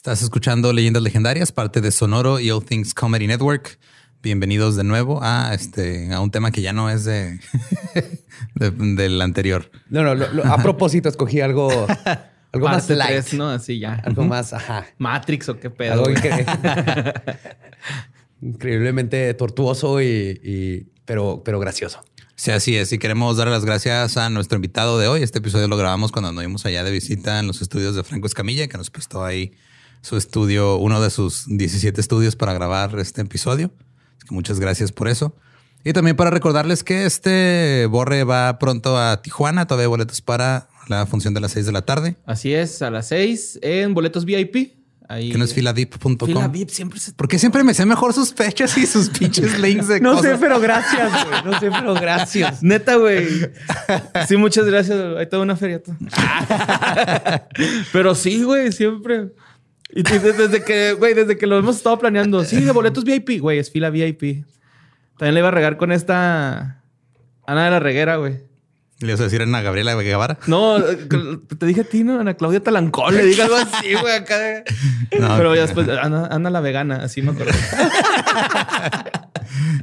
Estás escuchando Leyendas Legendarias, parte de Sonoro y All Things Comedy Network. Bienvenidos de nuevo a este a un tema que ya no es de, del anterior. No, no, a propósito escogí algo algo más light, ¿no? Así ya. Algo más, ajá. Matrix o qué pedo. increíblemente tortuoso y, pero, pero gracioso. Sí, así es. Y queremos dar las gracias a nuestro invitado de hoy. Este episodio lo grabamos cuando nos fuimos allá de visita en los estudios de Franco Escamilla, que nos prestó ahí su estudio, uno de sus 17 estudios para grabar este episodio. que muchas gracias por eso. Y también para recordarles que este Borre va pronto a Tijuana. Todavía hay boletos para la función de las 6 de la tarde. Así es, a las 6 en boletos VIP. Ahí... Que no es filadip.com. Filadip siempre se... Porque siempre me sé mejor sus fechas y sus pinches links de No sé, pero gracias, güey. No sé, pero gracias. Neta, güey. Sí, muchas gracias. Hay toda una feria. pero sí, güey, siempre. Y desde que, güey, desde que lo hemos estado planeando, sí, de boletos VIP, güey, es fila VIP. También le iba a regar con esta Ana de la Reguera, güey. ¿Le ibas a decir a Ana Gabriela Guevara? No, te dije a ti, ¿no? Ana Claudia Talancón, le dije algo así, güey, acá. Pero ya después, Ana, la vegana, así me acuerdo.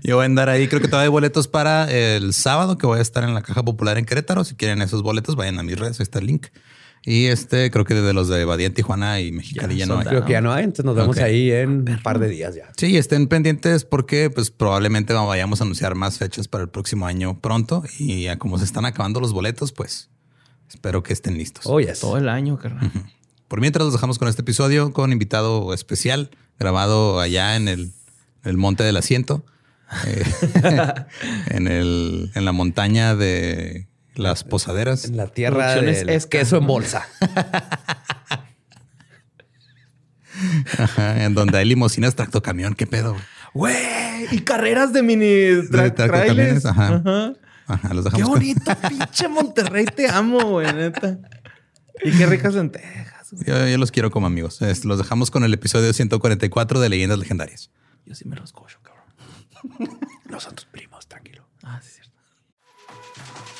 Yo voy a andar ahí. Creo que todavía hay boletos para el sábado que voy a estar en la Caja Popular en Querétaro. Si quieren esos boletos, vayan a mis redes. Ahí está el link. Y este, creo que desde los de Badía Tijuana y Mexicali ya, no hay. Creo que ya no hay, entonces nos vemos ahí en un par de días ya. Sí, estén pendientes porque pues probablemente vayamos a anunciar más fechas para el próximo año pronto y ya como se están acabando los boletos, pues espero que estén listos. Oh, Todo el año, carnal. Por mientras los dejamos con este episodio con invitado especial grabado allá en el, Monte del Asiento, eh, en, el, en la montaña de las posaderas. En la tierra es queso en bolsa. en donde hay limusinas tractocamión. ¿Qué pedo? Güey, y carreras de mini trailers. Ajá. Ajá. los dejamos Qué bonito, pinche Monterrey. Te amo, güey, neta. Y qué ricas lentejas. Yo, yo, los quiero como amigos. los dejamos con el episodio 144 de Leyendas Legendarias. Yo sí me los cojo, cabrón. Nosotros primos, tranquilo.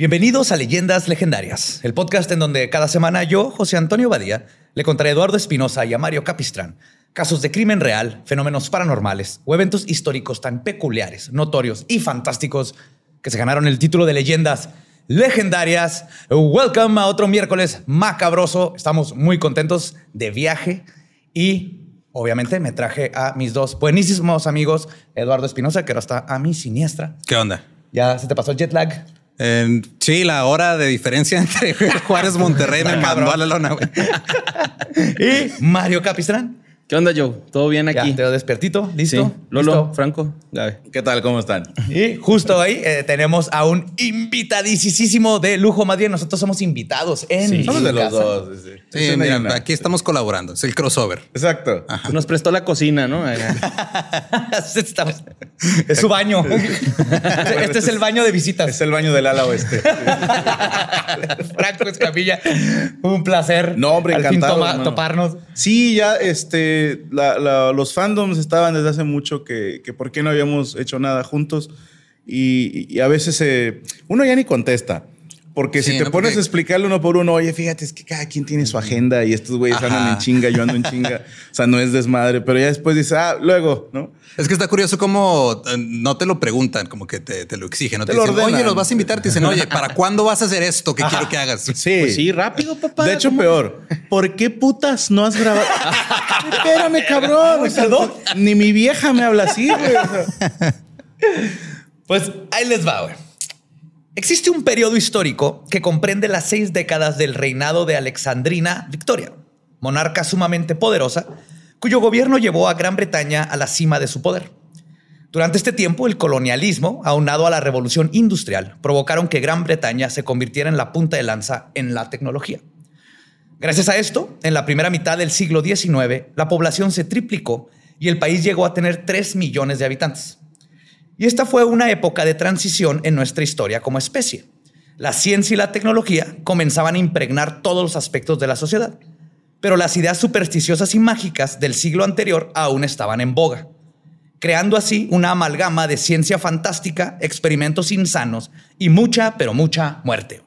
Bienvenidos a Leyendas Legendarias, el podcast en donde cada semana yo, José Antonio Badía, le contaré a Eduardo Espinosa y a Mario Capistrán casos de crimen real, fenómenos paranormales o eventos históricos tan peculiares, notorios y fantásticos que se ganaron el título de Leyendas Legendarias. Welcome a otro miércoles macabroso. Estamos muy contentos de viaje y obviamente me traje a mis dos buenísimos amigos, Eduardo Espinosa, que ahora está a mi siniestra. ¿Qué onda? ¿Ya se te pasó el jet lag? Sí, la hora de diferencia entre Juárez Monterrey me mandó a la lona, güey. y Mario Capistrán. ¿Qué onda, Joe? ¿Todo bien aquí? Ya, te veo despertito, ¿listo? Lolo, Franco, Gabe. ¿Qué tal? ¿Cómo están? Y justo ahí eh, tenemos a un invitadísimo de lujo. Más bien, nosotros somos invitados en sí. Somos de los dos. Sí, sí mira, aquí estamos colaborando. Es el crossover. Exacto. Nos prestó la cocina, ¿no? es su baño. este es el baño de visitas. Es el baño del ala oeste. Franco Escamilla, un placer. No, hombre, al encantado. Fin toparnos. Sí, ya este los fandoms estaban desde hace mucho que, que por qué no habíamos hecho nada juntos y, a veces uno ya ni contesta. Porque Sí, si te ¿no? pones Porque- a explicarlo uno por uno, oye, fíjate, es que cada quien tiene su agenda y estos güeyes andan en chinga, yo ando en chinga. O sea, no es desmadre, pero ya después dices, ah, luego, ¿no? Es que está curioso cómo eh, no te lo preguntan, como que te, te lo exigen. No te, Te lo dicen, oye, los vas a invitar. Te dicen, oye, ¿para cuándo vas a hacer esto que quiero que hagas? Sí. Pues sí, rápido, papá. De hecho, peor. ¿Por qué putas no has grabado? Espérame, cabrón. O sea. Ni mi vieja me habla así, güey. O sea, Pues ahí les va, güey. Existe un periodo histórico que comprende las seis décadas del reinado de Alexandrina Victoria, monarca sumamente poderosa, cuyo gobierno llevó a Gran Bretaña a la cima de su poder. Durante este tiempo, el colonialismo, aunado a la revolución industrial, provocaron que Gran Bretaña se convirtiera en la punta de lanza en la tecnología. Gracias a esto, en la primera mitad del siglo XIX, la población se triplicó y el país llegó a tener 3 millones de habitantes. Y esta fue una época de transición en nuestra historia como especie. La ciencia y la tecnología comenzaban a impregnar todos los aspectos de la sociedad, pero las ideas supersticiosas y mágicas del siglo anterior aún estaban en boga, creando así una amalgama de ciencia fantástica, experimentos insanos y mucha, pero mucha muerte.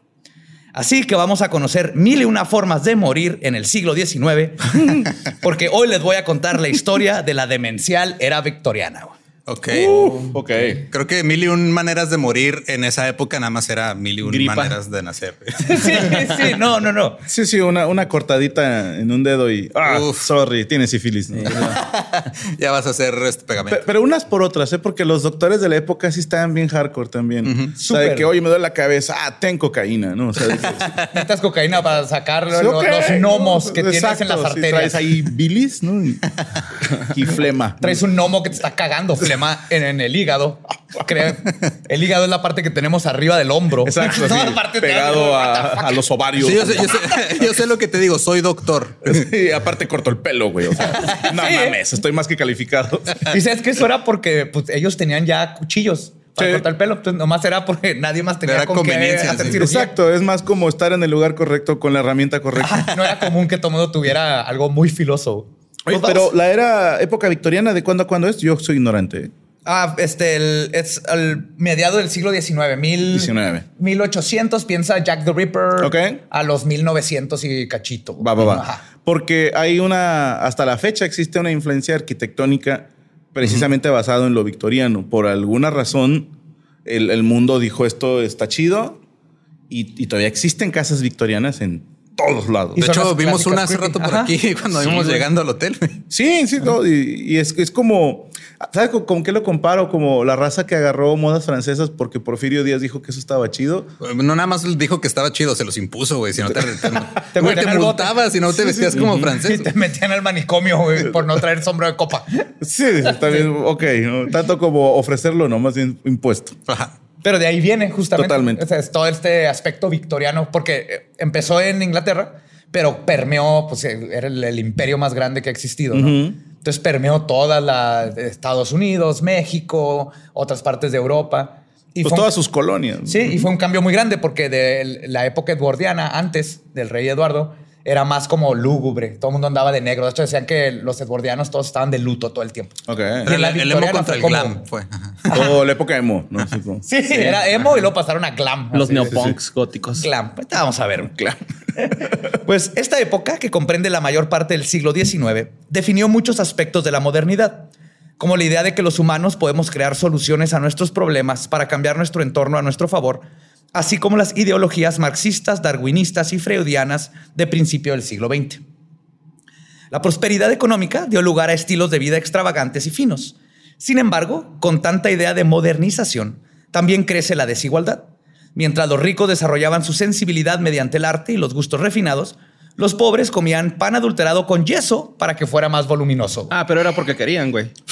Así que vamos a conocer mil y una formas de morir en el siglo XIX, porque hoy les voy a contar la historia de la demencial era victoriana. Ok. ok. Creo que mil y un maneras de morir en esa época nada más era mil y un Gripa. maneras de nacer. Sí, sí, no, no, no. Sí, sí, una, una cortadita en un dedo y. Ah, Uf. sorry, tienes sífilis. ¿no? ya vas a hacer este pegamento. Pe- Pero unas por otras, ¿eh? Porque los doctores de la época sí estaban bien hardcore también. O sea, de Súper. que, oye, me duele la cabeza. Ah, ten cocaína, ¿no? O sea, de que- Necesitas cocaína para sacar Sí, lo- ok, los gnomos ¿no? que tienes en las arterias. traes ahí bilis, ¿no? Y, y flema. Traes un gnomo que te está cagando flema en, en el hígado. Creo- el hígado es la parte que tenemos arriba del hombro. Exacto, sí, parte pegado a, a los ovarios. Sí, yo sé, yo, sé, yo sé lo que te digo. Soy doctor. Sí, aparte corto el pelo, güey. O sea, no Sí, ¿eh? mames, estoy más que calificado. Y sabes que eso era porque pues, ellos tenían ya cuchillos para Sí. cortar el pelo. Entonces, nomás era porque nadie más tenía Era con conveniencia, hacer sí. cirugía. Exacto, es más como estar en el lugar correcto con la herramienta correcta. No era común que todo mundo tuviera algo muy filoso. Oye, pero la era época victoriana, ¿de cuándo a cuándo es? Yo soy ignorante. Ah, este, el- es el mediado del siglo XIX, mil, 19. 1800, piensa Jack the Ripper. Ok. A los 1900 y cachito. Va, va, va. Ajá. Porque hay una, hasta la fecha existe una influencia arquitectónica precisamente basado en lo victoriano. Por alguna razón, el, el mundo dijo esto está chido y, y todavía existen casas victorianas en todos lados. Y De hecho, vimos una hace rato por Ajá. aquí cuando Sí, íbamos güey. llegando al hotel. Sí, sí, no, y, y es, es como, ¿sabes con, con qué lo comparo? Como la raza que agarró modas francesas porque Porfirio Díaz dijo que eso estaba chido. No nada más dijo que estaba chido, se los impuso, güey. Si no te, te, Te güey, metían te al bote. multabas, si no te vestías como Y francés. te metían al manicomio güey, por no traer sombrero de copa. Sí, está bien, ok, ¿no? tanto como ofrecerlo, no, más bien impuesto. Ajá. Pero de ahí viene justamente. Totalmente. O sea, es todo este aspecto victoriano, porque eh, empezó en Inglaterra, pero permeó, pues eh, era el, el imperio más grande que ha existido. ¿no? Entonces permeó toda la Estados Unidos, México, otras partes de Europa. Y Pues fue un- todas sus colonias. Sí, y fue un cambio muy grande porque de la época edwardiana, antes del rey Eduardo, era más como lúgubre. Todo el mundo andaba de negro. De hecho, decían que los edwardianos todos estaban de luto todo el tiempo. Ok. Pero la el, el emo contra el como- glam fue. O la época emo, ¿no? Sí, Sí, era emo y luego pasaron a glam. Los Así, neopunks góticos. Glam. Ahorita Vamos a ver. Claro. Pues esta época, que comprende la mayor parte del siglo XIX, definió muchos aspectos de la modernidad, como la idea de que los humanos podemos crear soluciones a nuestros problemas para cambiar nuestro entorno a nuestro favor, así como las ideologías marxistas, darwinistas y freudianas de principio del siglo XX. La prosperidad económica dio lugar a estilos de vida extravagantes y finos. Sin embargo, con tanta idea de modernización, también crece la desigualdad. Mientras los ricos desarrollaban su sensibilidad mediante el arte y los gustos refinados, los pobres comían pan adulterado con yeso para que fuera más voluminoso. Ah, pero era porque querían, güey.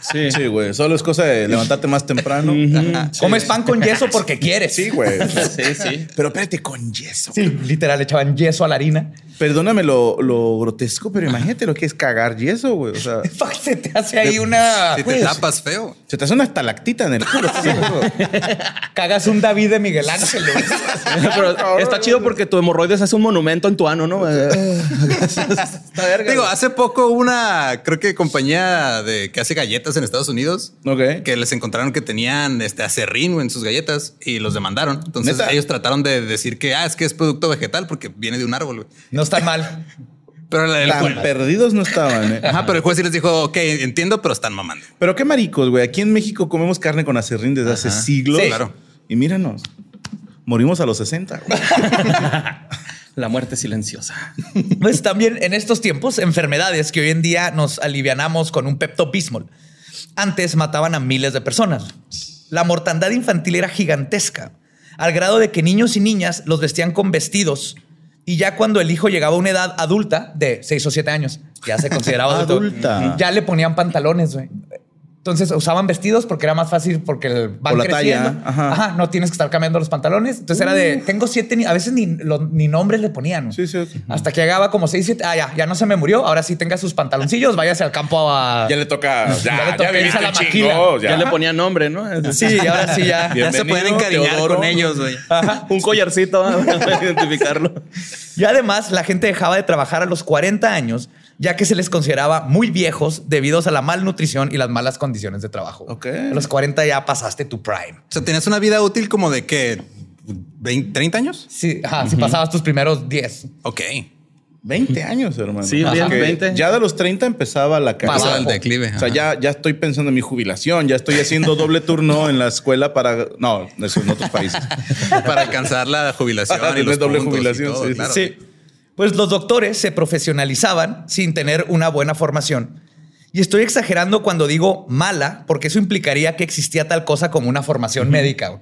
Sí. Sí, güey. Solo es cosa de levantarte más temprano. Ajá. Comes pan con yeso porque quieres. Sí, güey. Sí, sí. Pero espérate, con yeso. Sí, literal, echaban yeso a la harina. Perdóname lo, lo grotesco, pero imagínate lo que es cagar yeso, güey. O sea, Se te hace ahí una... Si te tapas feo. se te hace una estalactita en el culo. sí. Cagas un David de Miguel Ángel. güey. Pero está chido porque tu hemorroides hace un monumento en tu ano, ¿no? Está verga. Digo, hace poco una, creo que compañía de que hace galletas galletas en Estados Unidos. Ok. Que les encontraron que tenían este acerrín en sus galletas y los demandaron. Entonces ¿Neta? ellos trataron de decir que ah, es que es producto vegetal porque viene de un árbol. No está mal. Pero el, el Tan juez, perdidos no estaban, ¿eh? ajá, pero el juez sí les dijo, ok, entiendo, pero están mamando. Pero qué maricos, güey. Aquí en México comemos carne con acerrín desde hace siglos. Sí. Claro. Y míranos. Morimos a los 60. güey. La muerte silenciosa. Pues también en estos tiempos, enfermedades que hoy en día nos alivianamos con un Pepto Bismol. Antes mataban a miles de personas. La mortandad infantil era gigantesca, al grado de que niños y niñas los vestían con vestidos y ya cuando el hijo llegaba a una edad adulta de 6 o 7 años, ya se consideraba adulto, Adulta. ya le ponían pantalones, güey. Entonces usaban vestidos porque era más fácil porque el- van Por la creciendo. talla, ajá. no tienes que estar cambiando los pantalones. Entonces era de, tengo siete, ni- a veces ni, lo- ni nombres le ponían. Sí, sí. Hasta que llegaba como 6, 7. Ah, ya, ya no se me murió. Ahora sí tenga sus pantaloncillos, váyase al campo a. Ya le toca. Ya le toca irse viviste a la un maquila. chingo, Ya, le ponía nombre, ¿no? Sí, ahora sí ya. Ya se pueden encariñar Teodoro. con ellos, güey. Un collarcito ¿no? para identificarlo. Y además, la gente dejaba de trabajar a los 40 años, ya que se les consideraba muy viejos debido a la malnutrición y las malas condiciones de trabajo. Ok. A los 40 ya pasaste tu prime. O sea, tenías una vida útil como de que 20, 30 años. Sí, ajá, si pasabas tus primeros 10. Ok. 20 años, hermano. Sí, bien, Que 20. Ya de los 30 empezaba la carrera. Pasaba el declive. O sea, ya, ya estoy pensando en mi jubilación, ya estoy haciendo doble turno en la escuela para. No, eso en otros países. para alcanzar la jubilación Para y los doble y jubilación, todo, sí. claro. Sí. Pues los doctores se profesionalizaban sin tener una buena formación. Y estoy exagerando cuando digo mala, porque eso implicaría que existía tal cosa como una formación médica.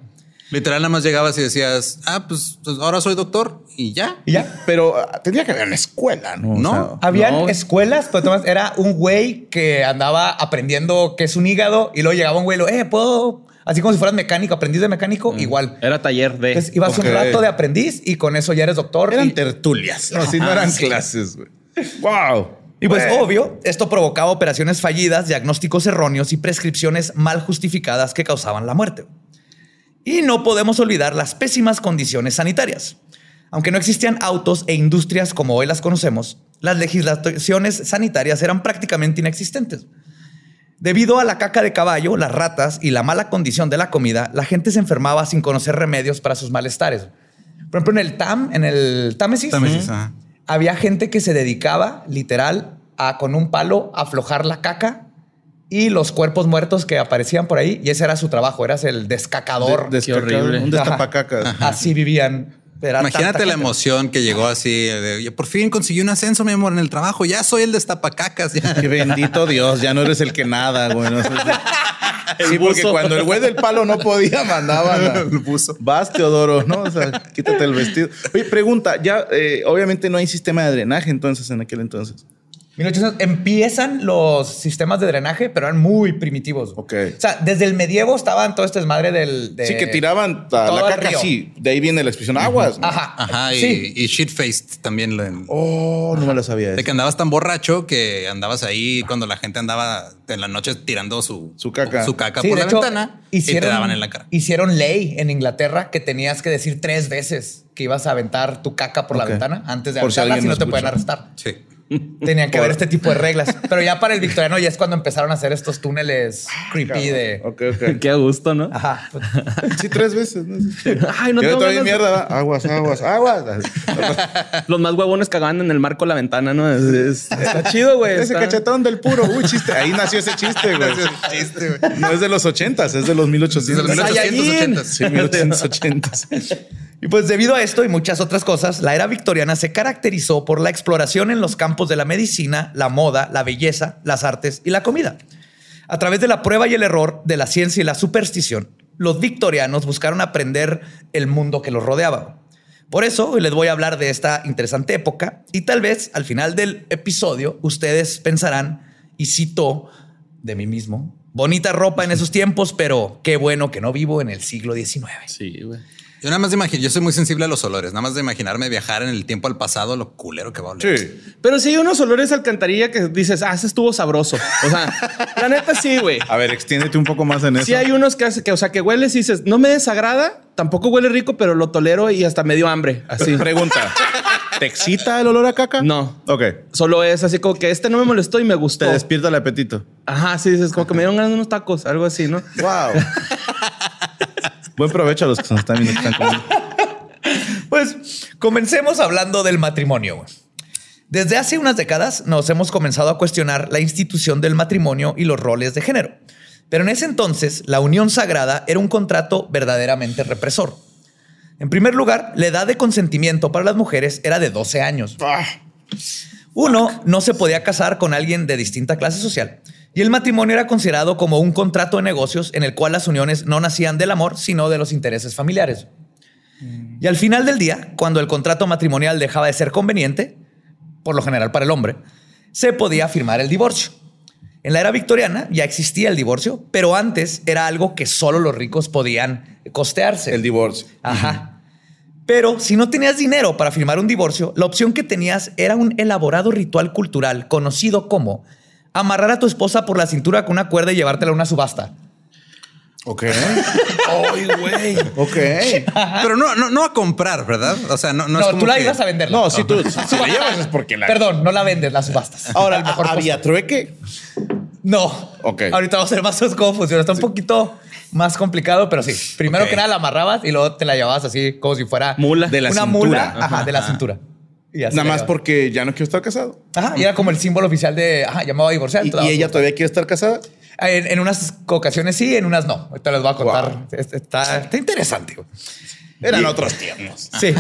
Literal, nada más llegabas y decías, ah, pues, pues ahora soy doctor y ya. Y ya. Pero ah, tendría que haber una escuela, ¿no? O No. sea, Habían No. escuelas, pero Tomás, era un güey que andaba aprendiendo qué es un hígado y luego llegaba un güey y lo, eh, puedo, así como si fueras mecánico, aprendiz de mecánico, igual. Era taller de. Entonces ibas un rato de aprendiz y con eso ya eres doctor. eran y- tertulias. No, sí, no eran clases, güey. Wow. Y pues Bueno. obvio, esto provocaba operaciones fallidas, diagnósticos erróneos y prescripciones mal justificadas que causaban la muerte. Y no podemos olvidar las pésimas condiciones sanitarias. Aunque no existían autos e industrias como hoy las conocemos, las legislaciones sanitarias eran prácticamente inexistentes. Debido a la caca de caballo, las ratas y la mala condición de la comida, la gente se enfermaba sin conocer remedios para sus malestares. Por ejemplo, en el TAM, en el Támesis, Támesis, ajá. había gente que se dedicaba literal a con un palo aflojar la caca y los cuerpos muertos que aparecían por ahí. Y ese era su trabajo, eras el descacador. De- Qué descacador, horrible. Un Ajá. destapacacas. Así vivían. Era Imagínate tanta la emoción que llegó así. de, "Oye, por fin conseguí un ascenso, mi amor, en el trabajo. Ya soy el destapacacas. Ya. Qué bendito Dios, ya no eres el que nada, güey. No sé si- sí, porque cuando el güey del palo no podía, mandaban a- El buzo. Vas, Teodoro, ¿no? O sea, quítate el vestido. Oye, pregunta, ya eh, obviamente no hay sistema de drenaje entonces en aquel entonces. 1800 empiezan los sistemas de drenaje, pero eran muy primitivos. Ok. O sea, desde el medievo estaban todo este desmadre del. de- sí, que tiraban la caca así. De ahí viene la expresión aguas. ¿no? Ajá. Ajá, y, Sí. y shit-faced también. lo- Oh, no me lo sabía. De eso. que andabas tan borracho que andabas ahí cuando la gente andaba en la noche tirando su, Su caca. su caca Sí, por de la hecho, ventana y te daban en la cara. Hicieron ley en Inglaterra que tenías que decir tres veces que ibas a aventar tu caca por la ventana antes de Por aventarla, si no te pueden arrestar. Sí. Tenían que haber este tipo de reglas. Pero ya para el victoriano ya es cuando empezaron a hacer estos túneles creepy de... Ok, ok. Qué a gusto, ¿no? Ajá. Sí, tres veces. ¿no? Ay, no Yo tengo ganas- mierda, va. Aguas, aguas, aguas. Los más huevones cagaban en el marco de la ventana, ¿no? Es- es- está chido, güey. Ese está- cachetón del puro. Uy, chiste. Ahí nació ese chiste, güey. Chiste, güey. No es de los ochentas, es de los 1800. De los 1880. Sí, 1880. Y pues debido a esto y muchas otras cosas, la era victoriana se caracterizó por la exploración en los campos de la medicina, la moda, la belleza, las artes y la comida. A través de la prueba y el error, de la ciencia y la superstición, los victorianos buscaron aprender el mundo que los rodeaba. Por eso hoy les voy a hablar de esta interesante época y tal vez al final del episodio ustedes pensarán, y cito de mí mismo, bonita ropa en esos tiempos, pero qué bueno que no vivo en el siglo XIX. Sí, güey. Yo nada más de imaginar, yo soy muy sensible a los olores. Nada más de imaginarme viajar en el tiempo al pasado, lo culero que va a oler. Sí. Pero sí hay unos olores alcantarilla que dices, ah, ese estuvo sabroso. O sea, la neta sí, güey. A ver, extiéndete un poco más en eso. Sí hay unos que, hace- que, o sea, que hueles y dices, no me desagrada, tampoco huele rico, pero lo tolero y hasta me dio hambre. Así. Pregunta. ¿Te excita el olor a caca? No. Ok. Solo es así como que este no me molestó y me gustó. Te despierta el apetito. Ajá, sí, es como que me dieron ganas de unos tacos, algo así, ¿no? Wow. Buen provecho a los que nos están viendo. que están comiendo. Pues comencemos hablando del matrimonio. güey. Desde hace unas décadas nos hemos comenzado a cuestionar la institución del matrimonio y los roles de género. Pero en ese entonces, la unión sagrada era un contrato verdaderamente represor. En primer lugar, la edad de consentimiento para las mujeres era de 12 años. Uno no se podía casar con alguien de distinta clase social y el matrimonio era considerado como un contrato de negocios en el cual las uniones no nacían del amor, sino de los intereses familiares. Y al final del día, cuando el contrato matrimonial dejaba de ser conveniente, por lo general para el hombre, se podía firmar el divorcio. En la era victoriana ya existía el divorcio, pero antes era algo que solo los ricos podían costearse. El divorcio. Ajá. Pero si no tenías dinero para firmar un divorcio, la opción que tenías era un elaborado ritual cultural conocido como amarrar a tu esposa por la cintura con una cuerda y llevártela a una subasta. Ok. Ay, güey. Ok. Pero no, no, no a comprar, ¿verdad? O sea, no, no, No, es como tú la que- ibas a venderla. No, si tú si la llevas es porque la. Perdón, no la vendes, la subastas. Ahora, Al mejor ¿había trueque? No. Ok. Ahorita vamos a ver más cómo funciona. Está un poquito más complicado, pero sí. Primero que nada la amarrabas y luego te la llevabas así como si fuera Mula. De la una cintura. mula ajá, de la Ajá. cintura. Y Nada más porque ya no quiero estar casado. Ajá, y era como el símbolo oficial de, ajá, voy a divorciar. ¿Y, ella todavía quiere estar casada? subastar. En, en unas ocasiones sí, en unas no. Ahorita les voy a contar. Wow. Está, está interesante. Eran otros tiempos. Sí.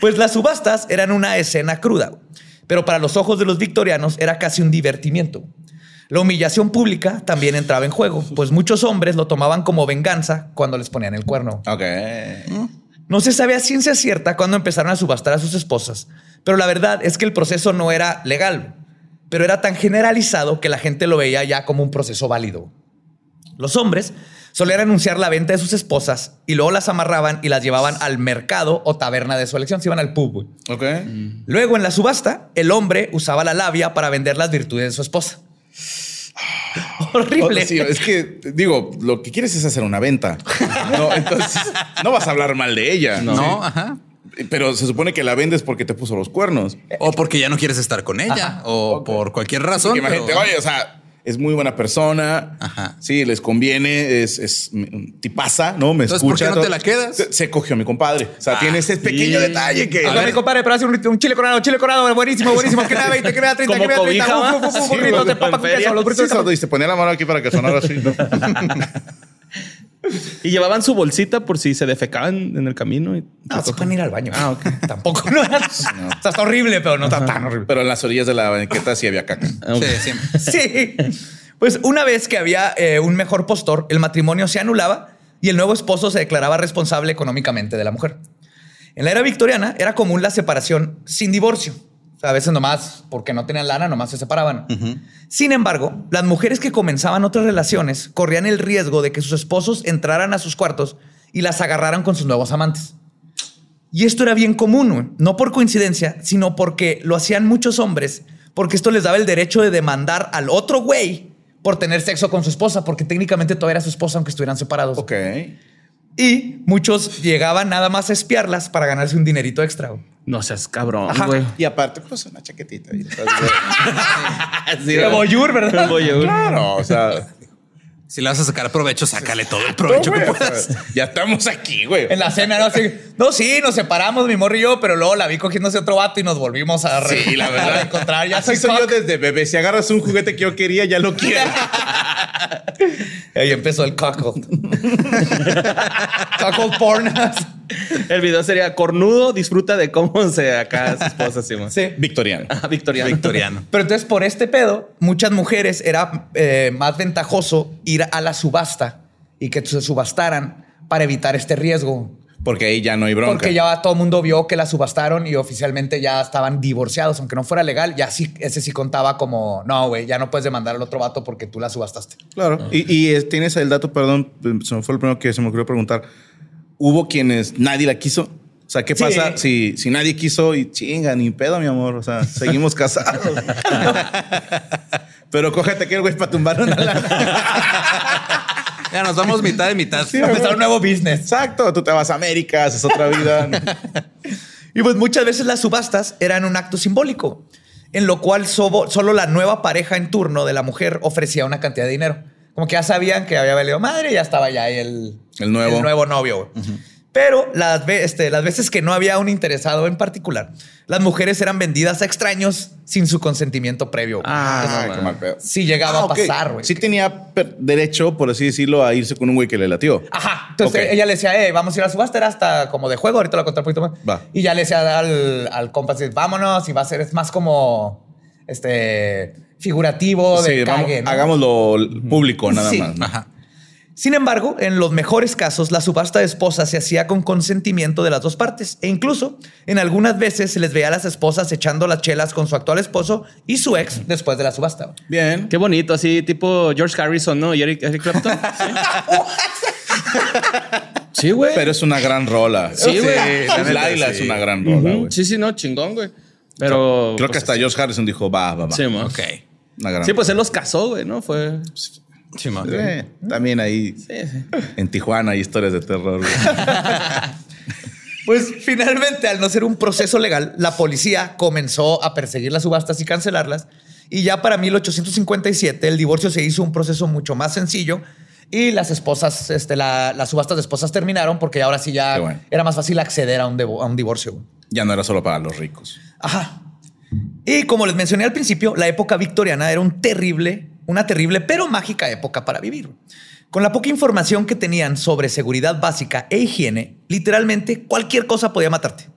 pues las subastas eran una escena cruda, pero para los ojos de los victorianos era casi un divertimiento. La humillación pública también entraba en juego, pues muchos hombres lo tomaban como venganza cuando les ponían el cuerno. Ok. No se sabe a ciencia cierta cuándo empezaron a subastar a sus esposas, pero la verdad es que el proceso no era legal, pero era tan generalizado que la gente lo veía ya como un proceso válido. Los hombres solían anunciar la venta de sus esposas y luego las amarraban y las llevaban al mercado o taberna de su elección, se iban al pub. güey. Ok. Luego en la subasta, el hombre usaba la labia para vender las virtudes de su esposa. Horrible. Oh, sí, es que, digo, lo que quieres es hacer una venta. No, entonces, no vas a hablar mal de ella. No, Sí. ajá. Pero se supone que la vendes porque te puso los cuernos. O porque ya no quieres estar con ella. O por cualquier razón. Imagínate, pero- oye, o sea, es muy buena persona. Ajá. Sí, les conviene, es, es tipaza, ¿no? Me Entonces, ¿por escucha. qué no te la quedas? Se, se cogió a mi compadre. O sea, tiene ese pequeño detalle que. Oiga, mi compadre, pero hace un, un chile colorado, chile colorado, buenísimo, buenísimo. Que da 20, que da 30, Como que da 30. cobija, Uf, uf, uf, ¿va? uf, Sí, burritos de papa con queso, los burritos Sí, de y se ponía la mano aquí para que sonara así. ¿no? Y llevaban su bolsita por si se defecaban en el camino. Y No, se pueden ir al baño. Ah, ok. Tampoco. No, O sea, está horrible, pero no está tan horrible. Pero en las orillas de la banqueta sí había caca. Ah. Sí, siempre. Sí. Pues una vez que había eh, un mejor postor, el matrimonio se anulaba y el nuevo esposo se declaraba responsable económicamente de la mujer. En la era victoriana era común la separación sin divorcio. Sea, a veces nomás, porque no tenían lana, nomás se separaban. Sin embargo, las mujeres que comenzaban otras relaciones corrían el riesgo de que sus esposos entraran a sus cuartos y las agarraran con sus nuevos amantes. Y esto era bien común, no por coincidencia, sino porque lo hacían muchos hombres, porque esto les daba el derecho de demandar al otro güey por tener sexo con su esposa, porque técnicamente todavía era su esposa aunque estuvieran separados. Ok. Y muchos llegaban nada más a espiarlas para ganarse un dinerito extra. No seas cabrón, Ajá. güey. Y aparte, pues una chaquetita. y estás- Sí, De voyeur, ¿verdad? Voyeur. Claro, o sea. Si le vas a sacar provecho, sácale todo el provecho no, que o puedas. sea, ya estamos aquí, güey. En la cena, ¿no? Así, no, sí, nos separamos, mi morro y yo, pero luego la vi cogiéndose otro vato y nos volvimos a, re- Sí, la verdad. a encontrar. Ya Así soy soy yo desde bebé. Si agarras un juguete que yo quería, ya lo quiero. Ahí empezó el cuckold. cuckold porn. El video sería cornudo, disfruta de cómo se acá su esposa, sí. Victoriano. Ah, Victoriano. Victoriano. Pero entonces, por este pedo, muchas mujeres era eh, más ventajoso ir a la subasta y que se subastaran para evitar este riesgo. Porque ahí ya no hay bronca. Porque ya todo el mundo vio que la subastaron y oficialmente ya estaban divorciados, aunque no fuera legal, ya sí, ese sí contaba como, no, güey, ya no puedes demandar al otro vato porque tú la subastaste. Claro. Y, y, eh, tienes el dato, perdón, se me fue el primero que se me ocurrió preguntar. ¿Hubo quienes nadie la quiso? O sea, ¿qué Sí. pasa si, si nadie quiso y chinga, ni pedo, mi amor? O sea, seguimos casados. Pero cógete aquel güey para tumbar una lana. Ya nos vamos mitad y mitad. Empezar un nuevo business. Exacto, tú te vas a América, haces otra vida. Y pues muchas veces las subastas eran un acto simbólico, en lo cual solo la nueva pareja en turno de la mujer ofrecía una cantidad de dinero. Como que ya sabían que había valido madre y ya estaba ya ahí el, El nuevo. el nuevo novio. Pero las, este, las veces que no había un interesado en particular, las mujeres eran vendidas a extraños sin su consentimiento previo. Ah, qué mal pedo. Sí llegaba Ah, a pasar, güey. Sí tenía derecho, por así decirlo, a irse con un güey que le latió. Ajá. Entonces ella le decía, eh, vamos a ir a la subasta, era hasta como de juego, ahorita lo contaré un poquito más. Va. Y ya le decía al, al compa, vámonos, y va a ser, es más como este figurativo de Sí, vamos- cague, ¿no? hagámoslo público, nada Sí. más. ¿no? Ajá. Sin embargo, en los mejores casos, la subasta de esposas se hacía con consentimiento de las dos partes. E incluso, en algunas veces se les veía a las esposas echando las chelas con su actual esposo y su ex después de la subasta. Bien. Qué bonito, así tipo George Harrison, ¿no? Y Eric, Eric Clapton. Sí, güey. Pero es una gran rola. Sí, güey. la neta, Laila sí. es una gran rola, güey. Sí, sí, no, chingón, güey. Pero. Creo que pues, hasta George Harrison dijo, va, va, va. Sí, mo. Ok. Una gran Sí, pues él los casó, güey, ¿no? Fue. Sí. Eh, también ahí Sí, sí. en Tijuana hay historias de terror. güey. Pues finalmente, al no ser un proceso legal, la policía comenzó a perseguir las subastas y cancelarlas. Y ya para 1857 el divorcio se hizo un proceso mucho más sencillo y las esposas, este, la- las subastas de esposas terminaron porque ahora sí ya bueno. era más fácil acceder a un, a un divorcio. ya no era solo para los ricos. Ajá. Y como les mencioné al principio, la época victoriana era un terrible, una terrible pero mágica época para vivir. Con la poca información que tenían sobre seguridad básica e higiene, literalmente cualquier cosa podía matarte,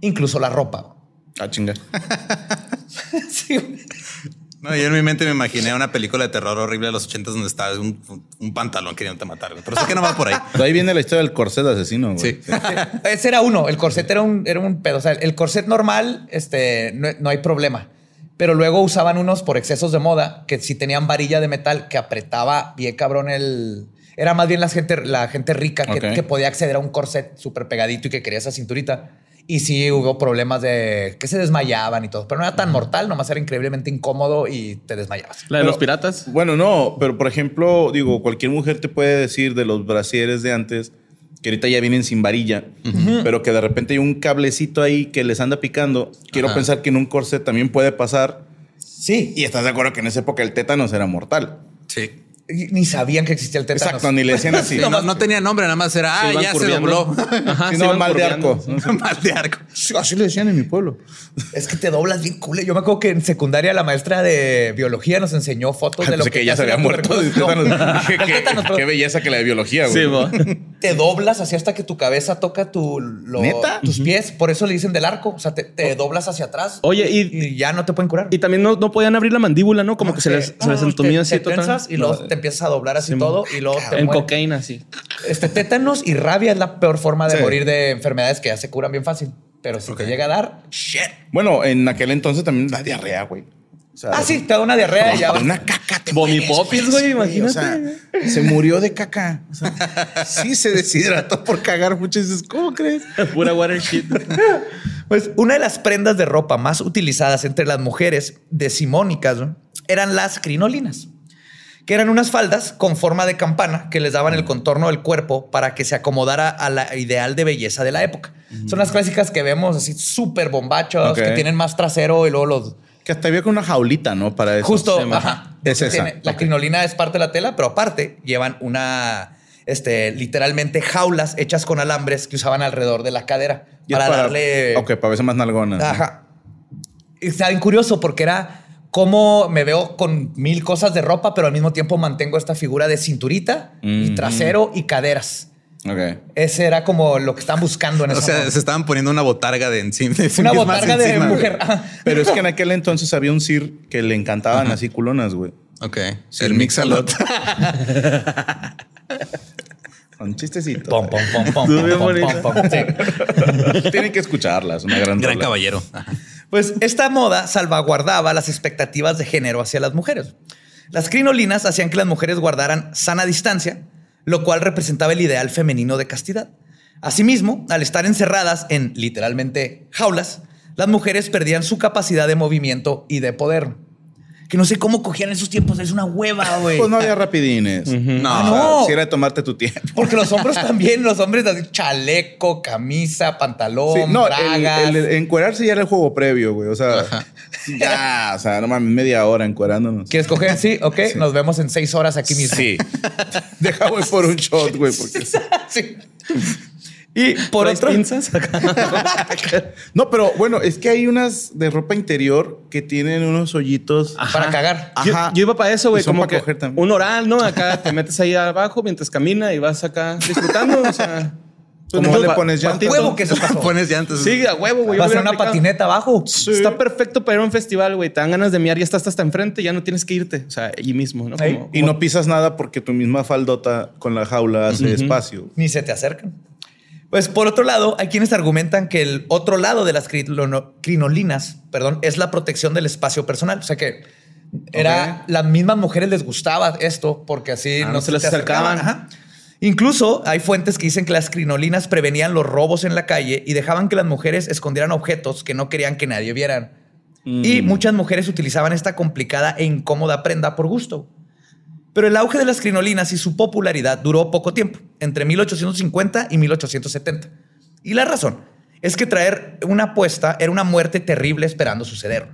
incluso la ropa. Ah, chinga. Sí, güey. No, yo en mi mente me imaginé una película de terror horrible de los ochentas donde estaba un, un pantalón queriéndote matar. güey. Pero sé que no va por ahí. De ahí viene la historia del corset asesino, güey. Sí. Ese era uno. El corset era un, era un pedo. O sea, el corset normal, este, no, no hay problema. Pero luego usaban unos por excesos de moda que si tenían varilla de metal que apretaba bien cabrón el. Era más bien la gente, la gente rica que, podía acceder a un corset súper pegadito y que quería esa cinturita. Y sí hubo problemas de que se desmayaban y todo. Pero no era tan mortal, nomás era increíblemente incómodo y te desmayabas. La de Pero- los piratas. Bueno, no, pero por ejemplo, digo, cualquier mujer te puede decir de los brasieres de antes que ahorita ya vienen sin varilla, pero que de repente hay un cablecito ahí que les anda picando. Quiero Ajá. pensar que en un corset también puede pasar. Sí. Y estás de acuerdo que en esa época el tétanos era mortal. Sí. Ni sabían que existía el tétanos. Exacto, ni le decían así. Sí, no, no tenía nombre, nada más era, ah, ya se dobló. Ajá, Sí, se no, mal de arco. Mal de arco. Así le decían en mi pueblo. Es que te doblas bien cool. Yo me acuerdo que en secundaria la maestra de biología nos enseñó fotos de lo que, que ya se había muerto de tétanos. Dije, qué, tétanos, pero qué belleza que la de biología, güey. Sí, te doblas así hasta que tu cabeza toca tu, lo- ¿Neta? tus pies. Por eso le dicen del arco. O sea, te, te doblas hacia atrás. Oye, y- y ya no te pueden curar. Y también no, no podían abrir la mandíbula, ¿no? Como que se les, se les te- así te y luego te empiezas a doblar así todo y luego te En mueres. cocaína, sí. Este tétanos y rabia es la peor forma de Sí. morir de enfermedades que ya se curan bien fácil. Pero si te llega a dar, shit. Bueno, en aquel entonces también la diarrea, güey. O sea, Ah, sí, te da una diarrea y ya. Una caca te Poppins, güey, imagínate. O sea, se murió de caca. O sea, sí se deshidrató por cagar mucho. Y dices, ¿cómo crees? Pura water shit. Pues una de las prendas de ropa más utilizadas entre las mujeres decimónicas ¿no? eran las crinolinas, que eran unas faldas con forma de campana que les daban el contorno del cuerpo para que se acomodara a la ideal de belleza de la época. Son las clásicas que vemos así súper bombachos, que tienen más trasero y luego los... Que hasta había con una jaulita, ¿no? Para eso. Justo, ajá. Es esa. Tiene- la crinolina es parte de la tela, pero aparte llevan una, este, literalmente jaulas hechas con alambres que usaban alrededor de la cadera para, darle... Ok, para verse más nalgona. Ajá. Está bien curioso porque era cómo me veo con mil cosas de ropa, pero al mismo tiempo mantengo esta figura de cinturita y trasero y caderas. Ok. Ese era como lo que estaban buscando en O sea, momento. se estaban poniendo una botarga de encima. de sí Una botarga de encima, mujer. Ajá. Pero es que en aquel entonces había un Sir que le encantaban así culonas, güey. Ok. Sí, el Mixalot. Con chistecitos. Pom, pom, pom, pom, Estuvo pom, bien pom, bonita. pom, pom. Sí. Tienen que escucharlas, una gran Gran caballero. Ajá. Pues esta moda salvaguardaba las expectativas de género hacia las mujeres. Las crinolinas hacían que las mujeres guardaran sana distancia, lo cual representaba el ideal femenino de castidad. Asimismo, al estar encerradas en literalmente jaulas, las mujeres perdían su capacidad de movimiento y de poder. Que no sé cómo cogían en esos tiempos. Es una hueva, güey. Pues no había rapidines. No, Ah, O sea, no. si era de tomarte tu tiempo. Porque los hombres también, los hombres así, chaleco, camisa, pantalón, Sí, no, bragas. el- el encuerarse ya era el juego previo, güey. O sea, ya, o sea, no mames, media hora encuerándonos. ¿Quieres coger? Sí, ok. Nos vemos en seis horas aquí mismo. Sí. Deja, güey, por un shot, güey, porque... Sí. Y por ¿Traes otro... pinzas? No, pero bueno, es que hay unas de ropa interior que tienen unos hoyitos. Para cagar. Yo, Ajá. yo iba para eso, güey. Como para que coger también. un oral, ¿no? Acá te metes ahí abajo mientras camina y vas acá disfrutando. O sea, pues ¿Cómo no, le pones llanta? patito. Huevo que eso pasó. Pones llantas. Sí, a huevo, güey. Va a ser una aplicado. patineta abajo. Está perfecto para ir a un festival, güey. Te dan ganas de miar, ya estás hasta enfrente, ya no tienes que irte. O sea, allí mismo, ¿no? Como- Y no pisas nada porque tu misma faldota con la jaula hace espacio. Ni se te acercan. Pues por otro lado, hay quienes argumentan que el otro lado de las crinolinas, perdón, es la protección del espacio personal. O sea que era las mismas mujeres les gustaba esto porque así Ah, no, se les acercaban. Ajá. Incluso hay fuentes que dicen que las crinolinas prevenían los robos en la calle y dejaban que las mujeres escondieran objetos que no querían que nadie vieran. Y muchas mujeres utilizaban esta complicada e incómoda prenda por gusto. Pero el auge de las crinolinas y su popularidad duró poco tiempo, entre 1850 y 1870. Y la razón es que traer una apuesta era una muerte terrible esperando suceder.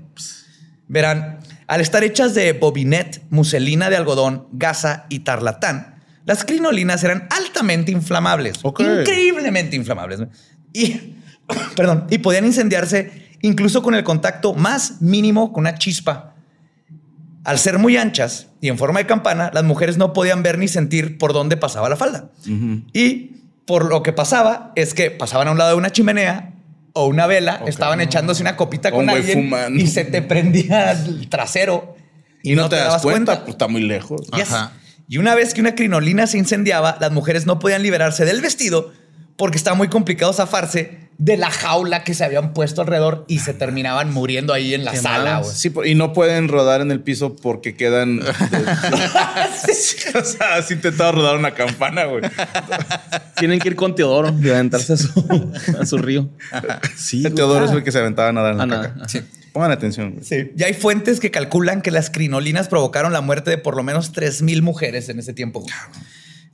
Verán, al estar hechas de bobinet, muselina de algodón, gasa y tarlatán, las crinolinas eran altamente inflamables, increíblemente inflamables. Y, perdón, y podían incendiarse incluso con el contacto más mínimo con una chispa. Al ser muy anchas y en forma de campana, las mujeres no podían ver ni sentir por dónde pasaba la falda. Y por lo que pasaba es que pasaban a un lado de una chimenea o una vela, estaban echándose una copita con alguien fumando. y se te prendía el trasero Y no, te, das dabas cuenta, pues está muy lejos. Yes. Ajá. Y una vez que una crinolina se incendiaba, las mujeres no podían liberarse del vestido porque estaba muy complicado zafarse de la jaula que se habían puesto alrededor y se terminaban muriendo ahí en la sala. güey. Sí, y no pueden rodar en el piso porque quedan. Sí, o sea, has intentado rodar una campana, güey. Tienen que ir con Teodoro y aventarse a su, a su río. Sí. Teodoro es el que se aventaba a nadar en la A nadar, caca. ajá. Sí. Pongan atención. güey. Sí. Y hay fuentes que calculan que las crinolinas provocaron la muerte de por lo menos 3.000 mujeres en ese tiempo. güey.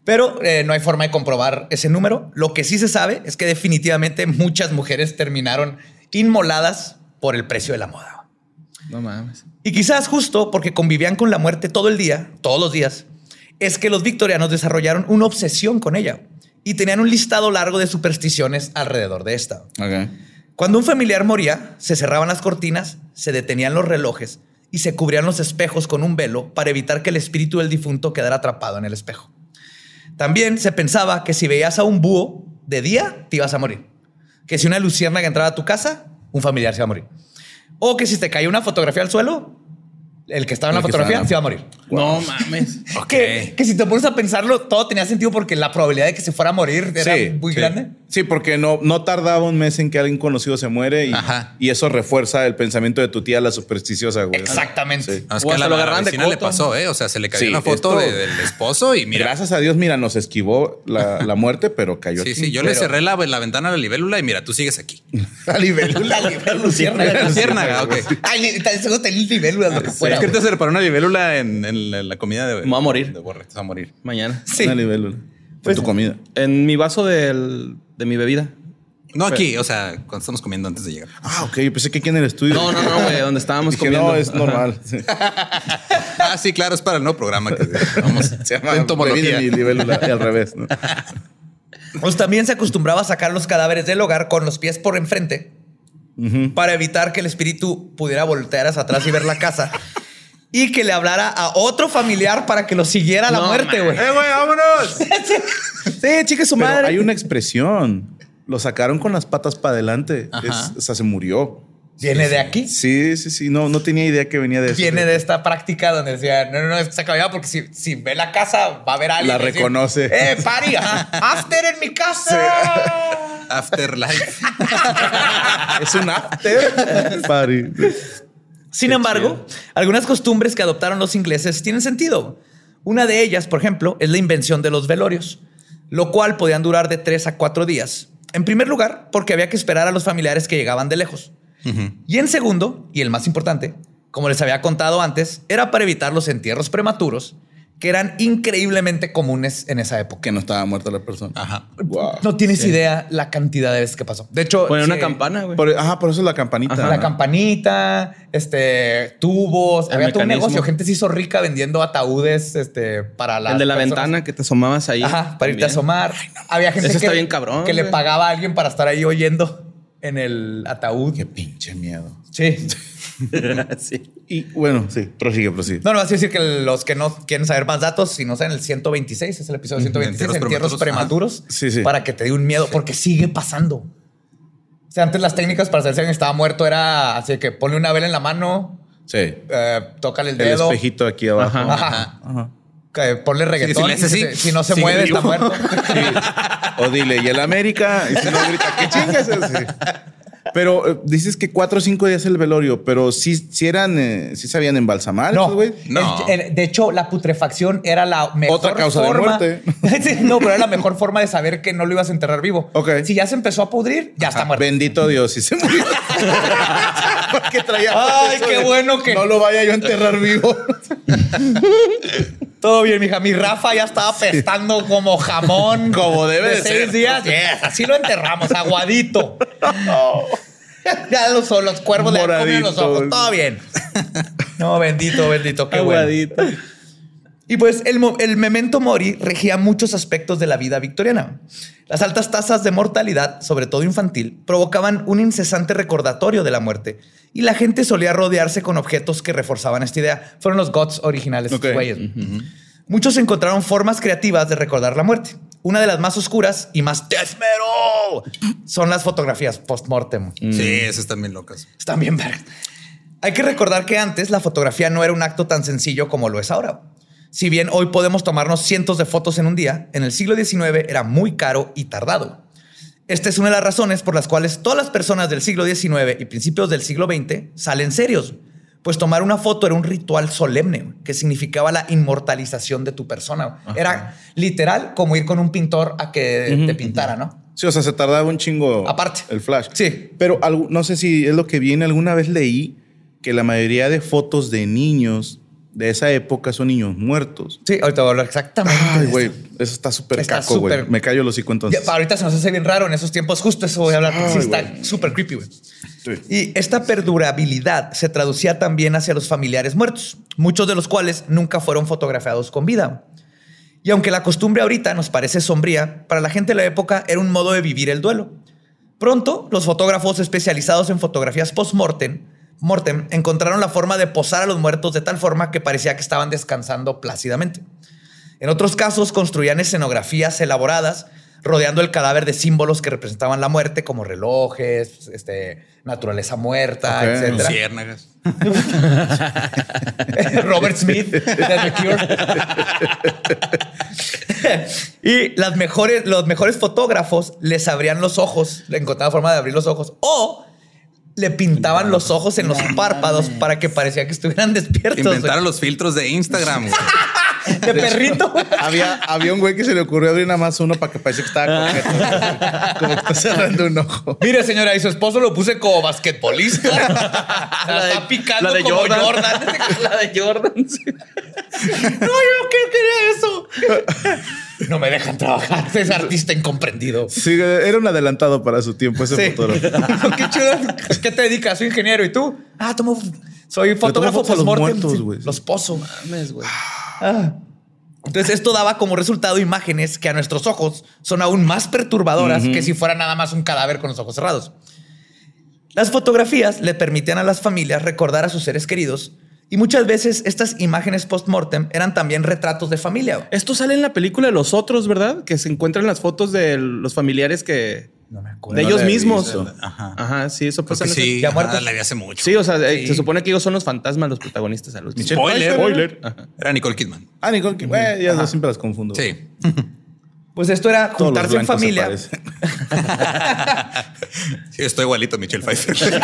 Pero eh, no hay forma de comprobar ese número. Lo que sí se sabe es que definitivamente muchas mujeres terminaron inmoladas por el precio de la moda. No mames. Y quizás justo porque convivían con la muerte todo el día, todos los días, es que los victorianos desarrollaron una obsesión con ella y tenían un listado largo de supersticiones alrededor de esta. Cuando un familiar moría, se cerraban las cortinas, se detenían los relojes y se cubrían los espejos con un velo para evitar que el espíritu del difunto quedara atrapado en el espejo. También se pensaba que si veías a un búho de día, te ibas a morir. Que si una luciérnaga entraba a tu casa, un familiar se iba a morir. O que si te caía una fotografía al suelo, el que estaba en El la fotografía estaba- se iba a morir. No mames. Que, que si te pones a pensarlo, todo tenía sentido porque la probabilidad de que se fuera a morir era Sí, muy sí. grande. Sí, porque no, no tardaba un mes en que alguien conocido se muere y, Ajá. y eso refuerza el pensamiento de tu tía, la supersticiosa, güey. Exactamente. Sí. No, es O que a la, la vecina le pasó, ¿eh? O sea, se le cayó Sí, una foto esto- de- del esposo y mira. Gracias a Dios, mira, nos esquivó la, la muerte, pero cayó Sí, aquí. sí, yo le cerré la, la ventana a la libélula y mira, tú sigues aquí. La libélula. La luciérnaga. Luciérnaga, ok. Ay, seguro tenía libélulas, lo que fuera. Es que güey. te se reparó una libélula en, en la, la comida de. Me voy a morir. De borre, te vas a morir. Mañana. Sí. Una libélula. Pues- tu comida. En mi vaso del- de mi bebida. No aquí, o sea, cuando estamos comiendo antes de llegar. Ah, ok. Yo pensé que aquí en el estudio. No, no, no, güey. Donde estábamos Dije, comiendo. no, es normal. Sí. Ah, sí, claro, es para el nuevo programa que vamos Se llama en entomología. y libélula y al revés, ¿no? Pues también se acostumbraba a sacar los cadáveres del hogar con los pies por enfrente para evitar que el espíritu pudiera voltear hacia atrás y ver la casa y que le hablara a otro familiar para que lo siguiera a la No, muerte, güey. ¡Eh, güey, vámonos! Sí, chique su Pero madre. hay una expresión. Lo sacaron con las patas para adelante. Ajá. Es- o sea, se murió. Viene de aquí. Sí, sí, sí. No, no tenía idea que venía de eso. Viene de esta práctica donde decía, no, no, no, es que se acababa porque si, si ve la casa va a ver a alguien. La y decir, reconoce. Eh, pari, ajá. after en mi casa. Afterlife. Es un after party. Sin embargo, algunas costumbres que adoptaron los ingleses tienen sentido. Una de ellas, por ejemplo, es la invención de los velorios, lo cual podían durar de tres a cuatro días. En primer lugar, porque había que esperar a los familiares que llegaban de lejos. Y en segundo, y el más importante, como les había contado antes, era para evitar los entierros prematuros, que eran increíblemente comunes en esa época. Que no estaba muerta la persona. Ajá. Wow. No tienes idea la cantidad de veces que pasó. De hecho, Poner una campana, güey. Por, ajá, por eso es la campanita. La campanita, este, tubos. El Había todo un negocio. Gente se hizo rica vendiendo ataúdes este, para la. El de la ventana que te asomabas ahí. Ajá, para irte a asomar. Había gente que, está bien cabrón, que le pagaba a alguien para estar ahí oyendo en el ataúd. Qué pinche miedo. Sí. sí. Y bueno, sí, prosigue, prosigue. No, no, vas a decir que los que no quieren saber más datos, si no saben el 126, es el episodio 126, Entierros entierros prematuros. prematuros, Sí, sí. para que te dé un miedo, porque sigue pasando. O sea, antes las técnicas para saber si alguien estaba muerto era así que ponle una vela en la mano, Sí. eh, tócale el El dedo, espejito aquí abajo. Ajá. Ajá. Ajá. que ponle reggaetón. si no se mueve, vivo. está muerto. O dile, y el América, y si no grita, ¿qué chingas? Pero eh, dices que cuatro o cinco días el velorio, pero sí, sí eran, eh, sí sabían embalsamar, No, esos güey. No. El- el- de hecho, la putrefacción era la mejor Otra causa de forma. muerte. Sí, no, pero era la mejor forma de saber que no lo ibas a enterrar vivo. Ok. Si ya se empezó a pudrir, ya está muerto. Bendito Dios, y se murió. Porque traía Ay, eso qué de, bueno que- No lo vaya yo a enterrar vivo. Todo bien, mija. Mi Rafa ya estaba pestando como jamón. Como debe de seis ser. días. Yes, así lo enterramos, aguadito. ya los, los cuervos le comido los ojos. Todo bien. No, bendito, bendito. Qué bueno. Aguadito. Y pues el, el memento mori regía muchos aspectos de la vida victoriana. Las altas tasas de mortalidad, sobre todo infantil, provocaban un incesante recordatorio de la muerte y la gente solía rodearse con objetos que reforzaban esta idea. Fueron los gods originales, estos Ok. güeyes. Muchos encontraron formas creativas de recordar la muerte. Una de las más oscuras y más death metal son las fotografías post-mortem. Sí, esas también locas. Están bien vergas. Hay que recordar que antes la fotografía no era un acto tan sencillo como lo es ahora. Si bien hoy podemos tomarnos cientos de fotos en un día, en el siglo XIX era muy caro y tardado. Esta es una de las razones por las cuales todas las personas del siglo XIX y principios del siglo XX salen serios, pues tomar una foto era un ritual solemne que significaba la inmortalización de tu persona. Era literal como ir con un pintor a que te pintara, ¿no? Sí, o sea, se tardaba un chingo. Aparte. El flash. Sí. Pero no sé si es lo que viene. Alguna vez leí que la mayoría de fotos de niños de esa época son niños muertos. Sí, ahorita voy a hablar exactamente. Ay, güey, eso está súper caco, güey. Me callo los hocico entonces. Ya, ahorita se nos hace bien raro en esos tiempos. Justo eso voy a hablar. sí, está súper creepy, güey. Sí. Y esta perdurabilidad se traducía también hacia los familiares muertos, muchos de los cuales nunca fueron fotografiados con vida. Y aunque la costumbre ahorita nos parece sombría, para la gente de la época era un modo de vivir el duelo. Pronto, los fotógrafos especializados en fotografías post-mortem mortem, encontraron la forma de posar a los muertos de tal forma que parecía que estaban descansando plácidamente. En otros casos, construían escenografías elaboradas rodeando el cadáver de símbolos que representaban la muerte, como relojes, este, naturaleza muerta. Luciérnagas. Robert Smith de The Cure. y las mejores, los mejores fotógrafos les abrían los ojos, le encontraban forma de abrir los ojos o le pintaban los ojos en los párpados para que parecía que estuvieran despiertos. güey. Inventaron los filtros de Instagram. güey. de perrito. Había, había un güey que se le ocurrió abrir nada más uno para que pareciera que estaba coqueto. güey. Como que está cerrando un ojo. Mire, señora, y su esposo lo puse como basquetbolista. la está picando la de como Jordan. Jordan. La de Jordan. sí. no, yo qué quería eso. no me dejan trabajar. Es artista incomprendido. Sí, era un adelantado para su tiempo ese Sí. fotógrafo. Qué chido. ¿Qué te dedicas? Soy ingeniero. ¿Y tú? Ah, tomo. Soy fotógrafo a los postmortem. muertos, Sí, güey. Los pozo. Mames, güey. Ah. Entonces, esto daba como resultado imágenes que a nuestros ojos son aún más perturbadoras que si fuera nada más un cadáver con los ojos cerrados. Las fotografías le permitían a las familias recordar a sus seres queridos y muchas veces estas imágenes post-mortem eran también retratos de familia. Esto sale en la película de los otros, ¿verdad? Que se encuentran las fotos de los familiares que. No me acuerdo. De ellos mismos. Ajá. Ajá, sí, eso pasa ese- sí. ya muertos. la vi hace mucho. Sí, o sea, eh, Sí. se supone que ellos son los fantasmas, los protagonistas. A los Spoiler. Ajá. Era Nicole Kidman. Ah, Nicole, que- güey, ya yo siempre las confundo. Sí. Pues esto era juntarse en familia. Sí, estoy igualito Michelle Pfeiffer.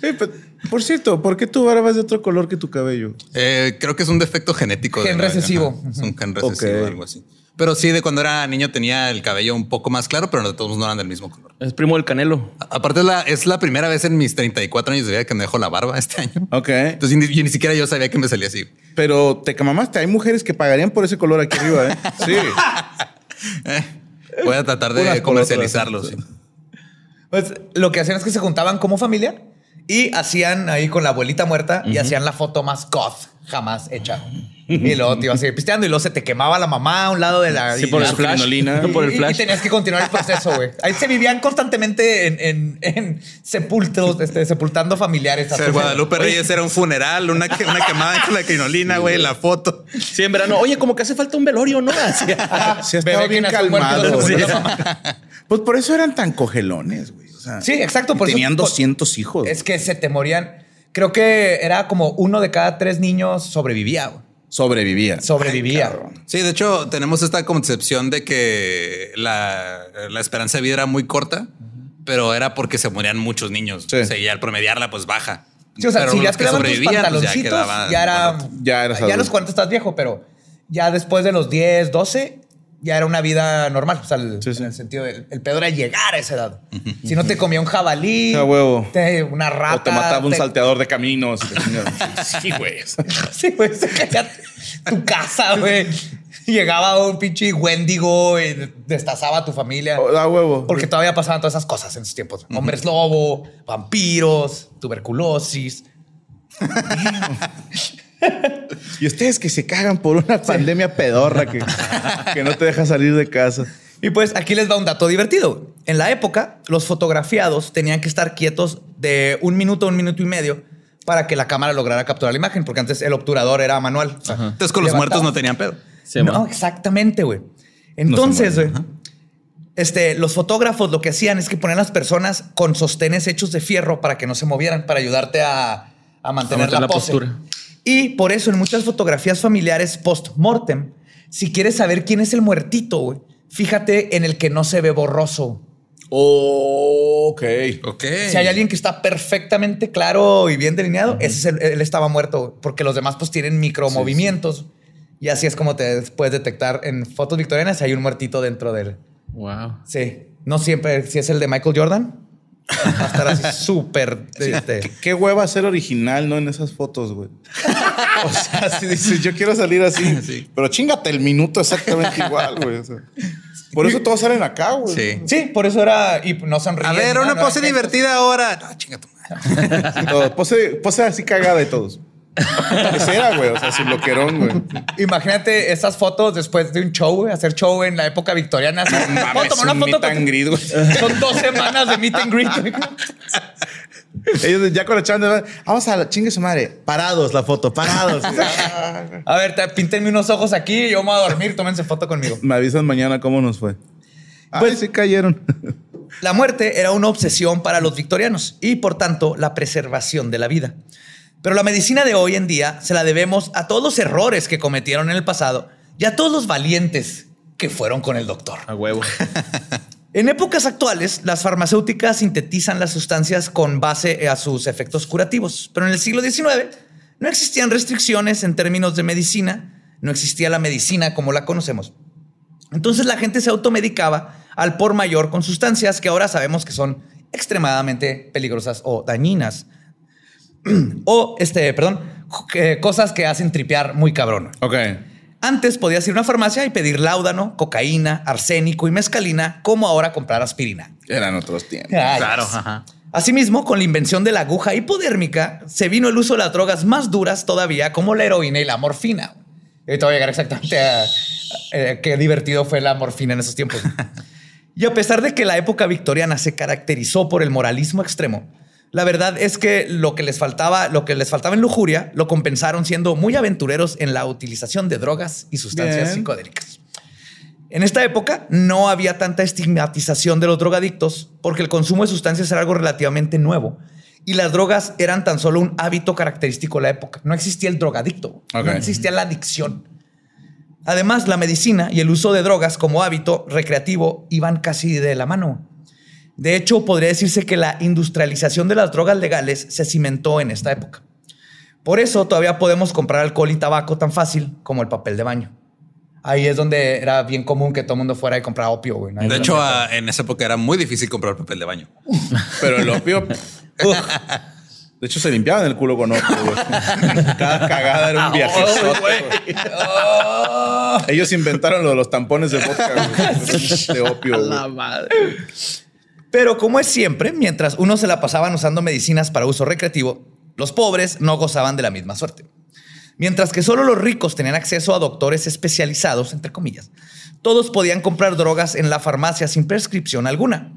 Pero, por cierto, ¿por qué tu barba es de otro color que tu cabello? Eh, creo que es un defecto genético. Gen recesivo. ajá, Es un gen recesivo, Ok. algo así. Pero sí, de cuando era niño tenía el cabello un poco más claro, pero de todos no eran del mismo color. Es primo del Canelo. A- Aparte, es la, es la primera vez en mis 34 años de vida que me dejo la barba este año. Ok. Entonces, ni, yo ni siquiera yo sabía que me salía así. Pero te mamaste. Hay mujeres que pagarían por ese color aquí arriba, ¿eh? Sí. Voy a tratar Unas de por comercializarlo. otras. sí. Pues lo que hacían es que se juntaban como familia y hacían ahí con la abuelita muerta y hacían la foto más goth jamás hecha. Y luego te ibas a seguir pisteando y luego se te quemaba la mamá a un lado de la. Sí, por la- el flash. crinolina. Y, por el y- y flash. tenías que continuar el proceso, güey. Ahí se vivían constantemente en, en- en sepultos, este, sepultando familiares. O sea, Guadalupe Reyes era un funeral, una, una quemada con la crinolina, güey, la foto. Sí, en verano. Oye, como que hace falta un velorio, ¿no? Así. Sí, ha Bebé estado que bien muerto, calmado. se Sí. Pues por eso eran tan cogelones, güey. O sea, Sí, exacto. Por eso- tenían por- 200 hijos. Es que se te morían. Creo que era como uno de cada tres niños sobrevivía. güey. Sobrevivía. Sobrevivía. Ay. Sí, de hecho, tenemos esta concepción de que la, la esperanza de vida era muy corta, pero era porque se morían muchos niños. Sí. O sea, y al promediarla, pues baja. Sí, o sea, Pero si ya te que daban tus pues, ya, era. Ya eras Ya a los. 40 estás viejo, pero ya después de los 10, 12, ya era una vida normal. O sea, el- Sí, sí. en el sentido del el pedo era llegar a esa edad. Si no te comía un jabalí, A huevo. te- una rata. O te mataba un te- salteador de caminos. Sí, güey. Sí, güey, se caía tu casa, güey. Llegaba un pinche Wendigo y destazaba a tu familia. Da huevo. Porque todavía pasaban todas esas cosas en esos tiempos. Hombres lobo, vampiros, tuberculosis. Y ustedes que se cagan por una pandemia pedorra que, que no te deja salir de casa. Y pues aquí les va un dato divertido. En la época, los fotografiados tenían que estar quietos de un minuto a un minuto y medio para que la cámara lograra capturar la imagen, porque antes el obturador era manual. O sea, Entonces, con los muertos no tenían pedo. Sí, no, exactamente, güey. Entonces, güey, este, los fotógrafos lo que hacían es que ponían a las personas con sostenes hechos de fierro para que no se movieran, para ayudarte a, a mantener mantener la, la pose. postura. Y por eso en muchas fotografías familiares post-mortem, si quieres saber quién es el muertito, güey, fíjate en el que no se ve borroso. ok. Ok. Si hay alguien que está perfectamente claro y bien delineado, ese es el- él estaba muerto, porque los demás pues tienen micromovimientos. Y así es como te puedes detectar en fotos victorianas si hay un muertito dentro de él. Wow. Sí. No siempre, si es el de Michael Jordan, va a estar así súper. este, ¿Qué, qué hueva ser original, ¿no? En esas fotos, güey. O sea, si dices, yo quiero salir así, Sí. pero chingate el minuto exactamente igual, güey. o sea. por eso todos salen acá, güey. Sí. Sí, por eso era. Y no sonríe. A ver, una pose no divertida ahora. No, chinga tu madre. Sí, todo. Pose, pose así cagada de todos. Era, güey. O sea, su bloquerón, güey. Imagínate esas fotos después de un show, güey, hacer show en la época victoriana. así, No ¿puedo mames, tomar una un foto meet and greet, güey. Son dos semanas de meet and greet. güey. Ellos ya con la chava, vamos a la chingue su madre. Parados la foto, parados. A ver, te- píntenme unos ojos aquí, yo me voy a dormir, tómense foto conmigo. Me avisan mañana cómo nos fue. Pues Pues- sí cayeron. La muerte era una obsesión para los victorianos y, por tanto, la preservación de la vida. Pero la medicina de hoy en día se la debemos a todos los errores que cometieron en el pasado y a todos los valientes que fueron con el doctor. A huevo. En épocas actuales, las farmacéuticas sintetizan las sustancias con base a sus efectos curativos, pero en el siglo XIX no existían restricciones en términos de medicina, no existía la medicina como la conocemos. Entonces la gente se automedicaba al por mayor con sustancias que ahora sabemos que son extremadamente peligrosas o dañinas. o, este, perdón, que- cosas que hacen tripear muy cabrón. Ok. Antes podías ir a una farmacia y pedir láudano, cocaína, arsénico y mescalina, como ahora comprar aspirina. Eran otros tiempos. Ay, Claro, yes. ajá. Asimismo, con la invención de la aguja hipodérmica, se vino el uso de las drogas más duras todavía, como la heroína y la morfina. Y ahorita voy a llegar exactamente a, eh, qué divertido fue la morfina en esos tiempos. y a pesar de que la época victoriana se caracterizó por el moralismo extremo, la verdad es que lo que les faltaba, lo que les faltaba en lujuria, lo compensaron siendo muy aventureros en la utilización de drogas y sustancias Bien. psicodélicas. En esta época no había tanta estigmatización de los drogadictos porque el consumo de sustancias era algo relativamente nuevo y las drogas eran tan solo un hábito característico de la época. No existía el drogadicto, no existía la adicción. Además, la medicina y el uso de drogas como hábito recreativo iban casi de la mano. De hecho, podría decirse que la industrialización de las drogas legales se cimentó en esta época. Por eso todavía podemos comprar alcohol y tabaco tan fácil como el papel de baño. Ahí es donde era bien común que todo el mundo fuera y comprara opio, güey. De hecho, ah, en esa época era muy difícil comprar papel de baño. Pero el opio. De hecho, se limpiaban el culo con opio, güey. Cada cagada era un viaje. Ellos inventaron lo de los tampones de vodka, güey, de opio. güey. madre. Pero como es siempre, mientras unos se la pasaban usando medicinas para uso recreativo, los pobres no gozaban de la misma suerte. Mientras que solo los ricos tenían acceso a doctores especializados, entre comillas, todos podían comprar drogas en la farmacia sin prescripción alguna.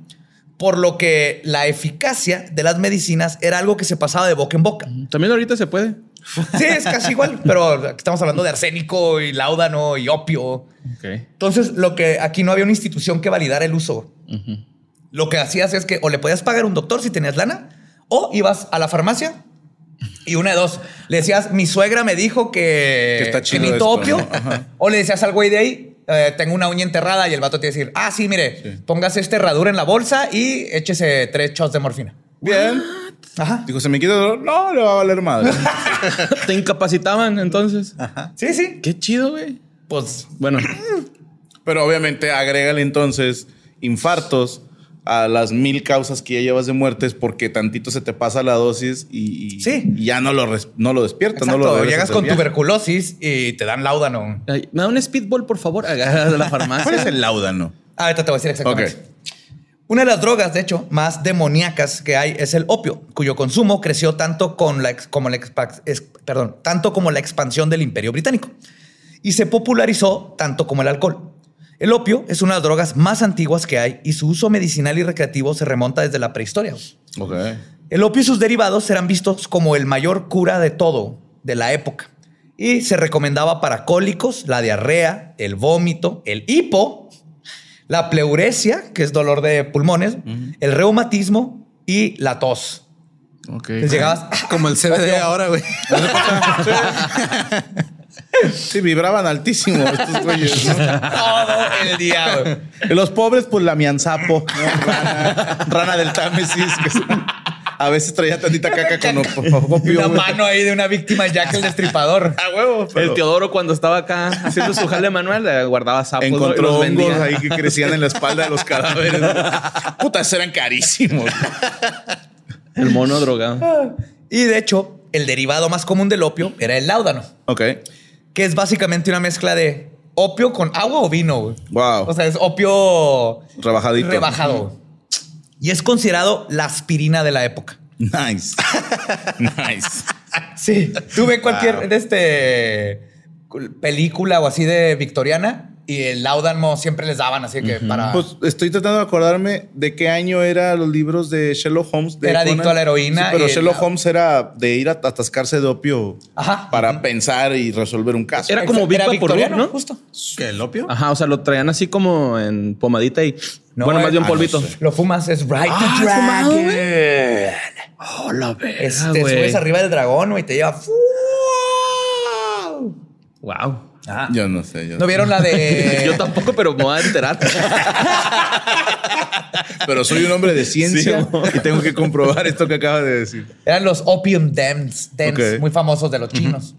Por lo que la eficacia de las medicinas era algo que se pasaba de boca en boca. También ahorita se puede. Sí, es casi igual, pero estamos hablando de arsénico y láudano y opio. Entonces, lo que aquí no había una institución que validara el uso. Lo que hacías es que o le podías pagar a un doctor si tenías lana, o ibas a la farmacia y una de dos. Le decías, mi suegra me dijo que, Que está chido esto, opio. ¿no? Ajá. O le decías al güey de ahí, eh, tengo una uña enterrada y el vato te iba a decir, ah, sí, mire, póngase esta herradura en la bolsa y échese tres shots de morfina. Bien. Ajá. Dijo, ¿se me quita el dolor? No, le va a valer madre. Te incapacitaban entonces. Sí, sí. Qué chido, güey. Pues Bueno, Pero obviamente agrégale entonces infartos a las mil causas que ya llevas de muertes porque tantito se te pasa la dosis y, y- Sí. y ya no lo, res- no lo despiertas. exacto, no lo llegas con tuberculosis y te dan láudano. ay, me da un speedball, por favor. Agarra de la ¿Cuál es farmacia. el láudano? Ah, Ahorita te voy a decir exactamente. Una de las drogas, de hecho, más demoníacas que hay es el opio, cuyo consumo creció tanto, con la ex- como la expa- es- perdón, tanto como la expansión del imperio británico y se popularizó tanto como el alcohol. El opio es una de las drogas más antiguas que hay y su uso medicinal y recreativo se remonta desde la prehistoria. Ok. El opio y sus derivados eran vistos como el mayor cura de todo de la época y se recomendaba para cólicos, la diarrea, el vómito, el hipo, la pleuresia, que es dolor de pulmones, el reumatismo y la tos. Ok. Llegabas, Como el CBD ahora, güey. Sí, vibraban altísimo estos güeyes. ¿no? todo el día. güey. Y los pobres, pues la mianzapo, ¿no? rana, rana del Támesis. que son- a veces traía tantita caca con op- opio. Una güey. mano ahí de una víctima Jack el Destripador. A huevo. pero El Teodoro cuando estaba acá haciendo su jale manual eh, guardaba sapos ¿no? y Encontró los hongos vendía. ahí que crecían en la espalda de los cadáveres. Puta, esos eran carísimos. El mono drogado. Y de hecho, el derivado más común del opio era el láudano, Ok. Que es básicamente una mezcla de opio con agua o vino. güey. Wow. O sea, es opio Rebajadito. rebajado. Y es considerado la aspirina de la época. Nice. nice. Sí. Tuve cualquier Wow. de este película o así de victoriana y el láudano siempre les daban así que para Pues estoy tratando de acordarme de qué año eran los libros de Sherlock Holmes. de Era adicto a la heroína Sí, pero Sherlock Holmes era de ir a atascarse de opio Ajá. para pensar y resolver un caso. Era como Big Vaporub, ¿no? Justo. ¿Qué, el opio? Ajá, o sea, lo traían así como en pomadita y. No, bueno, más de un ah, no polvito. sé. Lo fumas es Ride Ah, the ¿has fumado, Dragon. Oh, la verga, Es- te güey. subes arriba del dragón güey, y te lleva. Wow. Ajá. Yo no sé. yo ¿No vieron la de Yo tampoco, pero me voy a enterar. Pero soy un hombre de ciencia Sí, y tengo que comprobar esto que acaba de decir. Eran los opium dens, muy famosos de los chinos.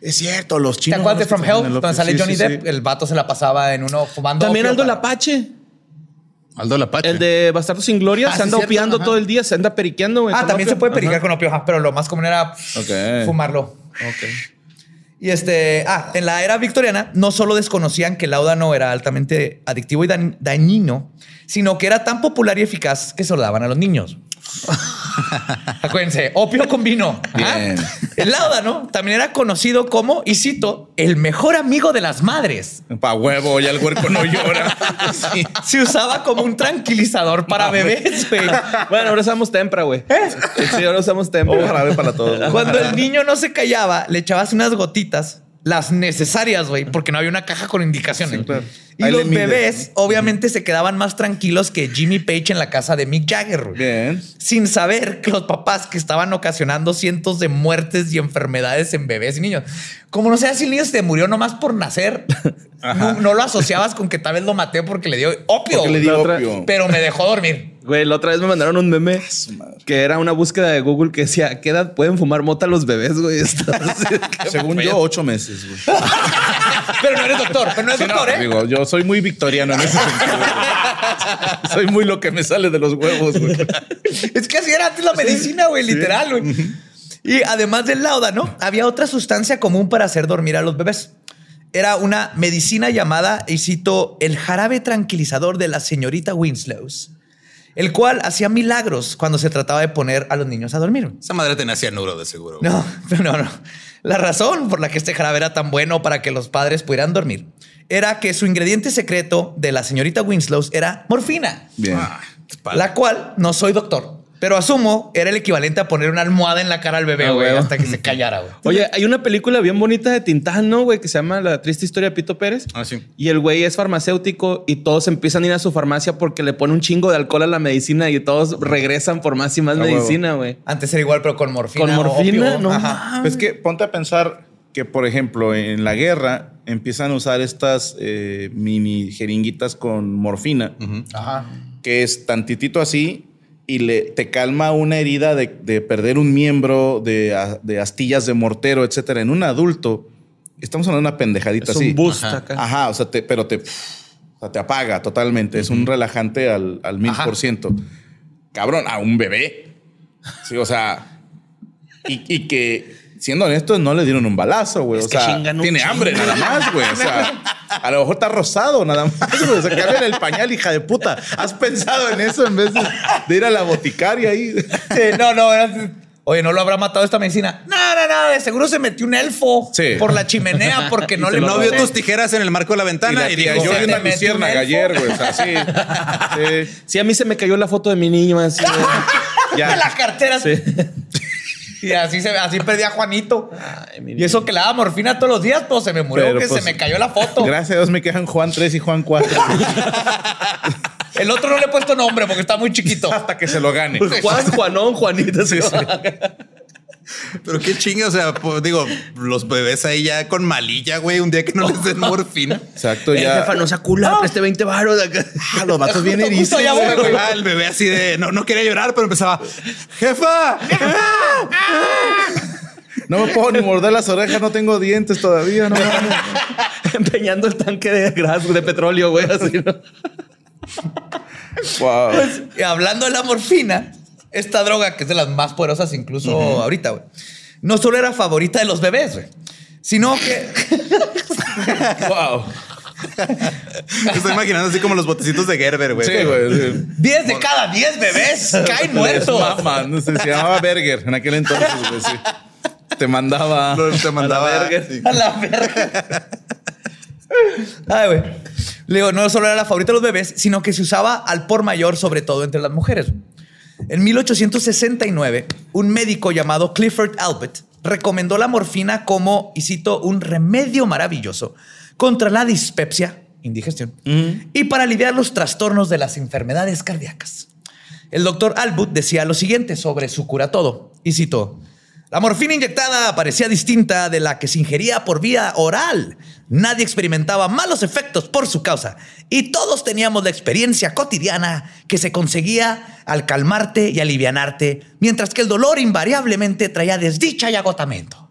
Es cierto, los ¿Te chinos. acuerdas de From Hell? Donde sale Sí, Johnny sí, Depp. sí. El vato se la pasaba en uno fumando. También opio Aldo para- Lapache. Aldo Lapache. El de Bastardo sin Gloria. Ah, se anda opiando ajá. todo el día. Se anda periqueando. Ah, también opio. se puede pericar Ajá. con opio, pero lo más común era fumarlo. Ok. Y este, ah, en la era victoriana no solo desconocían que el láudano era altamente adictivo y dañ- dañino, sino que era tan popular y eficaz que se lo daban a los niños. Acuérdense, opio con vino. Ajá. Bien. El láudano también era conocido como, y cito, el mejor amigo de las madres. Pa' huevo, ya el huerco no llora. Sí. Se usaba como un tranquilizador para bebés, güey. Bueno, ahora usamos tempra, güey. Sí, ahora usamos tempra. O jarabe para todos. Cuando el niño no se callaba, le echabas unas gotitas, las necesarias, güey, porque no había una caja con indicaciones. Sí, claro. Y Ahí los bebés, obviamente, se quedaban más tranquilos que Jimmy Page en la casa de Mick Jagger, güey. Bien. Sin saber que los papás que estaban ocasionando cientos de muertes y enfermedades en bebés y niños. Como no sé si el niño se murió nomás por nacer, no, no lo asociabas con que tal vez lo maté porque le dio opio. Le di La otra- opio. Pero me dejó dormir. Güey, la otra vez me mandaron un meme que era una búsqueda de Google que decía, ¿a qué edad pueden fumar mota los bebés, güey? Según yo, ocho meses, güey. Pero no eres doctor, pero no eres Sí, no, doctor, ¿eh? digo, yo soy muy victoriano en ese sentido. güey. soy muy lo que me sale de los huevos, güey. Es que así era antes la medicina, güey, literal, güey. Y además del ¿no? había otra sustancia común para hacer dormir a los bebés. Era una medicina llamada, y cito, el jarabe tranquilizador de la señorita Winslows, el cual hacía milagros cuando se trataba de poner a los niños a dormir. Esa madre tenía cianuro de seguro. güey. No, no, no. La razón por la que este jarabe era tan bueno para que los padres pudieran dormir era que su ingrediente secreto de la señorita Winslows era morfina. Bien. Ah. La cual no soy doctor, pero asumo era el equivalente a poner una almohada en la cara al bebé, Ah, güey, hasta que se callara, güey. Oye, hay una película bien bonita de Tintán, ¿no, güey? Que se llama La triste historia de Pito Pérez. Ah, sí. Y el güey es farmacéutico y todos empiezan a ir a su farmacia porque le pone un chingo de alcohol a la medicina y todos regresan por más y más medicina, güey. Antes era igual, pero con morfina. Con morfina, opio. no Ajá. Pues que ponte a pensar que, por ejemplo, en la guerra empiezan a usar estas eh, mini jeringuitas con morfina, Ajá. que es tantitito así y le, te calma una herida de, de perder un miembro, de, a- de astillas de mortero, etcétera. En un adulto, estamos hablando de una pendejadita Es así. un boost Ajá. acá. Ajá, o sea, te- pero te, o sea, te apaga totalmente. Es un relajante al, al mil por ciento. Cabrón, a un bebé. Sí, o sea, y, y que, siendo honestos, no le dieron un balazo, güey. Es O que sea, chingan un tiene chingo. hambre nada más, güey. O sea, a lo mejor está rosado nada más, güey. O sea, el pañal, hija de puta. ¿Has pensado en eso en vez de, de ir a la boticaria ahí? Sí, no, no. Oye, ¿no lo habrá matado esta medicina? No, no, no. De seguro se metió un elfo Sí. por la chimenea porque no le No vio tus tijeras en el marco de la Y, ventana la y, tía, dijo, yo vi "Se una luciérnaga un ayer, elfo". güey. O sea, sí. sí. Sí, a mí se me cayó la foto de mi niño así. Ya. De la cartera. Sí. Y así, se, así perdí a Juanito. Ay, mi y eso que le daba morfina todos los días, pues se me murió Pero, que pues, se me cayó la foto. Gracias a Dios me quejan Juan 3 y Juan 4. El otro no le he puesto nombre porque está muy chiquito. hasta que se lo gane. Juan, Juanón, Juanita. sí. Pero qué chinga, o sea, pues, digo, los bebés ahí ya con malilla, güey, un día que no les den morfina. Exacto, ya. jefa, no se acula, preste 20 baros de acá. Ah, los vatos bien erizos. Ah, el bebé así de no, no quería llorar, pero empezaba, jefa, No me puedo ni morder las orejas, no tengo dientes todavía. No. Empeñando el tanque de gas, de petróleo, güey. Así, ¿no? Wow. Y hablando de la morfina, esta droga, que es de las más poderosas incluso ahorita, güey, no solo era favorita de los bebés, güey, sino que wow. Me estoy imaginando así como los botecitos de Gerber, güey. Sí, güey. sí. 10 de cada 10 bebés caen muertos. mama, no sé, se llamaba Berger en aquel entonces, güey, sí. Te mandaba. Te mandaba. A la verga. sí. A la verga. Ay, güey. Le digo, no solo era la favorita de los bebés, sino que se usaba al por mayor, sobre todo entre las mujeres. En 1869, un médico llamado Clifford Albert recomendó la morfina como, y cito, un remedio maravilloso contra la dispepsia, indigestión, y para aliviar los trastornos de las enfermedades cardíacas. El doctor Albut decía lo siguiente sobre su cura todo, y cito, la morfina inyectada parecía distinta de la que se ingería por vía oral. Nadie experimentaba malos efectos por su causa y todos teníamos la experiencia cotidiana que se conseguía al calmarte y alivianarte, mientras que el dolor invariablemente traía desdicha y agotamiento.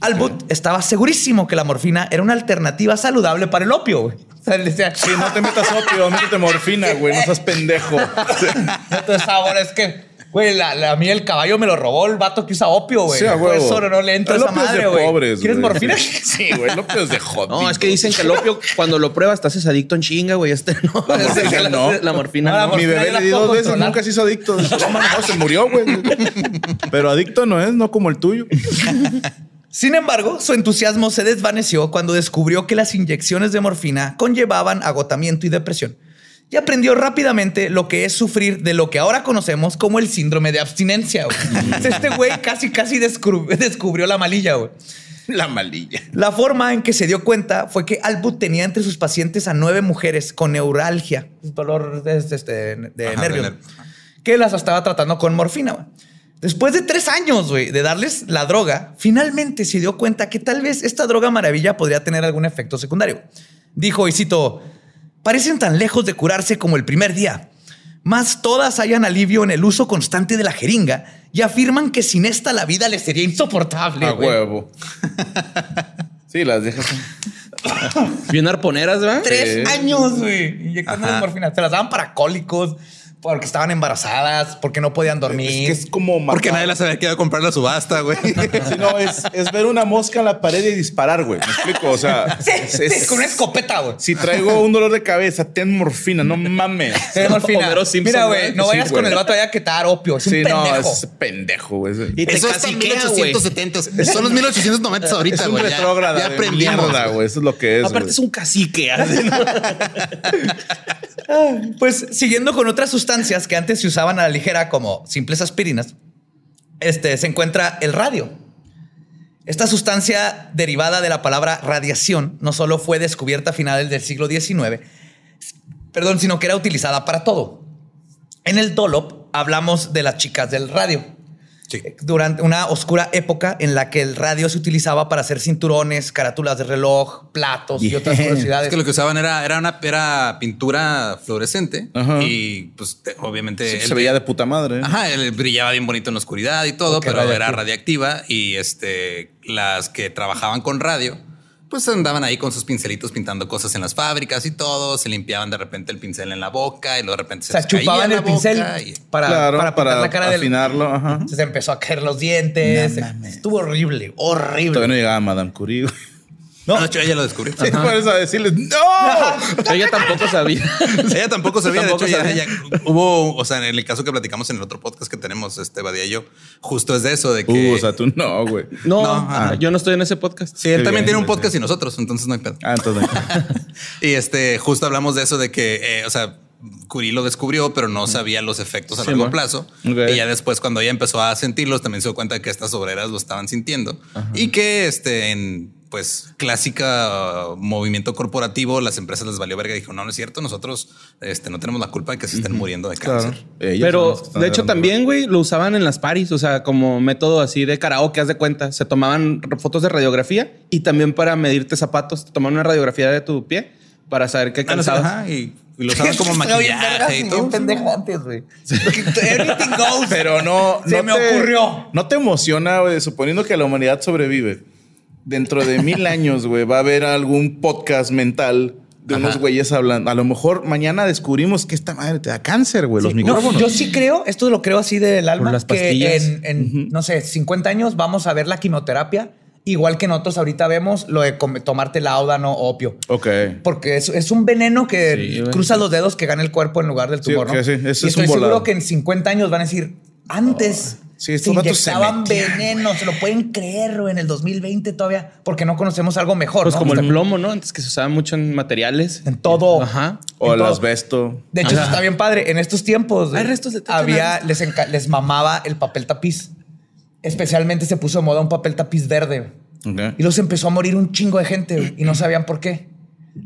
Albut estaba segurísimo que la morfina era una alternativa saludable para el opio. güey. O sea, él decía, Sí, no te metas opio, métete morfina, güey. No seas pendejo. Entonces, ahora es que, güey, la, la- a mí el caballo me lo robó el vato que usa opio, güey. Sí, a Por huevo. eso no, no le entra El esa opio madre, güey. pobres, ¿Quieres güey. morfina? Sí, güey. El opio es de jodido. No, es que dicen que el opio, cuando lo pruebas, te haces adicto en chinga, güey. Este no. La morfina no. La morfina No, la no. Mi bebé le di dos veces, controlar. nunca se hizo adicto. No, man, no, se murió, güey. Pero adicto no es, no como el tuyo. Sin embargo, su entusiasmo se desvaneció cuando descubrió que las inyecciones de morfina conllevaban agotamiento y depresión. Y aprendió rápidamente lo que es sufrir de lo que ahora conocemos como el síndrome de abstinencia. güey. Este güey casi, casi descubri- descubrió la malilla. güey. La malilla. La forma en que se dio cuenta fue que Albut tenía entre sus pacientes a nueve mujeres con neuralgia, dolor de, de- de- de Ajá, nervios, de ner- que las estaba tratando con morfina. güey. Después de tres años güey, de darles la droga, finalmente se dio cuenta que tal vez esta droga maravilla podría tener algún efecto secundario. Dijo, y cito, parecen tan lejos de curarse como el primer día, más todas hallan alivio en el uso constante de la jeringa y afirman que sin esta la vida les sería insoportable. A huevo. sí, las dejas. Bien arponeras, ¿verdad? Tres años, güey, inyectando morfina. Se las daban para cólicos, porque estaban embarazadas, porque no podían Es dormir. que es como Porque matar- nadie las había quedado a comprar la subasta, güey. Sí, no, es, es ver una mosca en la pared y disparar, güey. Me explico. O sea, Sí, es- sí, es- con una escopeta, güey. si traigo un dolor de cabeza, ten morfina, no mames. Ten morfina. Simpson, Mira, güey. no Sí, vayas con el vato allá que te dar opio. Es un Sí, no, pendejo. es pendejo, güey. Y te Eso está en caciquea, güey. 1870. Son los 1890 ahorita, Es un güey. Ya- Ya aprendimos. mierda, güey. Eso es lo que es. Aparte güey. es un cacique. ¿no? Pues siguiendo con otras que antes se usaban a la ligera como simples aspirinas, este, se encuentra el radio. Esta sustancia derivada de la palabra radiación no solo fue descubierta a finales del siglo XIX, perdón, sino que era utilizada para todo. En el Dolop hablamos de las chicas del radio. Sí. Durante una oscura época en la que el radio se utilizaba para hacer cinturones, carátulas de reloj, platos y otras curiosidades. Es que lo que usaban era, era una era pintura fluorescente Ajá. y pues te- obviamente Sí, el- se veía de puta madre. ¿eh? Ajá, él brillaba bien bonito en la oscuridad y todo, pero era radiactiva. radiactiva y este las que trabajaban con radio pues andaban ahí con sus pincelitos pintando cosas en las fábricas y todo, se limpiaban de repente el pincel en la boca y luego de repente se caía chupaban la el pincel boca y- para, claro, para, para, la cara del, afinarlo. Ajá. Se empezó a caer los dientes. Estuvo horrible, horrible. Todavía no llegaba Madame Curie. No, de hecho, ella lo descubrió. Sí, por eso a decirles, ¡No! Ella tampoco sabía. Ella tampoco sabía. Tampoco de hecho, ella- sabía. ella- hubo, o sea, en el caso que platicamos en el otro podcast que tenemos, este Badía y yo, justo es de eso, de que. Uh, o sea, tú no, güey. No, No, ah, yo no estoy en ese podcast. sí, él Qué también bien, tiene un podcast y nosotros, entonces no hay pedo. Ah, entonces. Y este, justo hablamos de eso, de que, eh, o sea, Curie lo descubrió, pero no sabía los efectos a Sí, largo man. plazo. Y ya después, cuando ella empezó a sentirlos, también se dio cuenta de que estas obreras lo estaban sintiendo y que este, en pues clásica uh, movimiento corporativo, las empresas les valió verga y dijo, no, no es cierto, nosotros este, no tenemos la culpa de que se estén muriendo de cáncer. Pero de hecho también, güey, lo usaban en las paris, o sea, como método así de karaoke, haz de cuenta. Se tomaban fotos de radiografía y también para medirte zapatos, te tomaban una radiografía de tu pie para saber qué Ah, no calzabas. ajá, y, y lo usaban como maquillaje y todo. güey. Everything goes. Pero no. Se no me te- ocurrió. No te emociona, güey, suponiendo que la humanidad sobrevive. Dentro de mil años, güey, va a haber algún podcast mental de unos güeyes hablando. A lo mejor mañana descubrimos que esta madre te da cáncer, güey, los No, micrófonos. yo sí creo, esto lo creo así del alma, las que en, no sé, 50 años vamos a ver la quimioterapia, igual que nosotros ahorita vemos lo de tomarte láudano o opio. Ok. Porque es, es un veneno que Sí, cruza los dedos que gana el cuerpo en lugar del Sí, tumor. ok, ¿no? sí, eso y es estoy un seguro que en 50 años van a decir, antes Sí, se vatos se inyectaban metían. veneno, se lo pueden creer güey, en el 2020 todavía, porque no conocemos algo mejor. Pues ¿no? como el plomo, ¿no? Antes que se usaba mucho en materiales. En todo. Ajá. O el asbesto. De hecho, eso está bien padre. En estos tiempos Hay eh, restos de había, les, enca- les mamaba el papel tapiz. Especialmente se puso de moda un papel tapiz verde. Ok. Y los empezó a morir un chingo de gente y no sabían por qué.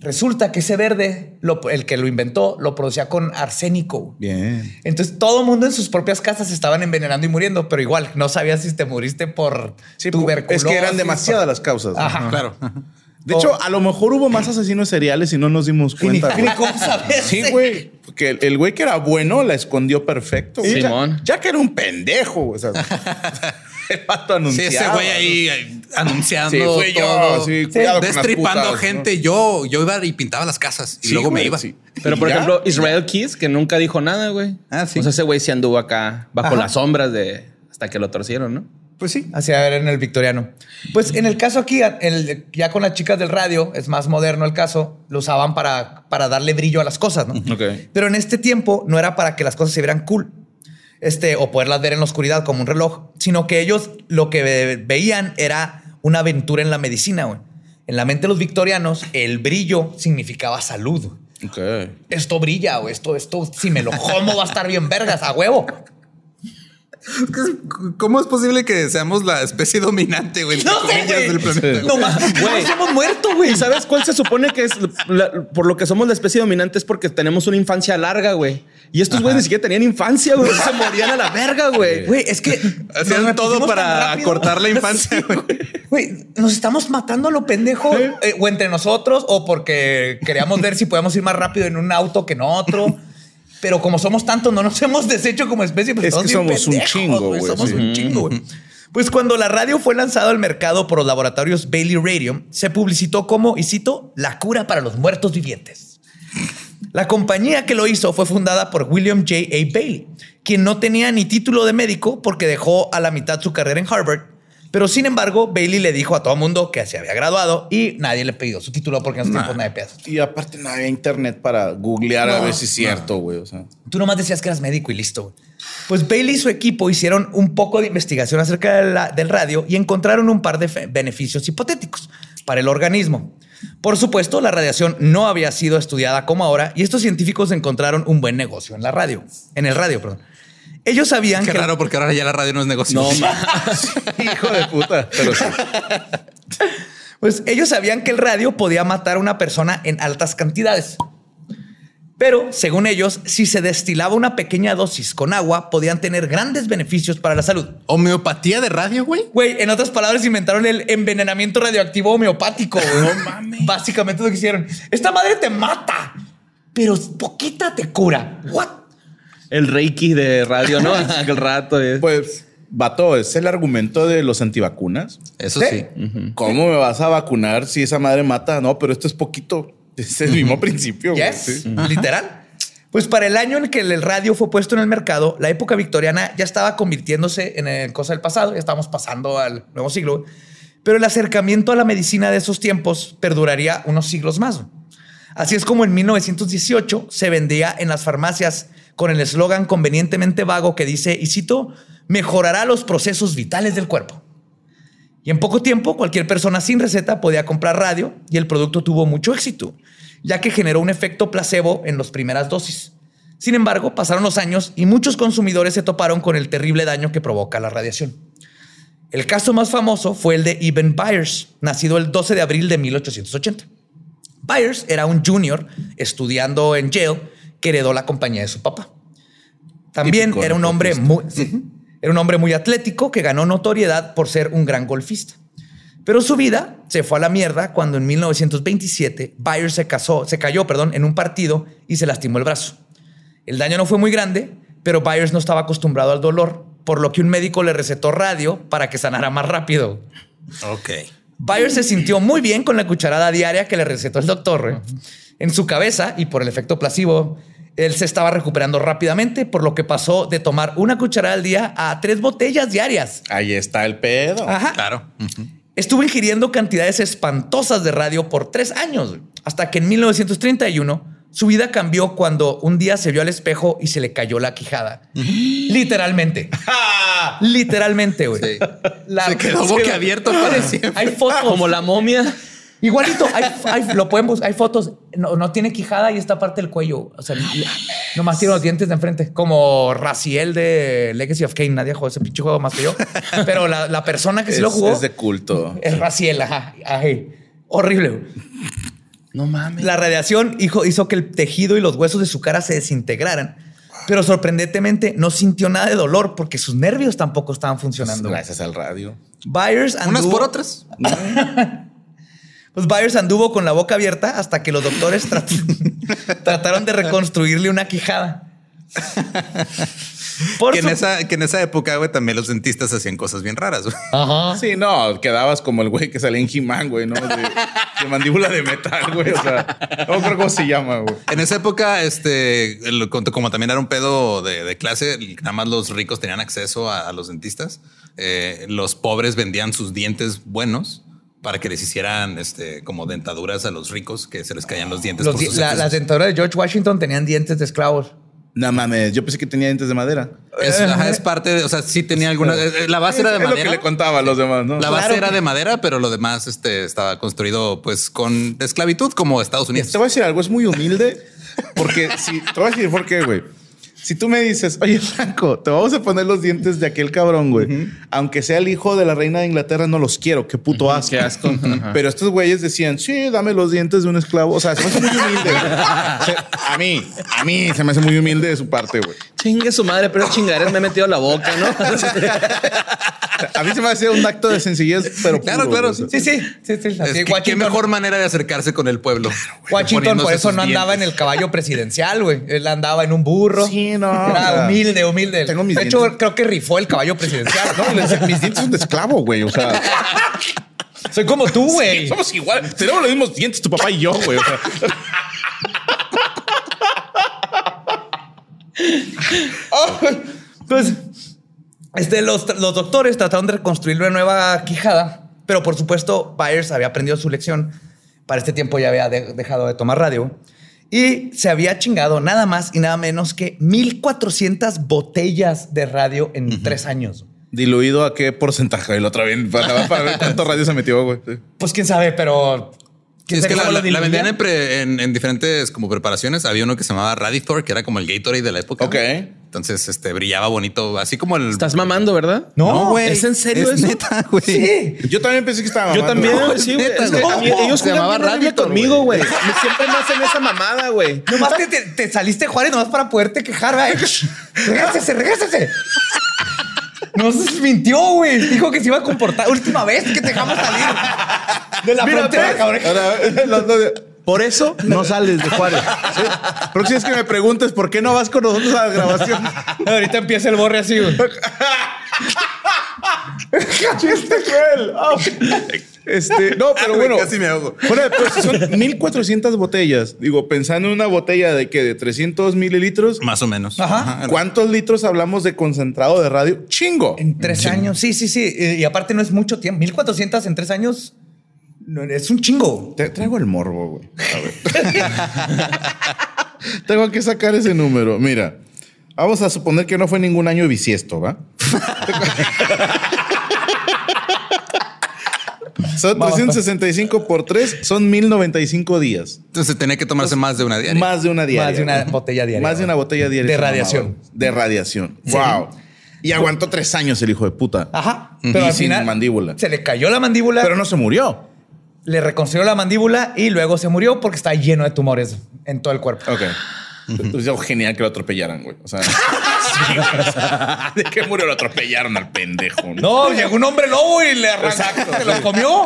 Resulta que ese verde, lo- el que lo inventó, lo producía con arsénico. Bien. Entonces todo el mundo en sus propias casas se estaban envenenando y muriendo, pero igual no sabías si te muriste por Sí, tuberculosis. es que eran demasiadas por- las causas. Ajá. Claro. De hecho, a lo mejor hubo más asesinos seriales y no nos dimos cuenta. cómo. Sí, güey. Porque el, el güey que era bueno la escondió perfecto. güey. Simón. Ya, ya que era un pendejo. O sea, el pato Sí, anunciaba. ese güey ahí anunciando. Sí, fui yo, todo, sí, cuidado con las destripando putas, gente. Yo, yo iba y pintaba las casas y Sí, luego me iba. sí. Pero por ya, ejemplo, Israel Keys, que nunca dijo nada, güey. Ah, sí. O sea, ese güey sí anduvo acá bajo Ajá. las sombras de hasta que lo torcieron, ¿no? Pues sí. Así a ver en el victoriano. Pues en el caso aquí, el- ya con las chicas del radio, es más moderno el caso, lo usaban para, para darle brillo a las cosas, ¿no? Ok. Pero en este tiempo no era para que las cosas se vieran cool. Este, o poderlas ver en la oscuridad como un reloj, sino que ellos lo que ve- veían era una aventura en la medicina, güey. En la mente de los victorianos, el brillo significaba salud. güey. Ok. Esto brilla, o esto, esto, si me lo como va a estar bien vergas, a huevo. ¿Cómo es posible que seamos la especie dominante, güey? No sé, güey. del planeta? No más, Güey. nos hemos muerto, güey. ¿Y sabes cuál se supone que es la- por lo que somos la especie dominante? Es porque tenemos una infancia larga, güey. Y estos güeyes ni siquiera tenían infancia, güey. Se morían a la verga, güey. Güey, es que Hacían todo para acortar la infancia, güey. Güey, nos estamos matando a lo pendejo eh, o entre nosotros o porque queríamos ver si podemos ir más rápido en un auto que en otro. Pero como somos tantos, no nos hemos deshecho como especie. Pues Es que somos un chingo, güey. Somos sí. un chingo, güey. Pues cuando la radio fue lanzada al mercado por los laboratorios Bailey Radium, se publicitó como, y cito, la cura para los muertos vivientes. La compañía que lo hizo fue fundada por William J. A. Bailey, quien no tenía ni título de médico porque dejó a la mitad su carrera en Harvard. Pero sin embargo, Bailey le dijo a todo mundo que se había graduado y nadie le pidió su título porque en esos tiempos nadie pedía su título. Y aparte no había internet para googlear a ver si es cierto, güey. O sea, Tú nomás decías que eras médico y listo. güey. Pues Bailey y su equipo hicieron un poco de investigación acerca de la- del radio y encontraron un par de beneficios hipotéticos para el organismo. Por supuesto, la radiación no había sido estudiada como ahora y estos científicos encontraron un buen negocio en la radio, en el radio, perdón. Ellos sabían Qué que raro porque ahora ya la radio no es negocio. no más. Hijo de puta. Pero sí. Pues ellos sabían que el radio podía matar a una persona en altas cantidades. Pero, según ellos, si se destilaba una pequeña dosis con agua, podían tener grandes beneficios para la salud. Homeopatía de radio, güey. Güey, en otras palabras, inventaron el envenenamiento radioactivo homeopático. güey. No mames. Básicamente lo que hicieron. Esta madre te mata, pero poquita te cura. What? El Reiki de radio, ¿no? Aquel rato. eh. Pues, vato, es el argumento de los antivacunas. Eso ¿Sí? sí. ¿Cómo me vas a vacunar si esa madre mata? No, pero esto es poquito. Es el mismo principio. güey, Yes, sí. literal. Pues para el año en que el radio fue puesto en el mercado, la época victoriana ya estaba convirtiéndose en el cosa del pasado, ya estábamos pasando al nuevo siglo. Pero el acercamiento a la medicina de esos tiempos perduraría unos siglos más. Así es como en 1918 se vendía en las farmacias con el eslogan convenientemente vago que dice, y cito, mejorará los procesos vitales del cuerpo. Y en poco tiempo, cualquier persona sin receta podía comprar radio y el producto tuvo mucho éxito, ya que generó un efecto placebo en las primeras dosis. Sin embargo, pasaron los años y muchos consumidores se toparon con el terrible daño que provoca la radiación. El caso más famoso fue el de Eben Byers, nacido el 12 de abril de 1880. Byers era un junior estudiando en Yale que heredó la compañía de su papá. También Típico era un hombre muy, sí, era un hombre muy atlético que ganó notoriedad por ser un gran golfista. Pero su vida se fue a la mierda cuando en 1927 Byers se casó, se cayó, perdón, en un partido y se lastimó el brazo. El daño no fue muy grande, pero Byers no estaba acostumbrado al dolor, por lo que un médico le recetó radio para que sanara más rápido. Ok. Byers se sintió muy bien con la cucharada diaria que le recetó el doctor. ¿eh? En su cabeza y por el efecto placebo, él se estaba recuperando rápidamente, por lo que pasó de tomar una cucharada al día a tres botellas diarias. Ahí está el pedo. Ajá. Claro. Ujú. Estuvo ingiriendo cantidades espantosas de radio por tres años, hasta que en 1931 su vida cambió cuando un día se vio al espejo y se le cayó la quijada. Literalmente. Literalmente, güey. Sí. La- Se quedó boquiabierto para siempre. Hay fotos. Como la momia. Igualito, hay, hay- lo pueden buscar, hay fotos. No, no tiene quijada y esta parte del cuello. O sea, nomás tiene los dientes de enfrente. Como Raciel de Legacy of Kane. Nadie jugó ese pinche juego más que yo. Pero la, la persona que sí es, lo jugó es de culto. es Raciel. Ajá. Ay, horrible. No mames. La radiación hizo, hizo que el tejido y los huesos de su cara se desintegraran. Pero sorprendentemente no sintió nada de dolor porque sus nervios tampoco estaban funcionando. Gracias al radio. Byers Unas por otras. Pues Byers anduvo con la boca abierta hasta que los doctores trat- trataron de reconstruirle una quijada. Por Que en, esa, que en esa época, güey, también los dentistas hacían cosas bien raras. güey. Ajá. Sí, no, quedabas como el güey que salía en He-Man, güey, ¿no? De, de mandíbula de metal, güey. O sea, no creo cómo se llama, güey. En esa época, este, el- como también era un pedo de, de clase, nada más los ricos tenían acceso a, a los dentistas. Eh, los pobres vendían sus dientes buenos para que les hicieran este, como dentaduras a los ricos que se les caían los dientes. Los por di- sus la- excesos. las dentaduras de George Washington tenían dientes de esclavos. No mames, yo pensé que tenía dientes de madera. Es, ajá, es parte de, o sea, sí tenía alguna. eh, La base era de es lo madera. que le contaba a los demás, ¿no? La base Claro era que- de madera, pero lo demás este, estaba construido pues con esclavitud como Estados Unidos. Te voy a decir algo, es muy humilde. Porque si te voy a decir por qué, güey. Si tú me dices, oye, Franco, te vamos a poner los dientes de aquel cabrón, güey. Aunque sea el hijo de la reina de Inglaterra, no los quiero. Qué puto asco. Qué asco. Pero estos güeyes decían, sí, dame los dientes de un esclavo. O sea, se me hace muy humilde. güey. O sea, a mí, a mí se me hace muy humilde de su parte, güey. Chingue su madre, pero chingaderas me he metido la boca, ¿no? A mí se me hacía un acto de sencillez, pero Claro, puro, claro. Sí, sí, sí, sí. Es que- qué mejor manera de acercarse con el pueblo. Washington por eso no andaba en el caballo presidencial, güey. Él andaba en un burro. Sí, no, Era o sea, humilde, humilde. tengo mis de hecho, dientes. creo que rifó el caballo presidencial. No, y le decía, mis dientes son de esclavo, güey. O sea, Soy como tú, güey. somos igual. Tenemos los mismos dientes, tu papá y yo, güey. O sea, Pues, este, los, los doctores trataron de reconstruir una nueva quijada, pero por supuesto, Byers había aprendido su lección. Para este tiempo ya había de- dejado de tomar radio y se había chingado nada más y nada menos que 1400 botellas de radio en tres años. diluido a qué porcentaje el otro bien para, para ver cuánto radio se metió, güey. Pues quién sabe, pero. Sí, es que la, ¿Cómo lo la- la vendían en, pre- en- en diferentes como preparaciones. Había uno que se llamaba Radithor, que era como el Gatorade de la época. Ok. Entonces, este brillaba bonito, así como el. Estás mamando, ¿verdad? No, güey. ¿Es en serio Es eso? neta, güey. Sí. Yo también pensé que estaba Yo también, No, es sí, güey. neta, Es que ellos Se llamaba Radithor, conmigo, güey. Siempre me hacen esa mamada, güey. Nomás te, te, te saliste Juárez nomás para poderte quejar, güey. Regásese, regásese. No se mintió, güey. Dijo que se iba a comportar. Última vez que te dejamos salir de la Mira, frontera, ¿ves? cabrón. Por eso no sales de Juárez. Sí. Próxima vez que me preguntes por qué no vas con nosotros a la grabación. Ahorita empieza el borre así, güey. Chiste cruel. Oh. Este, no, pero Güey, bueno. casi me ahogo. Fuera de pues, son 1400 botellas. Digo, pensando en una botella de que de 300 mililitros. Más o menos. Ajá. ¿Cuántos litros hablamos de concentrado de radio? Chingo. En tres años, sí, sí, sí. Y aparte no es mucho tiempo. 1400 en tres años no, es un chingo. Te traigo el morbo, güey. A ver. Tengo que sacar ese número. Mira, vamos a suponer que no fue ningún año bisiesto, ¿va? Son Vamos, 365 por 3, son 1095 días. Entonces tenía que tomarse más de una diaria. Más de una diaria. Más de una botella diaria. Más de una botella diaria. De radiación. De radiación. Wow. Y aguantó tres años el hijo de puta. Ajá. Y Pero al sin final mandíbula. se le cayó la mandíbula, Pero no se murió. le reconstruyó la mandíbula y luego se murió porque está lleno de tumores en todo el cuerpo. Ok. Entonces, genial que lo atropellaran, güey. O sea, ¿de qué murió? Lo atropellaron al pendejo. No, llegó un hombre lobo y le arrancó, Exacto, se lo comió.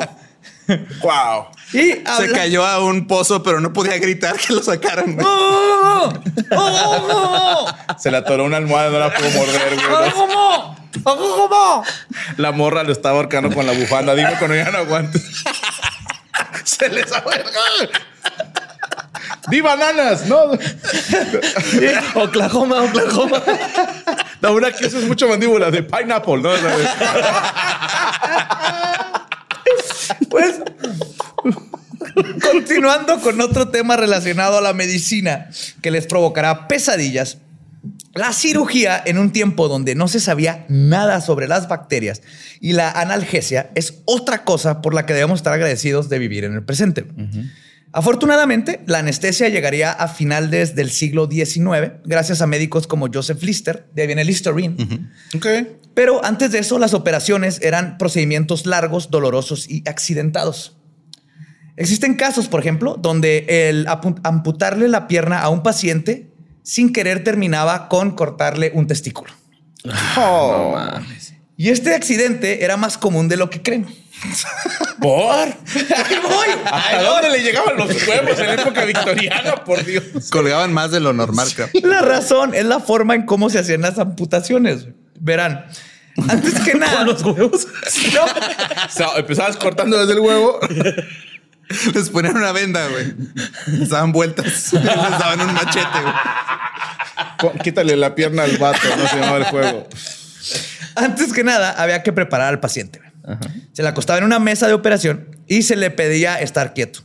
Wow. Y Se habla- cayó a un pozo, pero no podía gritar que lo sacaran. güey. ¡Oh! ¡Oh, oh, Se le atoró una almohada, no la pudo morder, oh! güey. ¿Cómo? ¿Cómo? ¿Cómo? La morra lo estaba ahorcando con la bufanda. Dime cuando ya no aguantes. Se les ahuega. ¡Di bananas! No. Oklahoma, Oklahoma. La una que eso es mucho mandíbula de pineapple, ¿no? Pues continuando con otro tema relacionado a la medicina que les provocará pesadillas. La cirugía en un tiempo donde no se sabía nada sobre las bacterias y la analgesia es otra cosa por la que debemos estar agradecidos de vivir en el presente. Afortunadamente, la anestesia llegaría a finales del siglo XIX gracias a médicos como Joseph Lister, de ahí viene Listerine, ok. pero antes de eso, las operaciones eran procedimientos largos, dolorosos y accidentados. Existen casos, por ejemplo, donde el amputarle la pierna a un paciente sin querer terminaba con cortarle un testículo. Oh. Y este accidente era más común de lo que creen. ¿Por? Ahí voy. ¿Hasta dónde le llegaban los huevos en época victoriana? Por Dios. Colgaban más de lo normal, creo. La razón es la forma en cómo se hacían las amputaciones. Verán, antes que nada. los huevos. No. O sea, empezabas cortando desde el huevo. Les ponían una venda, güey. Les daban vueltas. Les daban un machete, güey. Quítale la pierna al vato, no se llamaba el juego. Antes que nada, había que preparar al paciente. Se le acostaba en una mesa de operación y se le pedía estar quieto.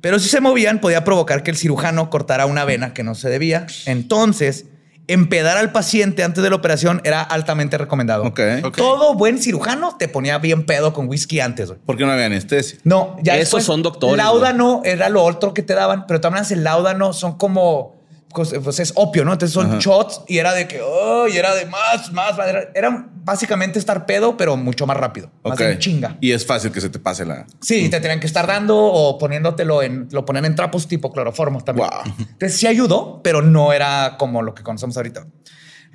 Pero si se movían, podía provocar que el cirujano cortara una vena que no se debía. Entonces, empedar al paciente antes de la operación era altamente recomendado. Todo buen cirujano te ponía bien pedo con whisky antes. güey. ¿Por qué no había anestesia? No, ya Esos después, son doctores, Láudano era lo otro que te daban, pero también el láudano son como pues, es opio, ¿no? Entonces son Ajá. shots y era de que, oh, y era de más, más, más. Era, era básicamente estar pedo, pero mucho más rápido, más Ok. en chinga. Y es fácil que se te pase la. Sí, te tenían que estar dando o poniéndotelo en, lo ponían en trapos tipo cloroformo también. Wow. Entonces sí ayudó, pero no era como lo que conocemos ahorita.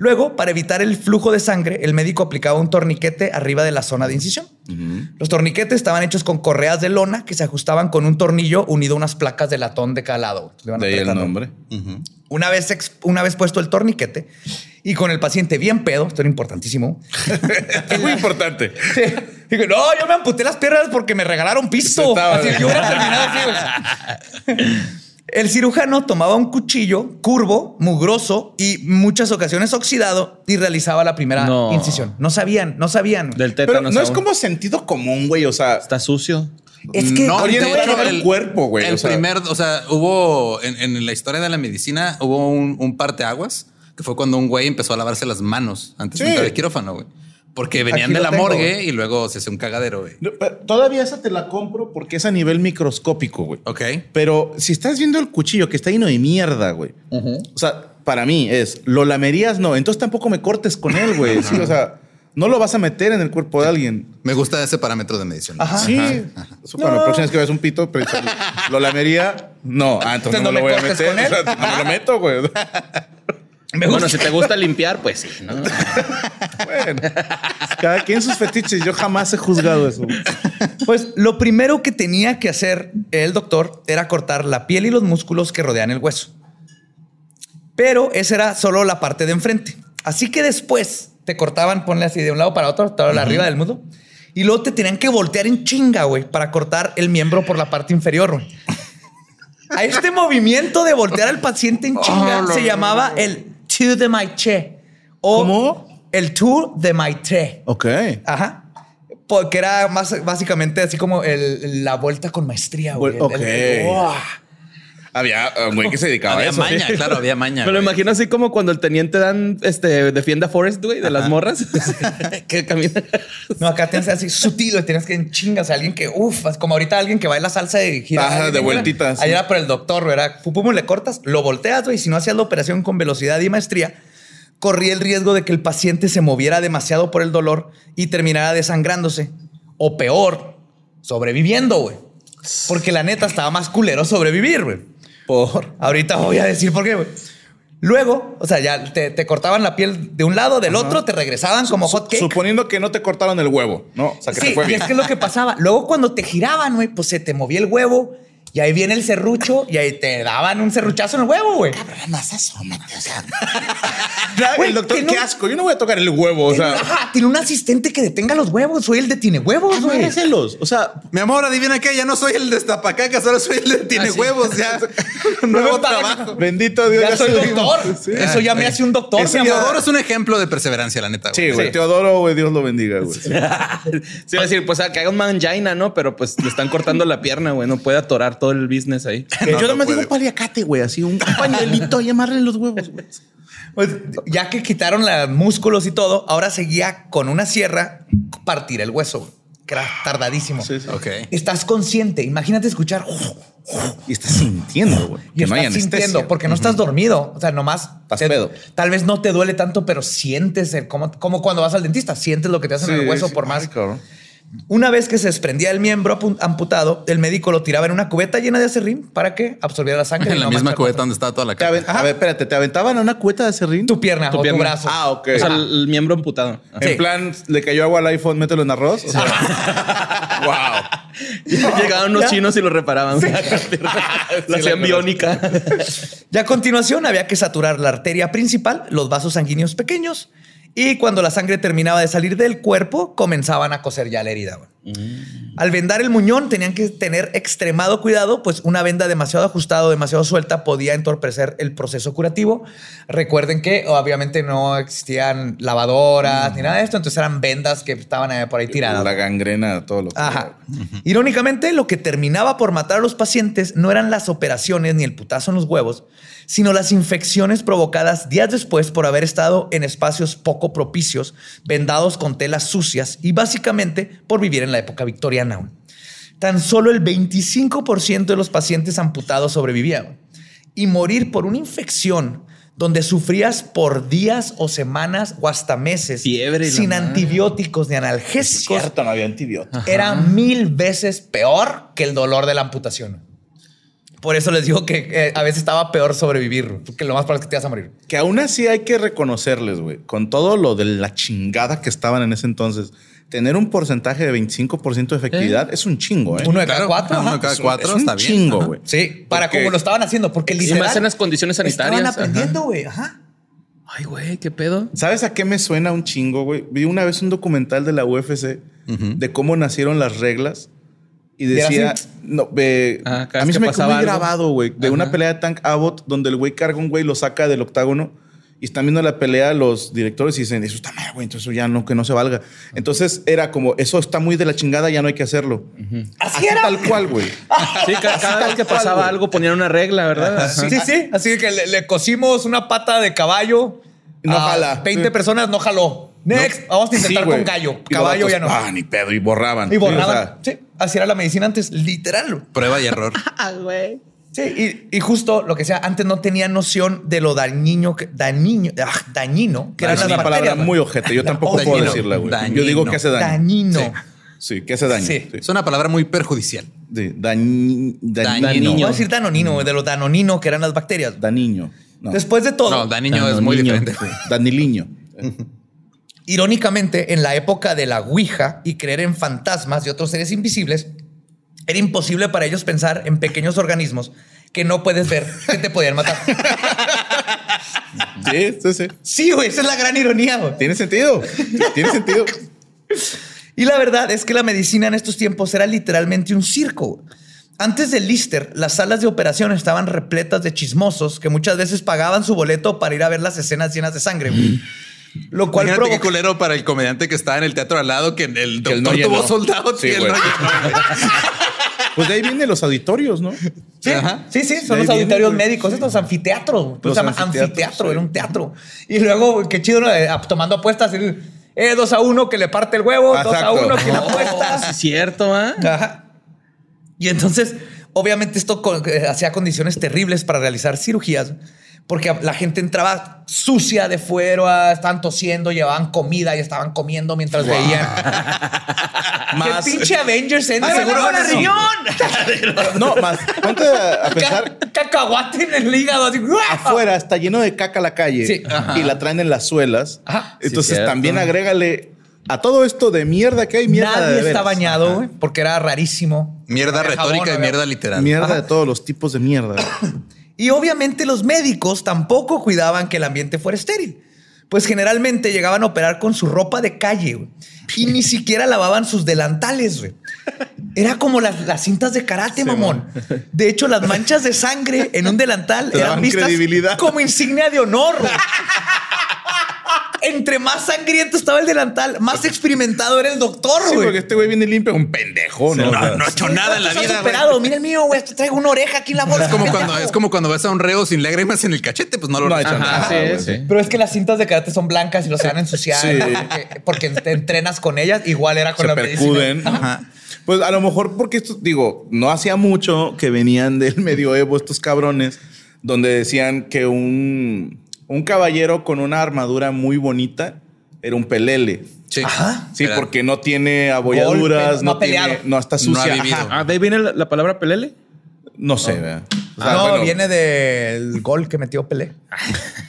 Luego, para evitar el flujo de sangre, el médico aplicaba un torniquete arriba de la zona de incisión. Los torniquetes estaban hechos con correas de lona que se ajustaban con un tornillo unido a unas placas de latón de cada lado. Le iban De ahí el nombre. Una vez, una vez puesto el torniquete y con el paciente bien pedo, esto era importantísimo. Es muy importante. Sí. Digo, no, yo me amputé las piernas porque me regalaron pisto. Estaba- Así que yo hubiera terminado así, güey. El cirujano tomaba un cuchillo curvo, mugroso y muchas ocasiones oxidado y realizaba la primera No. incisión. No sabían, no sabían. Del Pero tétano. no es como sentido común, güey. O sea, Está sucio. Es que No, hecho, llegar- el cuerpo, güey, El o sea. primer, o sea, hubo en, en la historia de la medicina, hubo un, un parteaguas que fue cuando un güey empezó a lavarse las manos antes Sí. de entrar al quirófano, güey. Porque venían Aquí de la tengo, morgue y luego se hace un cagadero, güey. no, todavía esa te la compro porque es a nivel microscópico, güey. Ok. Pero si estás viendo el cuchillo que está lleno de mierda, güey. O sea, para mí es, lo lamerías, no. Entonces tampoco me cortes con él, güey. Sí, o sea, no lo vas a meter en el cuerpo de alguien. Me gusta ese parámetro de medición. Sí. Eso para la próxima vez que veas un pito, lo lamería, no. Ah, entonces no, ¿No me lo voy a meter. con él? O sea, no me lo meto, güey. Me Bueno, si te gusta limpiar, pues sí, ¿no? Bueno, cada quien sus fetiches. Yo jamás he juzgado eso. Pues lo primero que tenía que hacer el doctor era cortar la piel y los músculos que rodean el hueso. Pero esa era solo la parte de enfrente. Así que después te cortaban, ponle así de un lado para otro, todo arriba del muslo. Y luego te tenían que voltear en chinga, güey, para cortar el miembro por la parte inferior, güey. A este movimiento de voltear al paciente en chinga se llamaba el tour de Maitre. O ¿Cómo? El tour de Maitre. Ok. Ajá. Porque era más básicamente así como el- la vuelta con maestría, güey. Ok. El-. Había eh, un güey que se dedicaba a Había eso. maña, claro, había maña. Me lo imagino así como cuando el teniente dan, este, defiende a Forrest, güey, de las morras. que camina. No, acá tienes así sutil, güey, tienes que en chingas a alguien que, uff, como ahorita alguien que baila salsa de gira. Ajá, de vueltitas. Ahí era por el doctor, güey, era pum, pum, le cortas, lo volteas, güey. Si no hacías la operación con velocidad y maestría, corría el riesgo de que el paciente se moviera demasiado por el dolor y terminara desangrándose. O peor, sobreviviendo, güey. Porque la neta estaba más culero sobrevivir, güey. Por. Ahorita voy a decir por qué, güey. Luego, o sea, ya te, te cortaban la piel de un lado, del otro, te regresaban como hot cake. Suponiendo que no te cortaron el huevo, ¿no? O sea, que Sí, te fue y bien. es que es lo que pasaba. Luego cuando te giraban, güey, pues se te movía el huevo y ahí viene el serrucho y ahí te daban un serruchazo en el huevo, güey. Güey, el doctor, que no- qué asco. Yo no voy a tocar el huevo. O sea, Ajá, tiene un asistente que detenga los huevos. Soy el de tiene huevos, güey. amárreselos. O sea, Mi amor, adivina qué, ya no soy el destapacacas, ahora soy el de tiene Ah, sí. huevos, ya. Nuevo trabajo. bendito Dios. Ya soy subimos. doctor. Sí. Eso ya me hace un doctor. Ese mi ya- amor. Teodoro es un ejemplo de perseverancia, la neta. güey. Sí, güey. Sí. Teodoro, güey, Dios lo bendiga, güey. Sí, iba a decir, pues que haga un mangina, ¿no? Pero pues le están cortando la pierna, güey. No puede atorar todo el business ahí. Yo no nada más puede. digo un paliacate, güey. Así un pañuelito y amarre los huevos, güey. Pues, ya que quitaron los músculos y todo, ahora seguía con una sierra partir el hueso, que era tardadísimo. Sí, sí. Ok. Estás consciente. Imagínate escuchar Y estás sintiendo, güey. y Que no estás anestesia. sintiendo porque no estás dormido. O sea, nomás Estás te- pedo. Tal vez no te duele tanto, pero sientes el, como, como cuando vas al dentista, sientes lo que te hacen en el hueso sí. por más. Una vez que se desprendía el miembro amputado, el médico lo tiraba en una cubeta llena de acerrín para que absorbiera la sangre. En la no misma cubeta donde estaba toda la cara. a ver, espérate, ¿te aventaban a una cubeta de serrín? Tu pierna Tu o pierna. tu brazo. Ah, ok. O sea, el, el miembro amputado. En Sí. plan, le cayó agua al iPhone, mételo en arroz. O sea, wow. Llegaban unos chinos y lo reparaban. la hacían biónica. Y a continuación había que saturar la arteria principal, los vasos sanguíneos pequeños, y cuando la sangre terminaba de salir del cuerpo, comenzaban a coser ya la herida. güey. Al vendar el muñón tenían que tener extremado cuidado, pues una venda demasiado ajustada o demasiado suelta podía entorpecer el proceso curativo. Recuerden que obviamente no existían lavadoras ni nada de esto, entonces eran vendas que estaban por ahí tiradas. La gangrena, todo lo que. Ajá. Irónicamente, lo que terminaba por matar a los pacientes no eran las operaciones ni el putazo en los huevos, sino las infecciones provocadas días después por haber estado en espacios poco propicios, vendados con telas sucias y básicamente por vivir en la época victoriana. Tan solo el 25% de los pacientes amputados sobrevivían. Y morir por una infección donde sufrías por días o semanas o hasta meses Fiebre sin madre. antibióticos ni analgésicos Cierto, no había antibióticos. era mil veces peor que el dolor de la amputación. Por eso les digo que eh, a veces estaba peor sobrevivir, porque lo más probable es que te vas a morir. Que aún así hay que reconocerles, güey, con todo lo de la chingada que estaban en ese entonces, tener un porcentaje de 25% de efectividad es un chingo, ¿eh? Uno de cada Claro, cuatro. uno de ajá. cada Es un- cuatro es un está bien. chingo, Ajá. güey. Sí, para Porque- como lo estaban haciendo, porque Y literal. más en las condiciones sanitarias. Estaban aprendiendo, güey. Ajá. Ay, güey, qué pedo. ¿Sabes a qué me suena un chingo, güey? Vi una vez un documental de la UFC de cómo nacieron las reglas y ¿Y decía? No, ve- Ah, a mí se me quedó muy algo. grabado, güey, de una pelea de Tank Abbott donde el güey carga un güey, lo saca del octágono y están viendo la pelea los directores y dicen, eso está mal, güey, entonces eso ya no, que no se valga. Entonces era como, eso está muy de la chingada, ya no hay que hacerlo. Así era. Tal cual, güey. Sí, ca- cada, vez que cual, pasaba algo ponían una regla, ¿verdad? Ajá. Sí, sí. Así que le, le cosimos una pata de caballo. No a jala. 20 personas no jaló. Next, vamos a intentar Sí, con gallo. Caballo vatos, ya no. Ah, ni pedo, y borraban. y Sí, o borraban. sea, Sí, así era la medicina antes, literal. Prueba y error. Sí, y, y justo lo que sea, antes no tenía noción de lo dañino, que, dañino, ah, dañino que eran es las una bacterias. palabra güey. muy ojete. Yo tampoco puedo Dañino. decirla, güey. Yo Dañino. digo que hace daño. Dañino. Sí, Sí, que hace daño. Sí. Sí. Es una palabra muy perjudicial. Dañi- dañino. Dañino. Voy a decir danonino, güey, de lo danonino que eran las bacterias. Daniño. No. Después de todo, No, Daniño es muy diferente. Sí. Daniliño. Irónicamente, en la época de la Ouija y creer en fantasmas y otros seres invisibles, era imposible para ellos pensar en pequeños organismos que no puedes ver que te podían matar. Sí, sí, sí. Sí, güey, esa es la gran ironía. güey. Tiene sentido. Tiene sentido. Y la verdad es que la medicina en estos tiempos era literalmente un circo. Antes del Lister, las salas de operación estaban repletas de chismosos que muchas veces pagaban su boleto para ir a ver las escenas llenas de sangre. güey. Lo cual Imagínate qué provocó... culero para el comediante que estaba en el teatro al lado que el Que doctor no tuvo llenó. soldados Sí, no. Pues de ahí vienen los auditorios, ¿no? Sí, Ajá. sí, sí, son los auditorios médicos, estos anfiteatros. Pues Los se llama anfiteatros, anfiteatro, sí. era un teatro. Y luego, qué chido, ¿no? Eh, tomando apuestas, el, eh, dos a uno que le parte el huevo, dos a uno que le Oh, apuesta. sí, cierto, ¿ah? Ajá. Y entonces, obviamente, esto eh, hacía condiciones terribles para realizar cirugías, porque la gente entraba sucia de fuera, estaban tosiendo, llevaban comida y estaban comiendo mientras veían. Más. ¡Qué pinche Avengers Endgame! seguro ¡Seguro la riñón! No, más. Ponte a, a pensar. Ca- Cacahuate en el hígado, así. Afuera está lleno de caca la calle Sí. y la traen en las suelas. Ajá. Entonces también agrégale a todo esto de mierda que hay mierda Nadie de está veras. bañado, güey, porque era rarísimo. Mierda retórica jabón, y mierda literal. Mierda Ajá. de todos los tipos de mierda. Y obviamente los médicos tampoco cuidaban que el ambiente fuera estéril. Pues generalmente llegaban a operar con su ropa de calle y ni siquiera lavaban sus delantales. güey. Era como las, las cintas de karate, mamón. De hecho, las manchas de sangre en un delantal eran vistas como insignia de honor. Entre más sangriento estaba el delantal, más experimentado era el doctor, Sí, güey. porque este güey viene limpio, un pendejo, ¿no? No, O sea, no he hecho nada en la ¿Cuántos has vida. güey. operado? Mira el mío, güey. Te traigo una oreja aquí en la bolsa. Es como cuando es como cuando ves a un reo sin lágrimas en el cachete, pues no lo No ha hecho Ajá, nada, sí, sí. Pero es que las cintas de karate son blancas y los se van a ensuciar Sí. porque, porque te entrenas con ellas. Igual era con se la percuden. medicina. Ajá. Pues a lo mejor porque esto, digo, no hacía mucho que venían del medioevo estos cabrones, donde decían que un, un caballero con una armadura muy bonita era un pelele. Sí. Ajá. Sí, Era- porque no tiene abolladuras, Golpe, no no, ha tiene- no está No ha sucia. vivido. Ajá. Ah, de ahí viene la, la palabra pelele. No sé, ¿verdad? O sea, no, bueno, viene del gol que metió Pelé.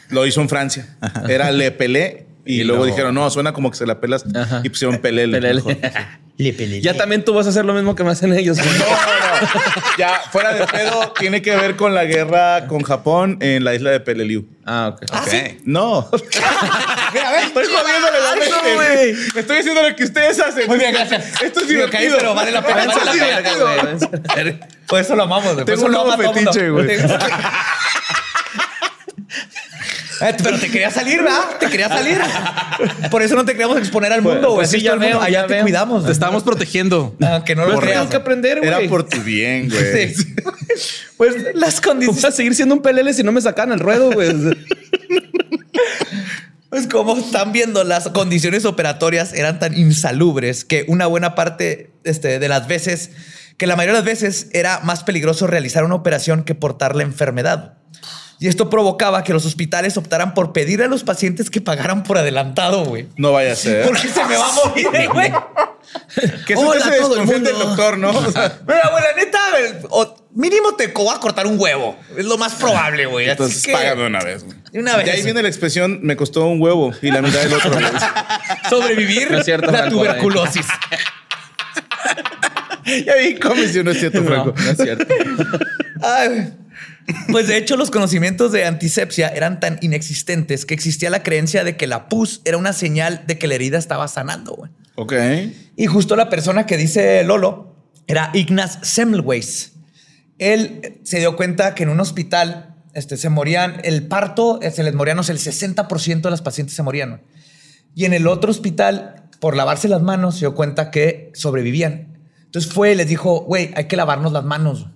Lo hizo en Francia. Era Le Pelé. Y, Y luego dijeron, no, suena como que se la pelas. Ajá. Y pusieron Pelele. Pelele. Le Pelé. Ya también tú vas a hacer lo mismo que me hacen ellos. güey. No, no, no. Ya, fuera de pedo, tiene que ver con la guerra con Japón en la isla de Peleliu. Ah, ok. Ok. No. Mira, a ver, estoy jodiéndole la mente. Estoy haciendo lo que ustedes hacen. Muy bien, gracias. Esto es Digo, caí, divertido. pero vale la pena. Vale la pena. Verga, güey. Por eso lo amamos, güey. Por Tengo eso un lo nuevo ama todo el mundo. fetiche, güey. Eh, Pero te quería salir, ¿verdad? Te quería salir. Por eso no te queríamos exponer al mundo, güey. pues sí, ya veo, allá ya te veo. cuidamos. Te estábamos protegiendo. Aunque no lo creas. que aprender, güey. Era por tu bien, güey. Sí. Pues las ¿Cómo condiciones. vas a seguir siendo un pelele si no me sacan el ruedo, güey? Pues como están viendo, las condiciones operatorias eran tan insalubres que una buena parte este, de las veces, que la mayoría de las veces era más peligroso realizar una operación que portar la enfermedad. Y esto provocaba que los hospitales optaran por pedir a los pacientes que pagaran por adelantado, güey. No vaya a ser. Porque se me va a morir, güey. Que eso Hola a todo el mundo. del doctor, ¿no? O sea, Mira, güey, la neta, o mínimo te voy a cortar un huevo. Es lo más probable, güey. Así Entonces, que- págame una vez, güey. De una vez. De ahí viene la expresión, me costó un huevo y la mitad del otro. sobrevivir No es cierto, la Franco, tuberculosis. ya vi cómo si no es cierto, No, Franco. no es cierto. Ay, Pues de hecho, los conocimientos de antisepsia eran tan inexistentes que existía la creencia de que la pus era una señal de que la herida estaba sanando. güey. Ok. Y justo la persona que dice Lolo era Ignaz Semmelweis. Él eh, se dio cuenta que en un hospital este, se morían, el parto, eh, se les morían, no sé, el 60% de las pacientes se morían. güey. Y en el otro hospital, por lavarse las manos, se dio cuenta que sobrevivían. Entonces fue y les dijo, güey, hay que lavarnos las manos.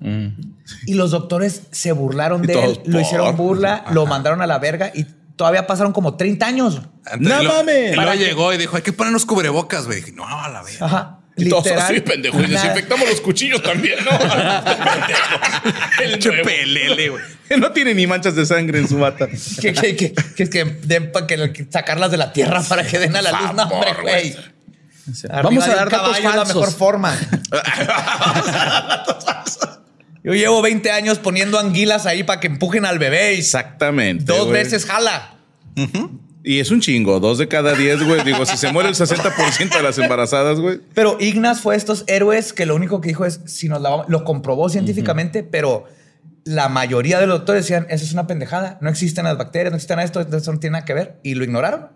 Y los doctores se burlaron Y de todos, él, lo hicieron burla, lo mandaron a la verga y todavía pasaron como 30 años. ¡No Y lo- mames! Y ¿Para luego llegó y dijo, hay que ponernos cubrebocas, güey. Dije, no, a la vez. Ajá. Y todos Literal, así, pendejo. Y desinfectamos los cuchillos también, ¿no? El pelele, güey. No tiene ni manchas de sangre en su bata. que, que, que, que, es que den pa- que, sacarlas de la tierra para que den a la luz. No, hombre, güey. Vamos a dar datos es la falsos. mejor forma. Yo llevo 20 años poniendo anguilas ahí para que empujen al bebé y Exactamente. dos güey. veces jala. Y es un chingo. Dos de cada diez, güey. Digo, si se muere el 60% de las embarazadas, güey. Pero Ignaz fue estos héroes que lo único que dijo es si nos lavamos, lo comprobó científicamente, pero la mayoría de los doctores decían eso es una pendejada, no existen las bacterias, no existen esto, eso no tiene nada que ver y lo ignoraron.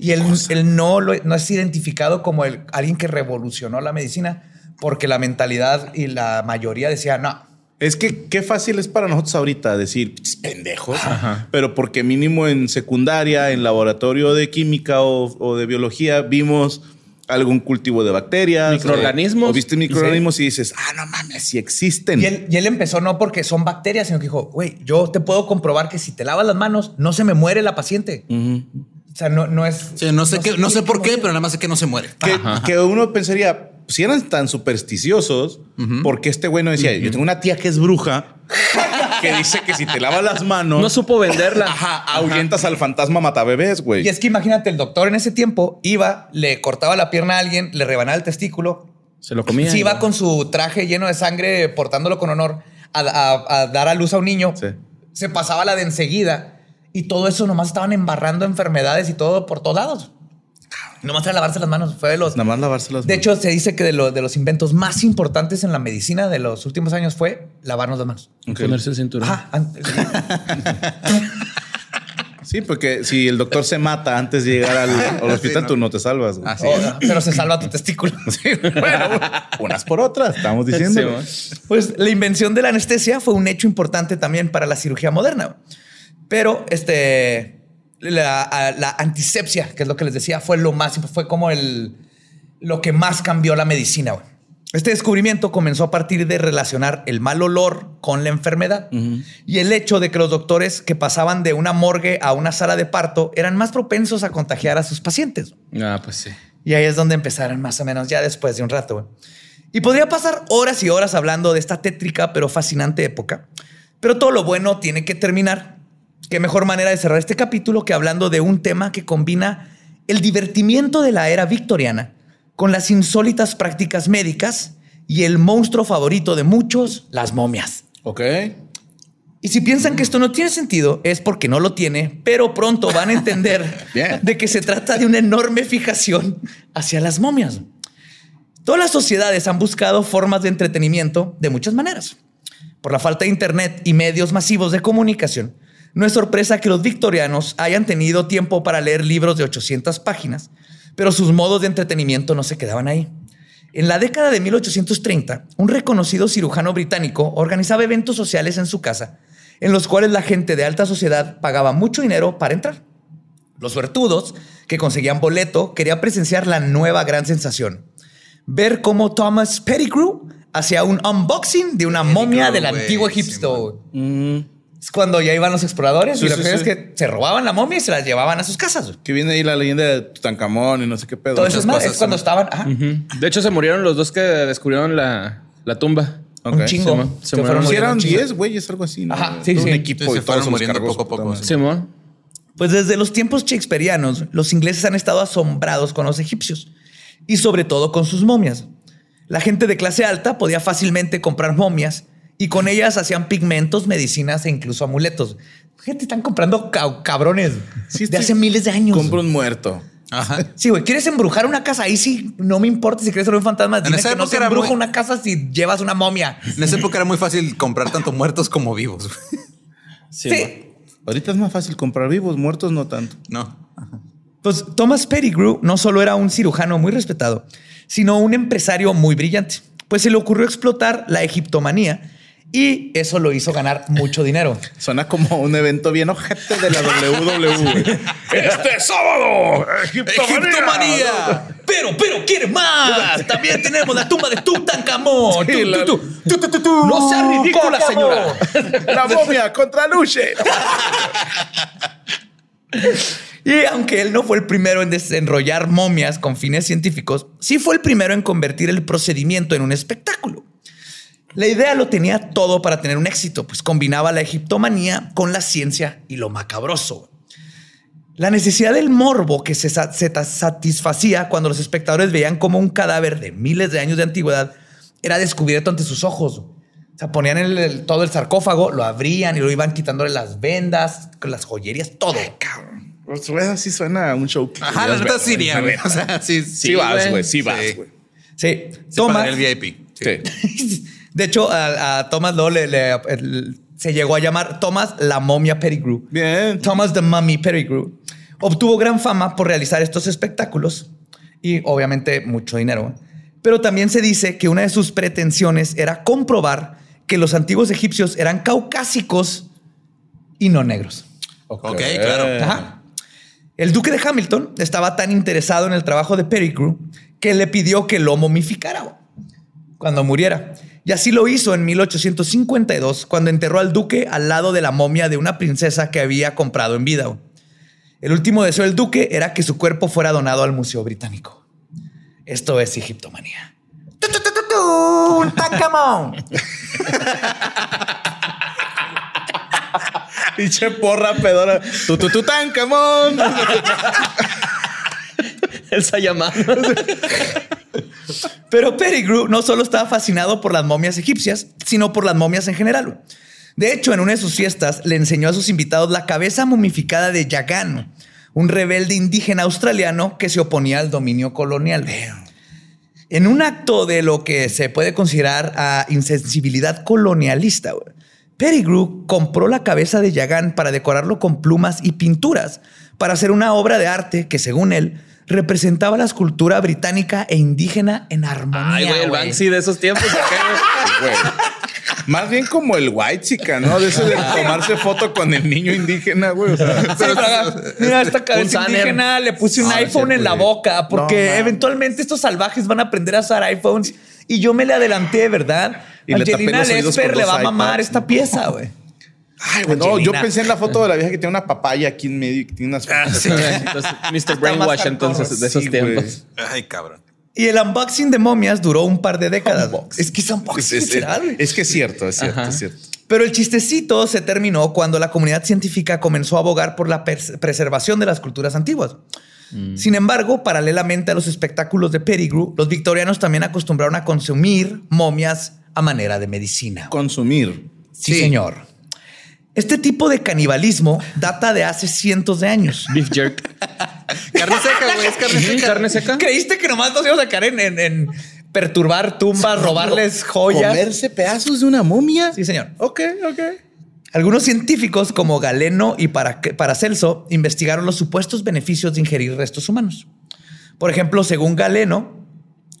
Y él, él no, lo, no es identificado como el, alguien que revolucionó la medicina porque la mentalidad y la mayoría decía no. Es que qué fácil es para nosotros ahorita decir "Pinches pendejos, pero porque mínimo en secundaria, en laboratorio de química o, o de biología, vimos algún cultivo de bacterias, Microorganismos. O, o viste microorganismos y dices, ah, no mames, si existen. Y él, y él empezó no porque son bacterias, sino que dijo, güey, yo te puedo comprobar que si te lavas las manos, no se me muere la paciente. O sea, no, no es... Sí, no sé, qué, no sé por qué, pero nada más sé que no se muere. que, que uno pensaría, si eran tan supersticiosos, porque este güey no decía, yo tengo una tía que es bruja, que dice que si te lavas las manos, No supo venderla. ajá, ahuyentas al fantasma matabebés, güey. Y es que imagínate, el doctor en ese tiempo iba, le cortaba la pierna a alguien, le rebanaba el testículo, Se lo comía. se iba con su traje lleno de sangre, portándolo con honor, a, a- a dar a luz a un niño, Sí. se pasaba la de enseguida y todo eso nomás estaban embarrando enfermedades y todo por todos lados. Nomás era lavarse las manos, fue de los... Nada más lavarse las De manos. hecho, se dice que de, lo- de los inventos más importantes en la medicina de los últimos años fue lavarnos las manos. Ok. Ponerse el cinturón. Ajá. an- Sí, porque si el doctor se mata antes de llegar al, al hospital, no. tú no te salvas. oh, pero se salva tu testículo. Bueno, unas por otras, estamos diciendo. Sí, Pues la invención de la anestesia fue un hecho importante también para la cirugía moderna. Pero este, la, antisepsia, que es lo que les decía, fue lo más, fue como el, lo que más cambió la medicina. güey. Este descubrimiento comenzó a partir de relacionar el mal olor con la enfermedad y el hecho de que los doctores que pasaban de una morgue a una sala de parto eran más propensos a contagiar a sus pacientes. Ah, pues sí. Y ahí es donde empezaron más o menos ya después de un rato. güey. Y podría pasar horas y horas hablando de esta tétrica pero fascinante época. Pero todo lo bueno tiene que terminar. Qué mejor manera de cerrar este capítulo que hablando de un tema que combina el divertimiento de la era victoriana con las insólitas prácticas médicas y el monstruo favorito de muchos, las momias. Ok. Y si piensan que esto no tiene sentido, es porque no lo tiene, pero pronto van a entender de que se trata de una enorme fijación hacia las momias. Todas las sociedades han buscado formas de entretenimiento de muchas maneras. Por la falta de internet y medios masivos de comunicación, no es sorpresa que los victorianos hayan tenido tiempo para leer libros de 800 páginas, pero sus modos de entretenimiento no se quedaban ahí. En la década de 1830, un reconocido cirujano británico organizaba eventos sociales en su casa, en los cuales la gente de alta sociedad pagaba mucho dinero para entrar. Los suertudos, que conseguían boleto, querían presenciar la nueva gran sensación. Ver cómo Thomas Pettigrew hacía un unboxing de una momia del antiguo sí, Egipto. Es cuando ya iban los exploradores Sí, y lo sí, que es que se robaban la momia y se la llevaban a sus casas. Que viene ahí la leyenda de Tutankamón y no sé qué pedo. Todo eso es, más, es cuando estaban ajá, De hecho, se murieron los dos que descubrieron la, la tumba. Un chingo. Se murieron. fueron Si muriendo eran un chingo. 10 güeyes, algo así. ¿no? Ajá, sí. Un equipo se y todos fueron se los muriendo poco a poco. Simón. Pues desde los tiempos shakespearianos, los ingleses han estado asombrados con los egipcios y sobre todo con sus momias. La gente de clase alta podía fácilmente comprar momias y con ellas hacían pigmentos, medicinas e incluso amuletos. Gente, están comprando ca- cabrones Sí, de hace miles de años. Compro un muerto. Ajá. Sí, güey, ¿quieres embrujar una casa? Ahí sí, no me importa si quieres ser un fantasma. Dime esa que no época se era embruja muy- una casa si llevas una momia. En esa época era muy fácil comprar tanto muertos como vivos. Sí. Ahorita es más fácil comprar vivos, muertos no tanto. No. Pues Thomas Pettigrew no solo era un cirujano muy respetado, sino un empresario muy brillante. Pues se le ocurrió explotar la egiptomanía y eso lo hizo ganar mucho dinero. Suena como un evento bien ojete de la WWE. este sábado, ¡Egiptomanía! Pero, pero, quiere más. También tenemos la tumba de Tutankamón. Sí, Tu, la- tu, tu, tu, tu, tu. No sea ridícula, Tutankamón. La momia contra Luche. Y aunque él no fue el primero en desenrollar momias con fines científicos, sí fue el primero en convertir el procedimiento en un espectáculo. La idea lo tenía todo para tener un éxito, pues combinaba la egiptomanía con la ciencia y lo macabroso. La necesidad del morbo que se, satisfacía cuando los espectadores veían como un cadáver de miles de años de antigüedad era descubierto ante sus ojos. O sea, ponían el- el- todo el sarcófago, lo abrían y lo iban quitándole las vendas, con las joyerías, todo. Pues, güey, así suena a un show. Ajá, la neta sí iría, güey. O sea, sí, Sí, vas, güey. Sí vas, Sí. güey. Sí, Sí, el VIP. Sí. De hecho, a, a Thomas Law le- se llegó a llamar Thomas la momia Pettigrew. Bien. Thomas the Mummy Pettigrew. Obtuvo gran fama por realizar estos espectáculos y obviamente mucho dinero. Pero también se dice que una de sus pretensiones era comprobar que los antiguos egipcios eran caucásicos y no negros. Ok, claro. Ajá. El duque de Hamilton estaba tan interesado en el trabajo de Pettigrew que le pidió que lo momificara cuando muriera. Y así lo hizo en 1852, cuando enterró al duque al lado de la momia de una princesa que había comprado en vida. El último deseo del duque era que su cuerpo fuera donado al Museo Británico. Esto es egiptomanía. Pinche porra pedora. Tu, tu, tu, tan, camón. Esa llamada. Pero Pettigrew no solo estaba fascinado por las momias egipcias, sino por las momias en general. De hecho, en una de sus fiestas le enseñó a sus invitados la cabeza momificada de Yagan, un rebelde indígena australiano que se oponía al dominio colonial. En un acto de lo que se puede considerar a insensibilidad colonialista, Pettigrew compró la cabeza de Yagan para decorarlo con plumas y pinturas, para hacer una obra de arte que, según él, representaba la escultura británica e indígena en armonía. Ay, güey, el. Banksy de esos tiempos. güey. Más bien como el white chica, ¿no? De eso de tomarse foto con el niño indígena, güey. O sea, Sí, pero, mira, esta cabeza indígena le puse un Ah, iPhone sí, en la boca porque No, eventualmente estos salvajes van a aprender a usar iPhones y yo me le adelanté, ¿verdad? Y Angelina Lesper le va a mamar iPads. esta pieza, güey. Ay, güey, no, yo pensé en la foto de la vieja que tiene una papaya aquí en medio y que tiene unas. Entonces, Mr. Brainwash, entonces, de esos Sí, tiempos. Ay, cabrón. Y el unboxing de momias duró un par de décadas. Es que es unboxing, Es, es- literal, güey. es que es cierto, es cierto, Ajá. es cierto. Pero el chistecito se terminó cuando la comunidad científica comenzó a abogar por la preservación de las culturas antiguas. Sin embargo, paralelamente a los espectáculos de Pettigrew, los victorianos también acostumbraron a consumir momias a manera de medicina. Consumir. Sí, Sí. señor. Este tipo de canibalismo data de hace cientos de años. Beef jerk. Carne seca, güey. Es carne seca. Carne seca. ¿Creíste que nomás nos íbamos a caer en, en- en perturbar tumbas, robarles joyas? ¿Comerse pedazos de una momia? Sí, señor. Ok, ok. Algunos científicos como Galeno y Para- Paracelso investigaron los supuestos beneficios de ingerir restos humanos. Por ejemplo, según Galeno,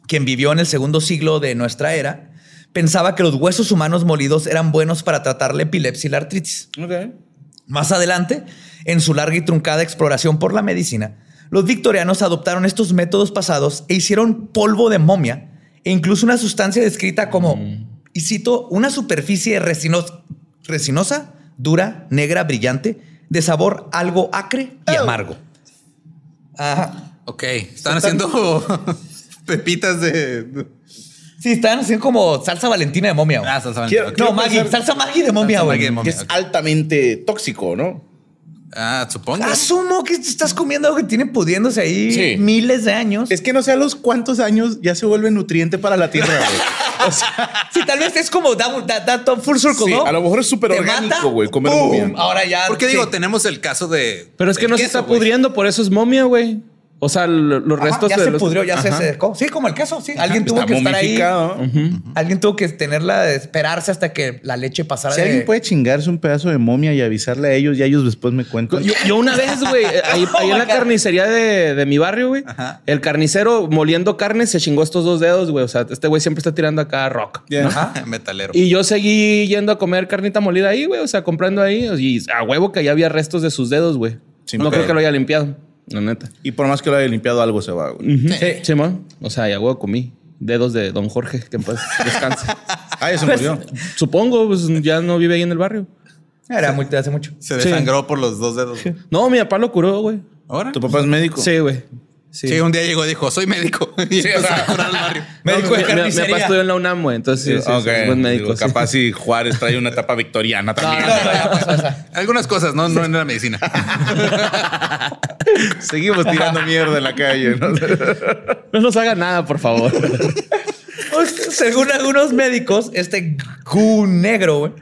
quien vivió en el segundo siglo de nuestra era, pensaba que los huesos humanos molidos eran buenos para tratar la epilepsia y la artritis. Más adelante, en su larga y truncada exploración por la medicina, los victorianos adoptaron estos métodos pasados e hicieron polvo de momia e incluso una sustancia descrita como, y cito, una superficie resinos- resinosa, dura, negra, brillante, de sabor algo acre y amargo. Ajá. Ok. Están haciendo pepitas de. Sí, están haciendo como salsa valentina de momia. güey. Ah, salsa Quiero- valentina. no, Maggie, pensar- salsa Maggie de momia, Salsa güey. Maggi de momia. Que es ok. altamente tóxico, ¿no? Ah, supongo. Asumo que te estás comiendo algo que tiene pudiéndose ahí Sí. miles de años. Es que no sé a los cuántos años ya se vuelve nutriente para la tierra, güey. O sea, Sí, tal vez es como da, da, da todo full circle, Sí, ¿no? a lo mejor es súper Te orgánico, mata, güey, comer ¡pum! momia. Ahora ya. Porque sí. digo, tenemos el caso de. Pero es que del no se queso, está güey. pudriendo, por eso es momia, güey. O sea, lo- los Ajá, restos ya de se los- pudrió, ya se secó. Sí, como el queso, sí. Alguien tuvo está que estar ahí. Alguien tuvo que tenerla, de esperarse hasta que la leche pasara Si de... alguien puede chingarse un pedazo de momia y avisarle a ellos, ya ellos después me cuentan. Yo, yo una vez, güey, ahí, Oh en la God. carnicería de, de mi barrio, güey, Ajá. el carnicero moliendo carne se chingó estos dos dedos, güey. O sea, este güey siempre está tirando acá rock. Ajá. Metalero. Y yo seguí yendo a comer carnita molida ahí, güey. O sea, comprando ahí. Y a huevo que ya había restos de sus dedos, güey. Sin no creo que lo haya limpiado. La neta. Y por más que lo haya limpiado, algo se va, güey. Sí. Sí, man. O sea, y a huevo comí. Dedos de Don Jorge, que en paz descanse. Ah, ya se Pues, murió. Supongo, pues ya no vive ahí en el barrio. Era muy de hace mucho. Se desangró por los dos dedos. No, mi papá lo curó, güey. ¿Ahora? ¿Tu papá es médico? Sí, güey. Sí. un día llegó y dijo, soy médico. Y empezó a curar al barrio. Médico de mi, mi- mi papá carnicería. estudió en la UNAM, güey. Entonces, sí, sí, Ok, sí, es buen médico. digo, sí. Capaz si Juárez trae una etapa victoriana también. No, no. Algunas cosas, no, no en la medicina. Seguimos tirando mierda en la calle, ¿no? No nos haga nada, por favor. Según algunos médicos, este gu negro güey,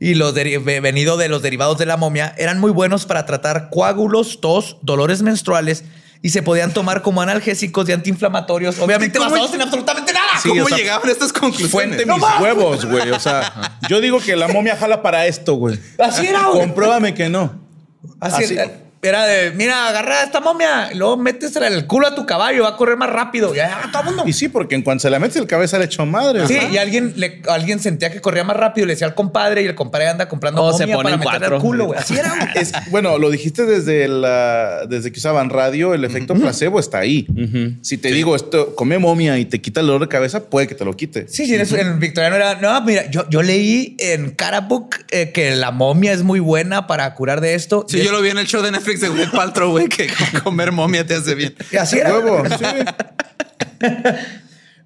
y los venido de los derivados de la momia eran muy buenos para tratar coágulos, tos, dolores menstruales y se podían tomar como analgésicos y antiinflamatorios, obviamente ¿Cómo- basados en absolutamente nada. Sí, ¿Cómo o sea, llegaban a estas conclusiones? Fuente mis huevos, güey. O sea, yo digo que la momia jala para esto, güey. Así era, güey. Compruébame que no. Así, Así. era- era de, mira, agarra esta momia, y luego métesela en el culo a tu caballo, va a correr más rápido. Ya, ya, todo el mundo. Y sí, porque en cuanto se la metes el cabeza le echó madre. Sí, Ajá. y alguien, le, alguien sentía que corría más rápido, le decía al compadre y el compadre anda comprando Oh, se momia pone para meterle al culo, güey. Así era, güey. Es- bueno, lo dijiste desde la, desde que usaban radio, el efecto placebo está ahí. Si te digo esto, come momia y te quita el dolor de cabeza, puede que te lo quite. Sí, sí, en, eso- en Victoriano era. No, mira, yo, yo leí en Carabook eh, que la momia es muy buena para curar de esto. Sí, Y yo lo vi en el show de Netflix de Gwyneth Paltrow, güey, que comer momia te hace bien. Así era. Huevo.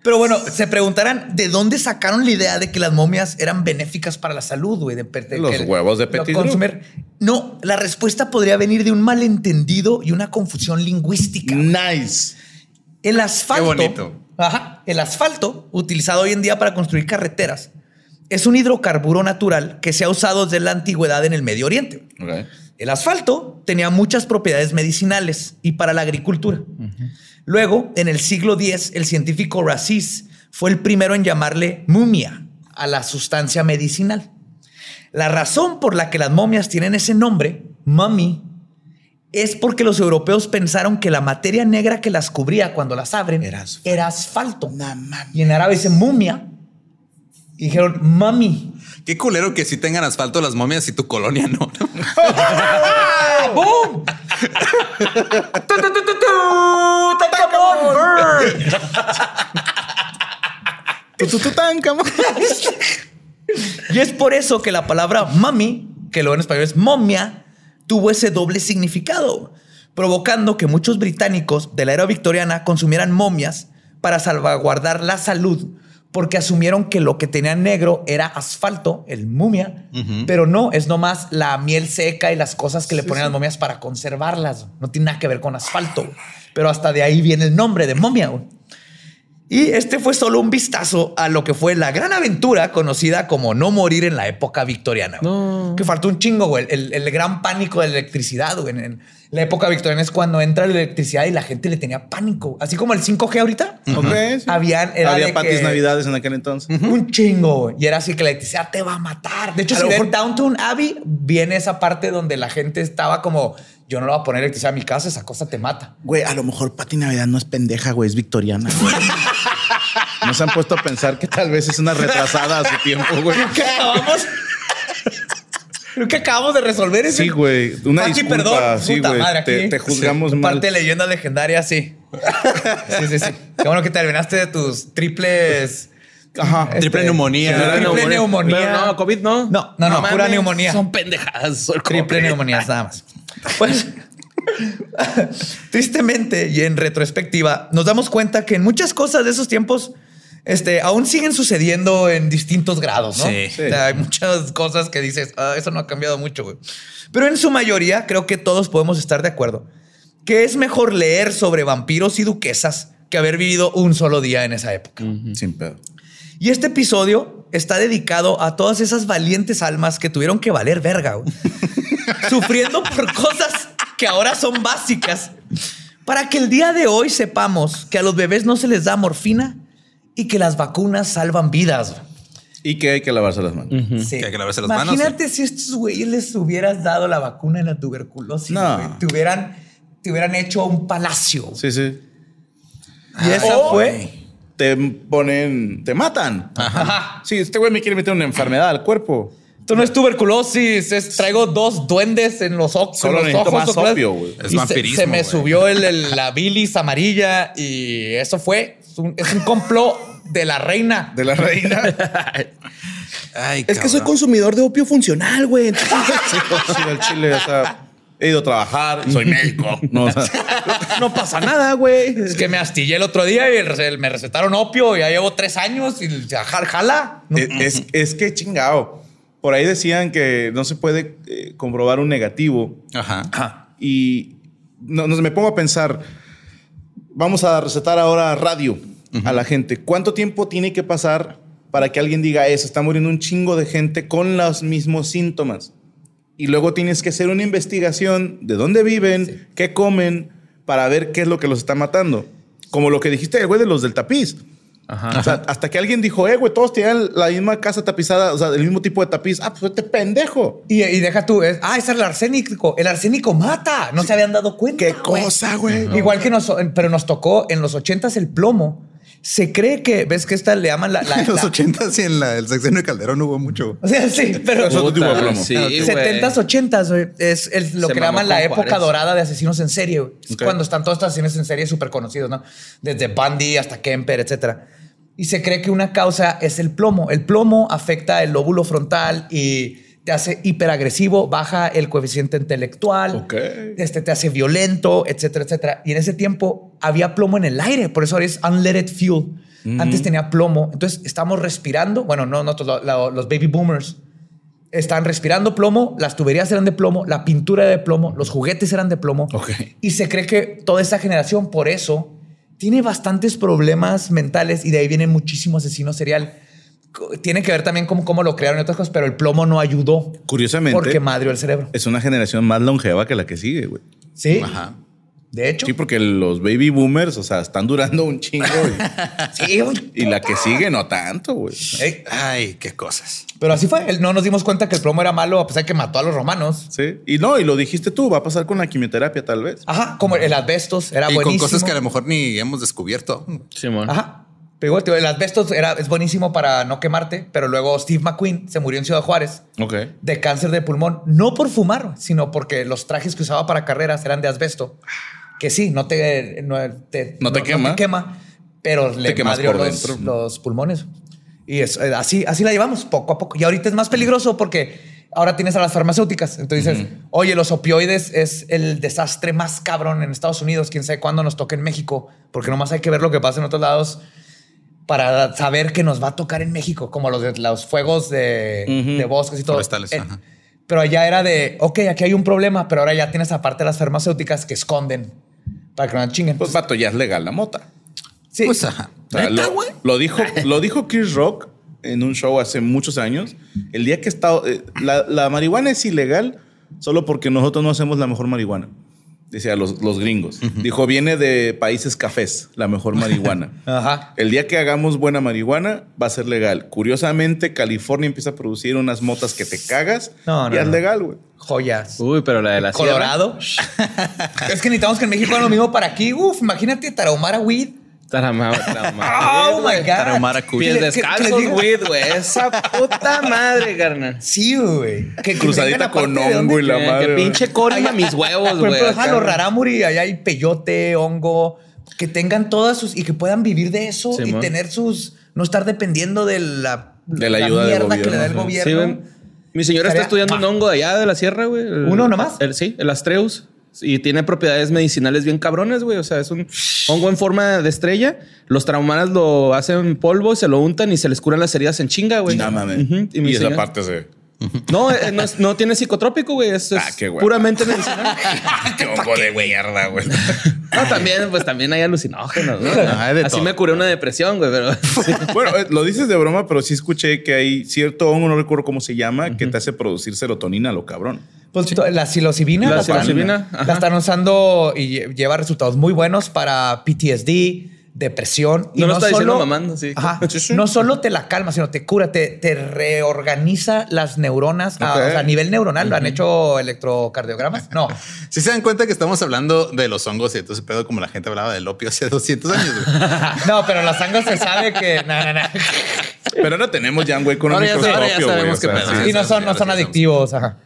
Pero bueno, se preguntarán de dónde sacaron la idea de que las momias eran benéficas para la salud, güey. De, de- Los que- huevos de lo Petit consumir. No, la respuesta podría venir de un malentendido y una confusión lingüística. Nice. El asfalto. Qué bonito. Ajá. El asfalto, utilizado hoy en día para construir carreteras, es un hidrocarburo natural que se ha usado desde la antigüedad en el Medio Oriente. El asfalto tenía muchas propiedades medicinales y para la agricultura. Luego, en el siglo X, el científico Racis fue el primero en llamarle mumia a la sustancia medicinal. La razón por la que las momias tienen ese nombre, mummy, es porque los europeos pensaron que la materia negra que las cubría cuando las abren Era era asfalto. asfalto. Y en árabe dice mumia. Y dijeron mami. Qué culero que sí tengan asfalto las momias y tu colonia no. ¡Boom! Y es por eso que la palabra mami, que luego en español es momia, tuvo ese doble significado, provocando que muchos británicos de la era victoriana consumieran momias para salvaguardar la salud, porque asumieron que lo que tenía negro era asfalto, el mumia, pero no, es nomás la miel seca y las cosas que le ponen a las momias para conservarlas. No tiene nada que ver con asfalto, pero hasta de ahí viene el nombre de momia. Y este fue solo un vistazo a lo que fue la gran aventura conocida como no morir en la época victoriana. No. Que faltó un chingo, güey. El, el gran pánico de la electricidad, güey. En, en la época victoriana es cuando entra la electricidad y la gente le tenía pánico. Así como el 5G ahorita. Ok, sí. Habían, era Había patis que- navidades en aquel entonces. Un chingo, güey. Y era así que la electricidad te va a matar. De hecho, A si lo ven mejor- Downtown Abbey, viene esa parte donde la gente estaba como, yo no le voy a poner electricidad a mi casa, esa cosa te mata. Güey, a lo mejor Pati Navidad no es pendeja, güey, es victoriana. güey. No se han puesto a pensar que tal vez es una retrasada a su tiempo, güey. ¿Qué acabamos? Creo que acabamos de resolver eso. Sí, güey. Una Pati, disculpa. perdón. sí, Puta güey. madre, Te, aquí. te juzgamos Sí. mal. Parte de leyendas legendarias, sí. Sí, sí, sí. Qué bueno que terminaste de tus triples. Ajá. Triple neumonía. Triple Neumonía. neumonía. Pero no, COVID no. No, no, no, pura mames, neumonía. Son pendejadas. son Triple neumonía, nada más. Pues, tristemente y en retrospectiva, nos damos cuenta que en muchas cosas de esos tiempos este, aún siguen sucediendo en distintos grados, ¿no? Sí. O sea, hay muchas cosas que dices, "Ah, eso no ha cambiado mucho, güey. Pero en su mayoría, creo que todos podemos estar de acuerdo que es mejor leer sobre vampiros y duquesas que haber vivido un solo día en esa época. Sin pedo. Y este episodio está dedicado a todas esas valientes almas que tuvieron que valer verga, güey. sufriendo por cosas que ahora son básicas, para que el día de hoy sepamos que a los bebés no se les da morfina y que las vacunas salvan vidas. Y que hay que lavarse las manos. Sí. Que hay que lavarse las manos, Imagínate si a estos güeyes les hubieras dado la vacuna en la tuberculosis. No. güey. Te hubieran, te hubieran hecho un palacio. Sí, sí. Y esa O fue. Te ponen, te matan. Ajá. Sí, este güey me quiere meter una enfermedad al cuerpo. Esto no es tuberculosis, es traigo dos duendes en los, oc- Solo en los ojos. más opio, güey. Es se- vampirismo, Se, me subió el- el- la bilis amarilla y eso fue. Es un, es un complot de la reina. De la reina. Ay, Es que soy consumidor de opio funcional, güey. Entonces, Sí, al chile, o sea, he ido a trabajar, soy médico. No, o sea, no pasa nada, güey. Es que me astillé el otro día y el me recetaron opio. Ya llevo tres años y jala. No- es, es- es que chingado. Por ahí decían que no se puede eh, comprobar un negativo. Ajá. Y no, me pongo a pensar, vamos a recetar ahora radio a la gente. ¿Cuánto tiempo tiene que pasar para que alguien diga eso? Está muriendo un chingo de gente con los mismos síntomas. Y luego tienes que hacer una investigación de dónde viven, qué comen, para ver qué es lo que los está matando. Como lo que dijiste, el güey de los del tapiz. O sea, hasta que alguien dijo, eh, güey, todos tenían la misma casa tapizada, o sea, el mismo tipo de tapiz. Ah, pues este pendejo. Y, y deja tú, es- ah, ese es el arsénico. El arsénico mata. No se habían dado cuenta. Qué güey. cosa, güey. Igual que nos, pero nos tocó en los ochentas el plomo. Se cree que, ves que esta le llaman la. la- En los la- 80 y en la- el sexenio de Calderón hubo mucho. O sea, sí, pero. De plomo. Sí, güey. 70s, 80s, güey, es el- lo Se que llaman la época Juárez. dorada de asesinos en serie. güey. Es Ok. Cuando están todos estos asesinos en serie súper conocidos, ¿no? Desde Bundy hasta Kemper, etcétera. Y se cree que una causa es el plomo. El plomo afecta el lóbulo frontal y te hace hiperagresivo, baja el coeficiente intelectual, este, te hace violento, etcétera, etcétera. Y en ese tiempo había plomo en el aire, por eso ahora es unleaded fuel. Antes tenía plomo, entonces estamos respirando, bueno, no nosotros, lo- lo- los baby boomers, estaban respirando plomo, las tuberías eran de plomo, la pintura era de plomo, los juguetes eran de plomo. Y se cree que toda esa generación, por eso, tiene bastantes problemas mentales y de ahí viene muchísimo asesino serial. Tiene que ver también con cómo lo crearon y otras cosas, pero el plomo no ayudó Curiosamente, porque madrió el cerebro. es una generación más longeva que la que sigue, güey. Sí, Ajá. de hecho. Sí, porque los baby boomers, o sea, están durando un chingo. Sí, güey. Y, la que sigue no tanto, güey. Ey, Ay, qué cosas. pero así fue. No nos dimos cuenta que el plomo era malo a pesar de que mató a los romanos. Sí. Y no, y lo dijiste tú, va a pasar con la quimioterapia tal vez. Ajá, como el asbestos era y buenísimo. con cosas que a lo mejor ni hemos descubierto. Simón. Ajá. Pero tío, el asbestos era, es buenísimo para no quemarte, pero luego Steve McQueen se murió en Ciudad Juárez de cáncer de pulmón, no por fumar, sino porque los trajes que usaba para carreras eran de asbesto. Que sí, no te, no te, No te quema. quema, pero le quemas madrió los, pulmones. Y es, eh, así, así la llevamos poco a poco. Y ahorita es más peligroso porque ahora tienes a las farmacéuticas. Entonces dices, oye, los opioides es el desastre más cabrón en Estados Unidos. Quién sabe cuándo nos toque en México, porque nomás hay que ver lo que pasa en otros lados para saber que nos va a tocar en México, como los de los fuegos de, de bosques y todo. Forestales, Eh, ajá. Pero allá era de, ok, aquí hay un problema, pero ahora ya tienes aparte las farmacéuticas que esconden para que no chinguen. Pues vato, ya es legal la mota. sí. Pues ajá. O sea, lo, lo dijo, lo dijo Chris Rock en un show hace muchos años. El día que está. eh, la, la marihuana es ilegal solo porque nosotros no hacemos la mejor marihuana. Decía los, los gringos. Dijo, viene de países cafés, la mejor marihuana. Ajá. El día que hagamos buena marihuana va a ser legal. Curiosamente, California empieza a producir unas motas que te cagas. No, no, y es no. legal, güey. Joyas. Uy, pero la de la. Colorado. es que necesitamos que en México hagan lo mismo para aquí. Uf, imagínate Tarahumara Weed. Tarama- tarama- Oh my God. Cuy. Pies descalzos, güey, güey. Esa puta madre, carnal. Sí, güey. Que- Cruzadita con hongo y la Eh, madre. que pinche corima Allá- mis huevos, Por güey. ejemplo, ajá, acá. los rarámuri, allá hay peyote, hongo, que tengan todas sus y que puedan vivir de eso y tener sus, no estar dependiendo de la, De la ayuda mierda que le da el gobierno, Sí. Mi señora está estudiando un hongo de allá de la sierra, güey. ¿Uno nomás? El, sí, el Astreus. Y tiene propiedades medicinales bien cabrones, güey. O sea, es un hongo en forma de estrella. Los traumanas lo hacen polvo, se lo untan y se les curan las heridas en chinga, güey. No mames. Ujú. Y, mi esa señor- parte se. No, eh, no, es- no tiene psicotrópico, güey. Es, es Ah, qué puramente medicinal. Qué hongo de mierda, güey. No, también, pues también hay alucinógenos, ¿no? hay de Así todo. me curé una depresión, güey, pero Bueno, eh, lo dices de broma, pero sí escuché que hay cierto hongo, no recuerdo cómo se llama, que te hace producir serotonina, lo cabrón. Pues to- la psilocibina La psilocibina, ajá. la están usando y lle- lleva resultados muy buenos para PTSD, depresión. No lo está diciendo mamando, sí. Ajá. No solo te la calma, sino te cura, te, te reorganiza las neuronas a, Ok. o sea, a nivel neuronal. ¿Lo han hecho electrocardiogramas? No. Si se dan cuenta que estamos hablando de los hongos y entonces pedo como la gente hablaba del opio hace 200 años. No, pero la sangre se sabe que... No, no, no. Pero ahora tenemos ya un güey con un Ahora ya- ahora ya microscopio, güey. sabemos o sea, sí. Y no son, no son adictivos. Ajá.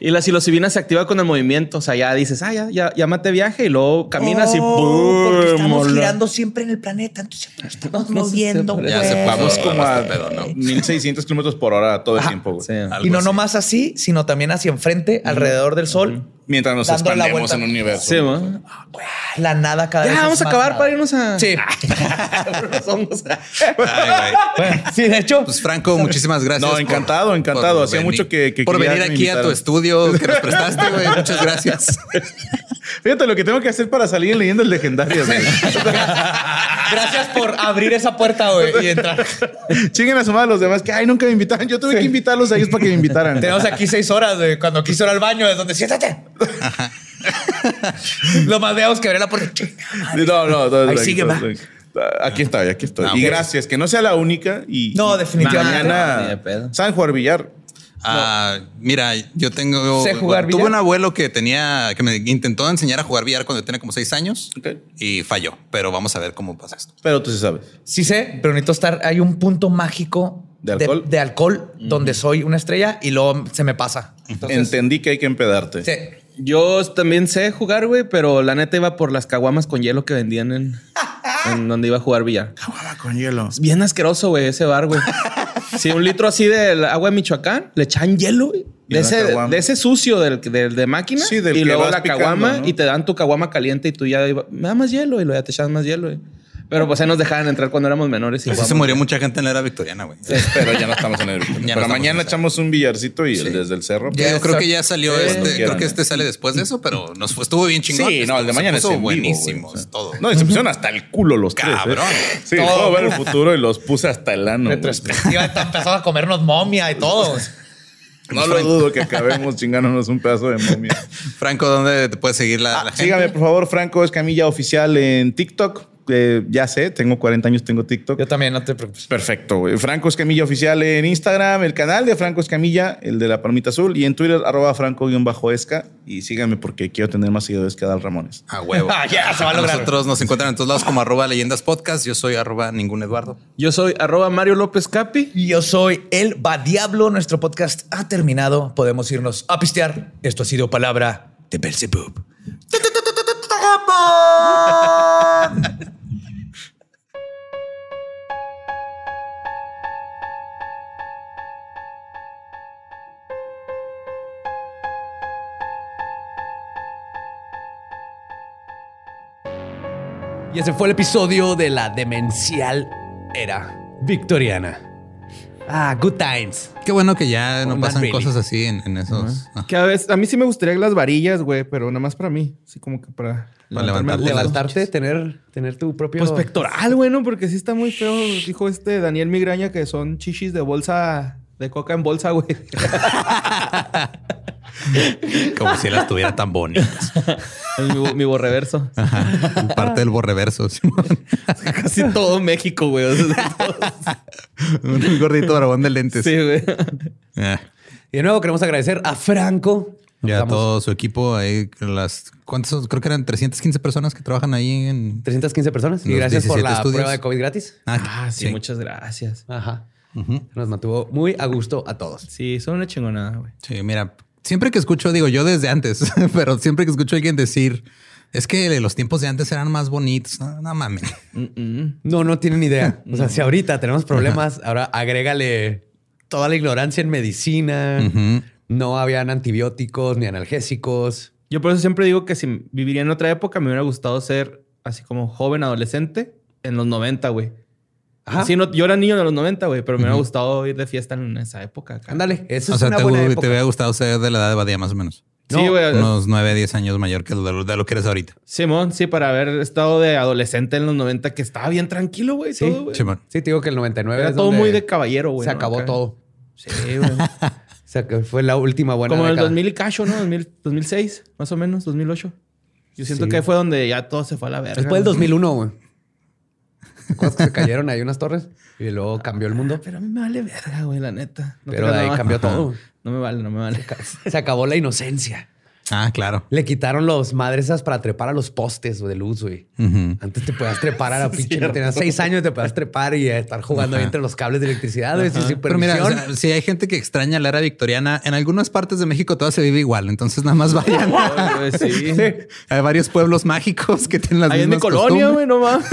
Y la psilocibina se activa con el movimiento. O sea, ya dices, ah, ya, ya, ya maté viaje y luego caminas y Oh, ¡pum! Porque estamos mola. girando siempre en el planeta. Entonces nos estamos No moviendo. Ya güey. se Vamos como a este pedo, ¿no? 1600 kilómetros por hora todo el Ajá. tiempo. Sí. Y no así. nomás así, sino también hacia enfrente, alrededor del sol. Mientras nos Dándole la expandemos vuelta. en un universo. Sí, ¿no? La nada cada vez Ya, es vamos a más acabar nada. para irnos a. Sí. Los hongos. Ay, güey. Bueno, sí, de hecho. Pues Franco, muchísimas gracias. No, encantado, encantado. Hacía venir- mucho que- que por quería venir que me aquí a tu invitaran. estudio que nos prestaste, güey. Muchas gracias. Fíjate lo que tengo que hacer para salir en leyendas legendarias. güey. Gracias por abrir esa puerta, güey, y entrar. Chinguen a su madre los demás que, ay, nunca me invitaron. Yo tuve que invitarlos a ellos para que me invitaran. Tenemos aquí seis horas, güey. Cuando quiso ir al baño, es donde siéntate. Lo más veamos que abrir la puerta. No, no, no. Ahí aquí sigue, estoy. Aquí estoy, aquí estoy. No, y gracias, que no sea la única. Y No, definitivamente. Ni de Mañana saben jugar billar. Ah, mira, yo tengo. ¿Sé jugar Tuve billar? un abuelo que tenía, que me intentó enseñar a jugar billar cuando tenía como seis años Ok. y falló. Pero vamos a ver cómo pasa esto. Pero tú sí sabes. Sí sé, pero necesito estar. Hay un punto mágico ¿De alcohol? de alcohol donde soy una estrella y luego se me pasa. Entonces, Entendí que hay que empedarte. sí. Yo también sé jugar, güey, pero la neta iba por las caguamas con hielo que vendían en, en donde iba a jugar billar. Agua con hielo. Es bien asqueroso, güey, ese bar, güey. Sí, un litro así de agua de Michoacán, le echan hielo, güey. De ese, caguama. de ese sucio del, del de máquina. Sí, del y luego la caguama ¿no? y te dan tu caguama caliente y tú ya iba- me da más hielo y luego ya te echas más hielo, güey. Pero pues ahí nos dejaban entrar cuando éramos menores. Y Así se murió mucha gente en la era victoriana, güey. Pero ya no estamos en Pero estamos mañana echamos un billarcito y el desde el cerro. Ya yo creo que ya salió Sí, este, creo que este sale después de eso, pero nos fue, estuvo bien chingón. Sí, no, el de Se mañana es en vivo, todo. No, y se pusieron hasta el culo los tres. ¿eh? Cabrón. Sí, Todo. puedo ver el futuro y los puse hasta el ano. Retrospectiva, empezamos a comernos momia y todo. No lo dudo que acabemos chingándonos un pedazo de momia. Franco, ¿dónde te puede seguir la, la gente? Ah, Sígame, por favor, Franco Escamilla Oficial en TikTok. Eh, ya sé, tengo 40 años, tengo TikTok. Yo también, no te preocupes. Perfecto. güey. Franco Escamilla Oficial en Instagram, el canal de Franco Escamilla, el de la palmita azul, y en Twitter, arroba franco-esca. Y síganme porque quiero tener más seguidores que Adal Ramones. A huevo. Ah, ya, se va a lograr. Nosotros nos encuentran en todos lados como arroba leyendas podcast. Yo soy arroba ningún Eduardo. Yo soy arroba Mario López Capi. Y Yo soy el Va Diablo. Nuestro podcast ha terminado. Podemos irnos a pistear. Esto ha sido palabra de Belzebub. Y ese fue el episodio de la demencial era victoriana. Ah, good times. Qué bueno que ya no pasan really. cosas así en, en esos. Que a veces, a mí sí me gustaría las varillas, güey, pero nada más para mí. Así como que para, Para levantarte. Levantarte, tener, tener tu propio. Pues pectoral, güey, ¿no? Porque sí está muy feo. Dijo este Daniel Migraña que son chichis de bolsa, de coca en bolsa, güey. Como si las tuviera tan bonitas. mi, bo- mi borreverso. Parte del borreverso. Simón. Casi todo México, güey. O sea, todo- Un gordito barbón de lentes. sí, güey. Ah. Y de nuevo queremos agradecer a Franco. Ya Estamos todo su equipo ahí, las ¿cuántos? son? Creo que eran 315 personas que trabajan ahí en 315 personas. Y gracias por 17 la estudios. prueba de COVID gratis. Ah, sí, muchas gracias. Ajá. Nos mantuvo muy a gusto a todos. Sí, son una chingonada, güey. Sí, mira, siempre que escucho, digo yo desde antes, pero siempre que escucho a alguien decir es que los tiempos de antes eran más bonitos. No, no mames. No, no tienen idea. O sea, si ahorita tenemos problemas, ahora agrégale toda la ignorancia en medicina. No habían antibióticos ni analgésicos. Yo por eso siempre digo que si viviría en otra época, me hubiera gustado ser así como joven, adolescente, en los 90, güey. Ajá. Sí, no, yo era niño de los 90, güey, pero me hubiera gustado ir de fiesta en esa época. Ándale, eso O es sea, una te, buena te época. hubiera gustado ser de la edad de Badía más o menos. Sí, güey. Unos 9, 10 años mayor que de lo, de lo que eres ahorita. Simón, sí, para haber estado de adolescente en los 90, que estaba bien tranquilo, güey. Sí, todo. Simón. Sí, te digo que el 99 Era es todo donde muy de caballero, güey. Se ¿no? acabó Acá. todo. Sí, güey. O sea, que fue la última buena Como en el década. 2000 y cacho, ¿no? 2000, 2006, más o menos, 2008. Yo siento Sí. que ahí fue donde ya todo se fue a la verga. Después del güey. 2001, güey. ¿Te acuerdas que se cayeron ahí unas torres? Y luego cambió el mundo. Pero a mí me vale verga, güey, la neta. No Pero de ahí cambió todo. No me vale, no me vale. Se acabó la inocencia. Ah, claro. Le quitaron los madres esas para trepar a los postes de luz, güey. Antes te podías trepar a la pinche. Tenías seis años, te podías trepar y estar jugando ahí entre los cables de electricidad, güey, sin Pero mira, o sea, si hay gente que extraña la era victoriana, en algunas partes de México todo se vive igual. Entonces nada más vayan. Sí. hay varios pueblos mágicos que tienen las Ahí en mi mismas colonia, güey, no mames.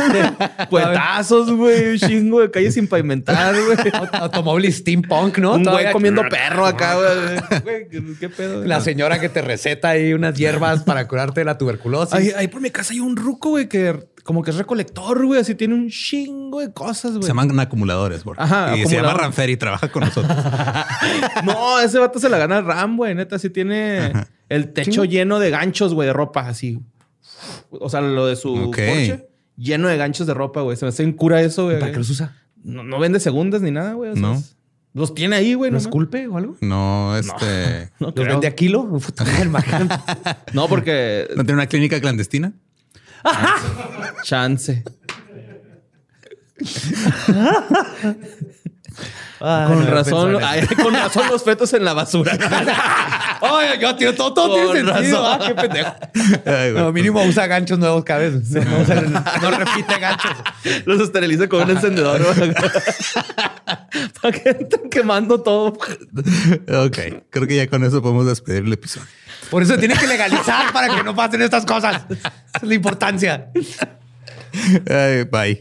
Puentazos, güey. Un chingo de calles sin pavimentar, güey. Automóvil steampunk, ¿no? Un güey comiendo perro acá, güey. Güey, ¿qué, qué pedo? La señora que te receta ahí unas hierbas para curarte la tuberculosis. Ahí, ahí por mi casa hay un ruco, güey, que como que es recolector, güey. Así tiene un chingo de cosas, güey. Se llaman acumuladores, bro. Ajá, y se llama. Ranfer y trabaja con nosotros. No, ese vato se la gana el Ram, güey. Neta, sí tiene el techo lleno de ganchos, güey, de ropa, así. O sea, lo de su Ok. Porsche, lleno de ganchos de ropa, güey. Se me hace en cura eso, güey. ¿Para qué los usa? No, no vende segundas ni nada, güey. o sea, No. es- Los tiene ahí, güey. ¿No es culpe o algo? No, este. No, ¿Los creo. vende a kilo? No, porque ¿No tiene una clínica clandestina? chance. Ah, con no razón, ay, con razón los fetos en la basura. Oye, yo, tío, todo, todo tiene sentido. Ah, qué pendejo. Ay. No, mínimo usa ganchos nuevos cada vez. No, repite ganchos. los esteriliza con un encendedor. Para que estén quemando todo. Ok, creo que ya con eso podemos despedir el episodio. Por eso tiene que legalizar para que no pasen estas cosas. Esa es la importancia. Bye.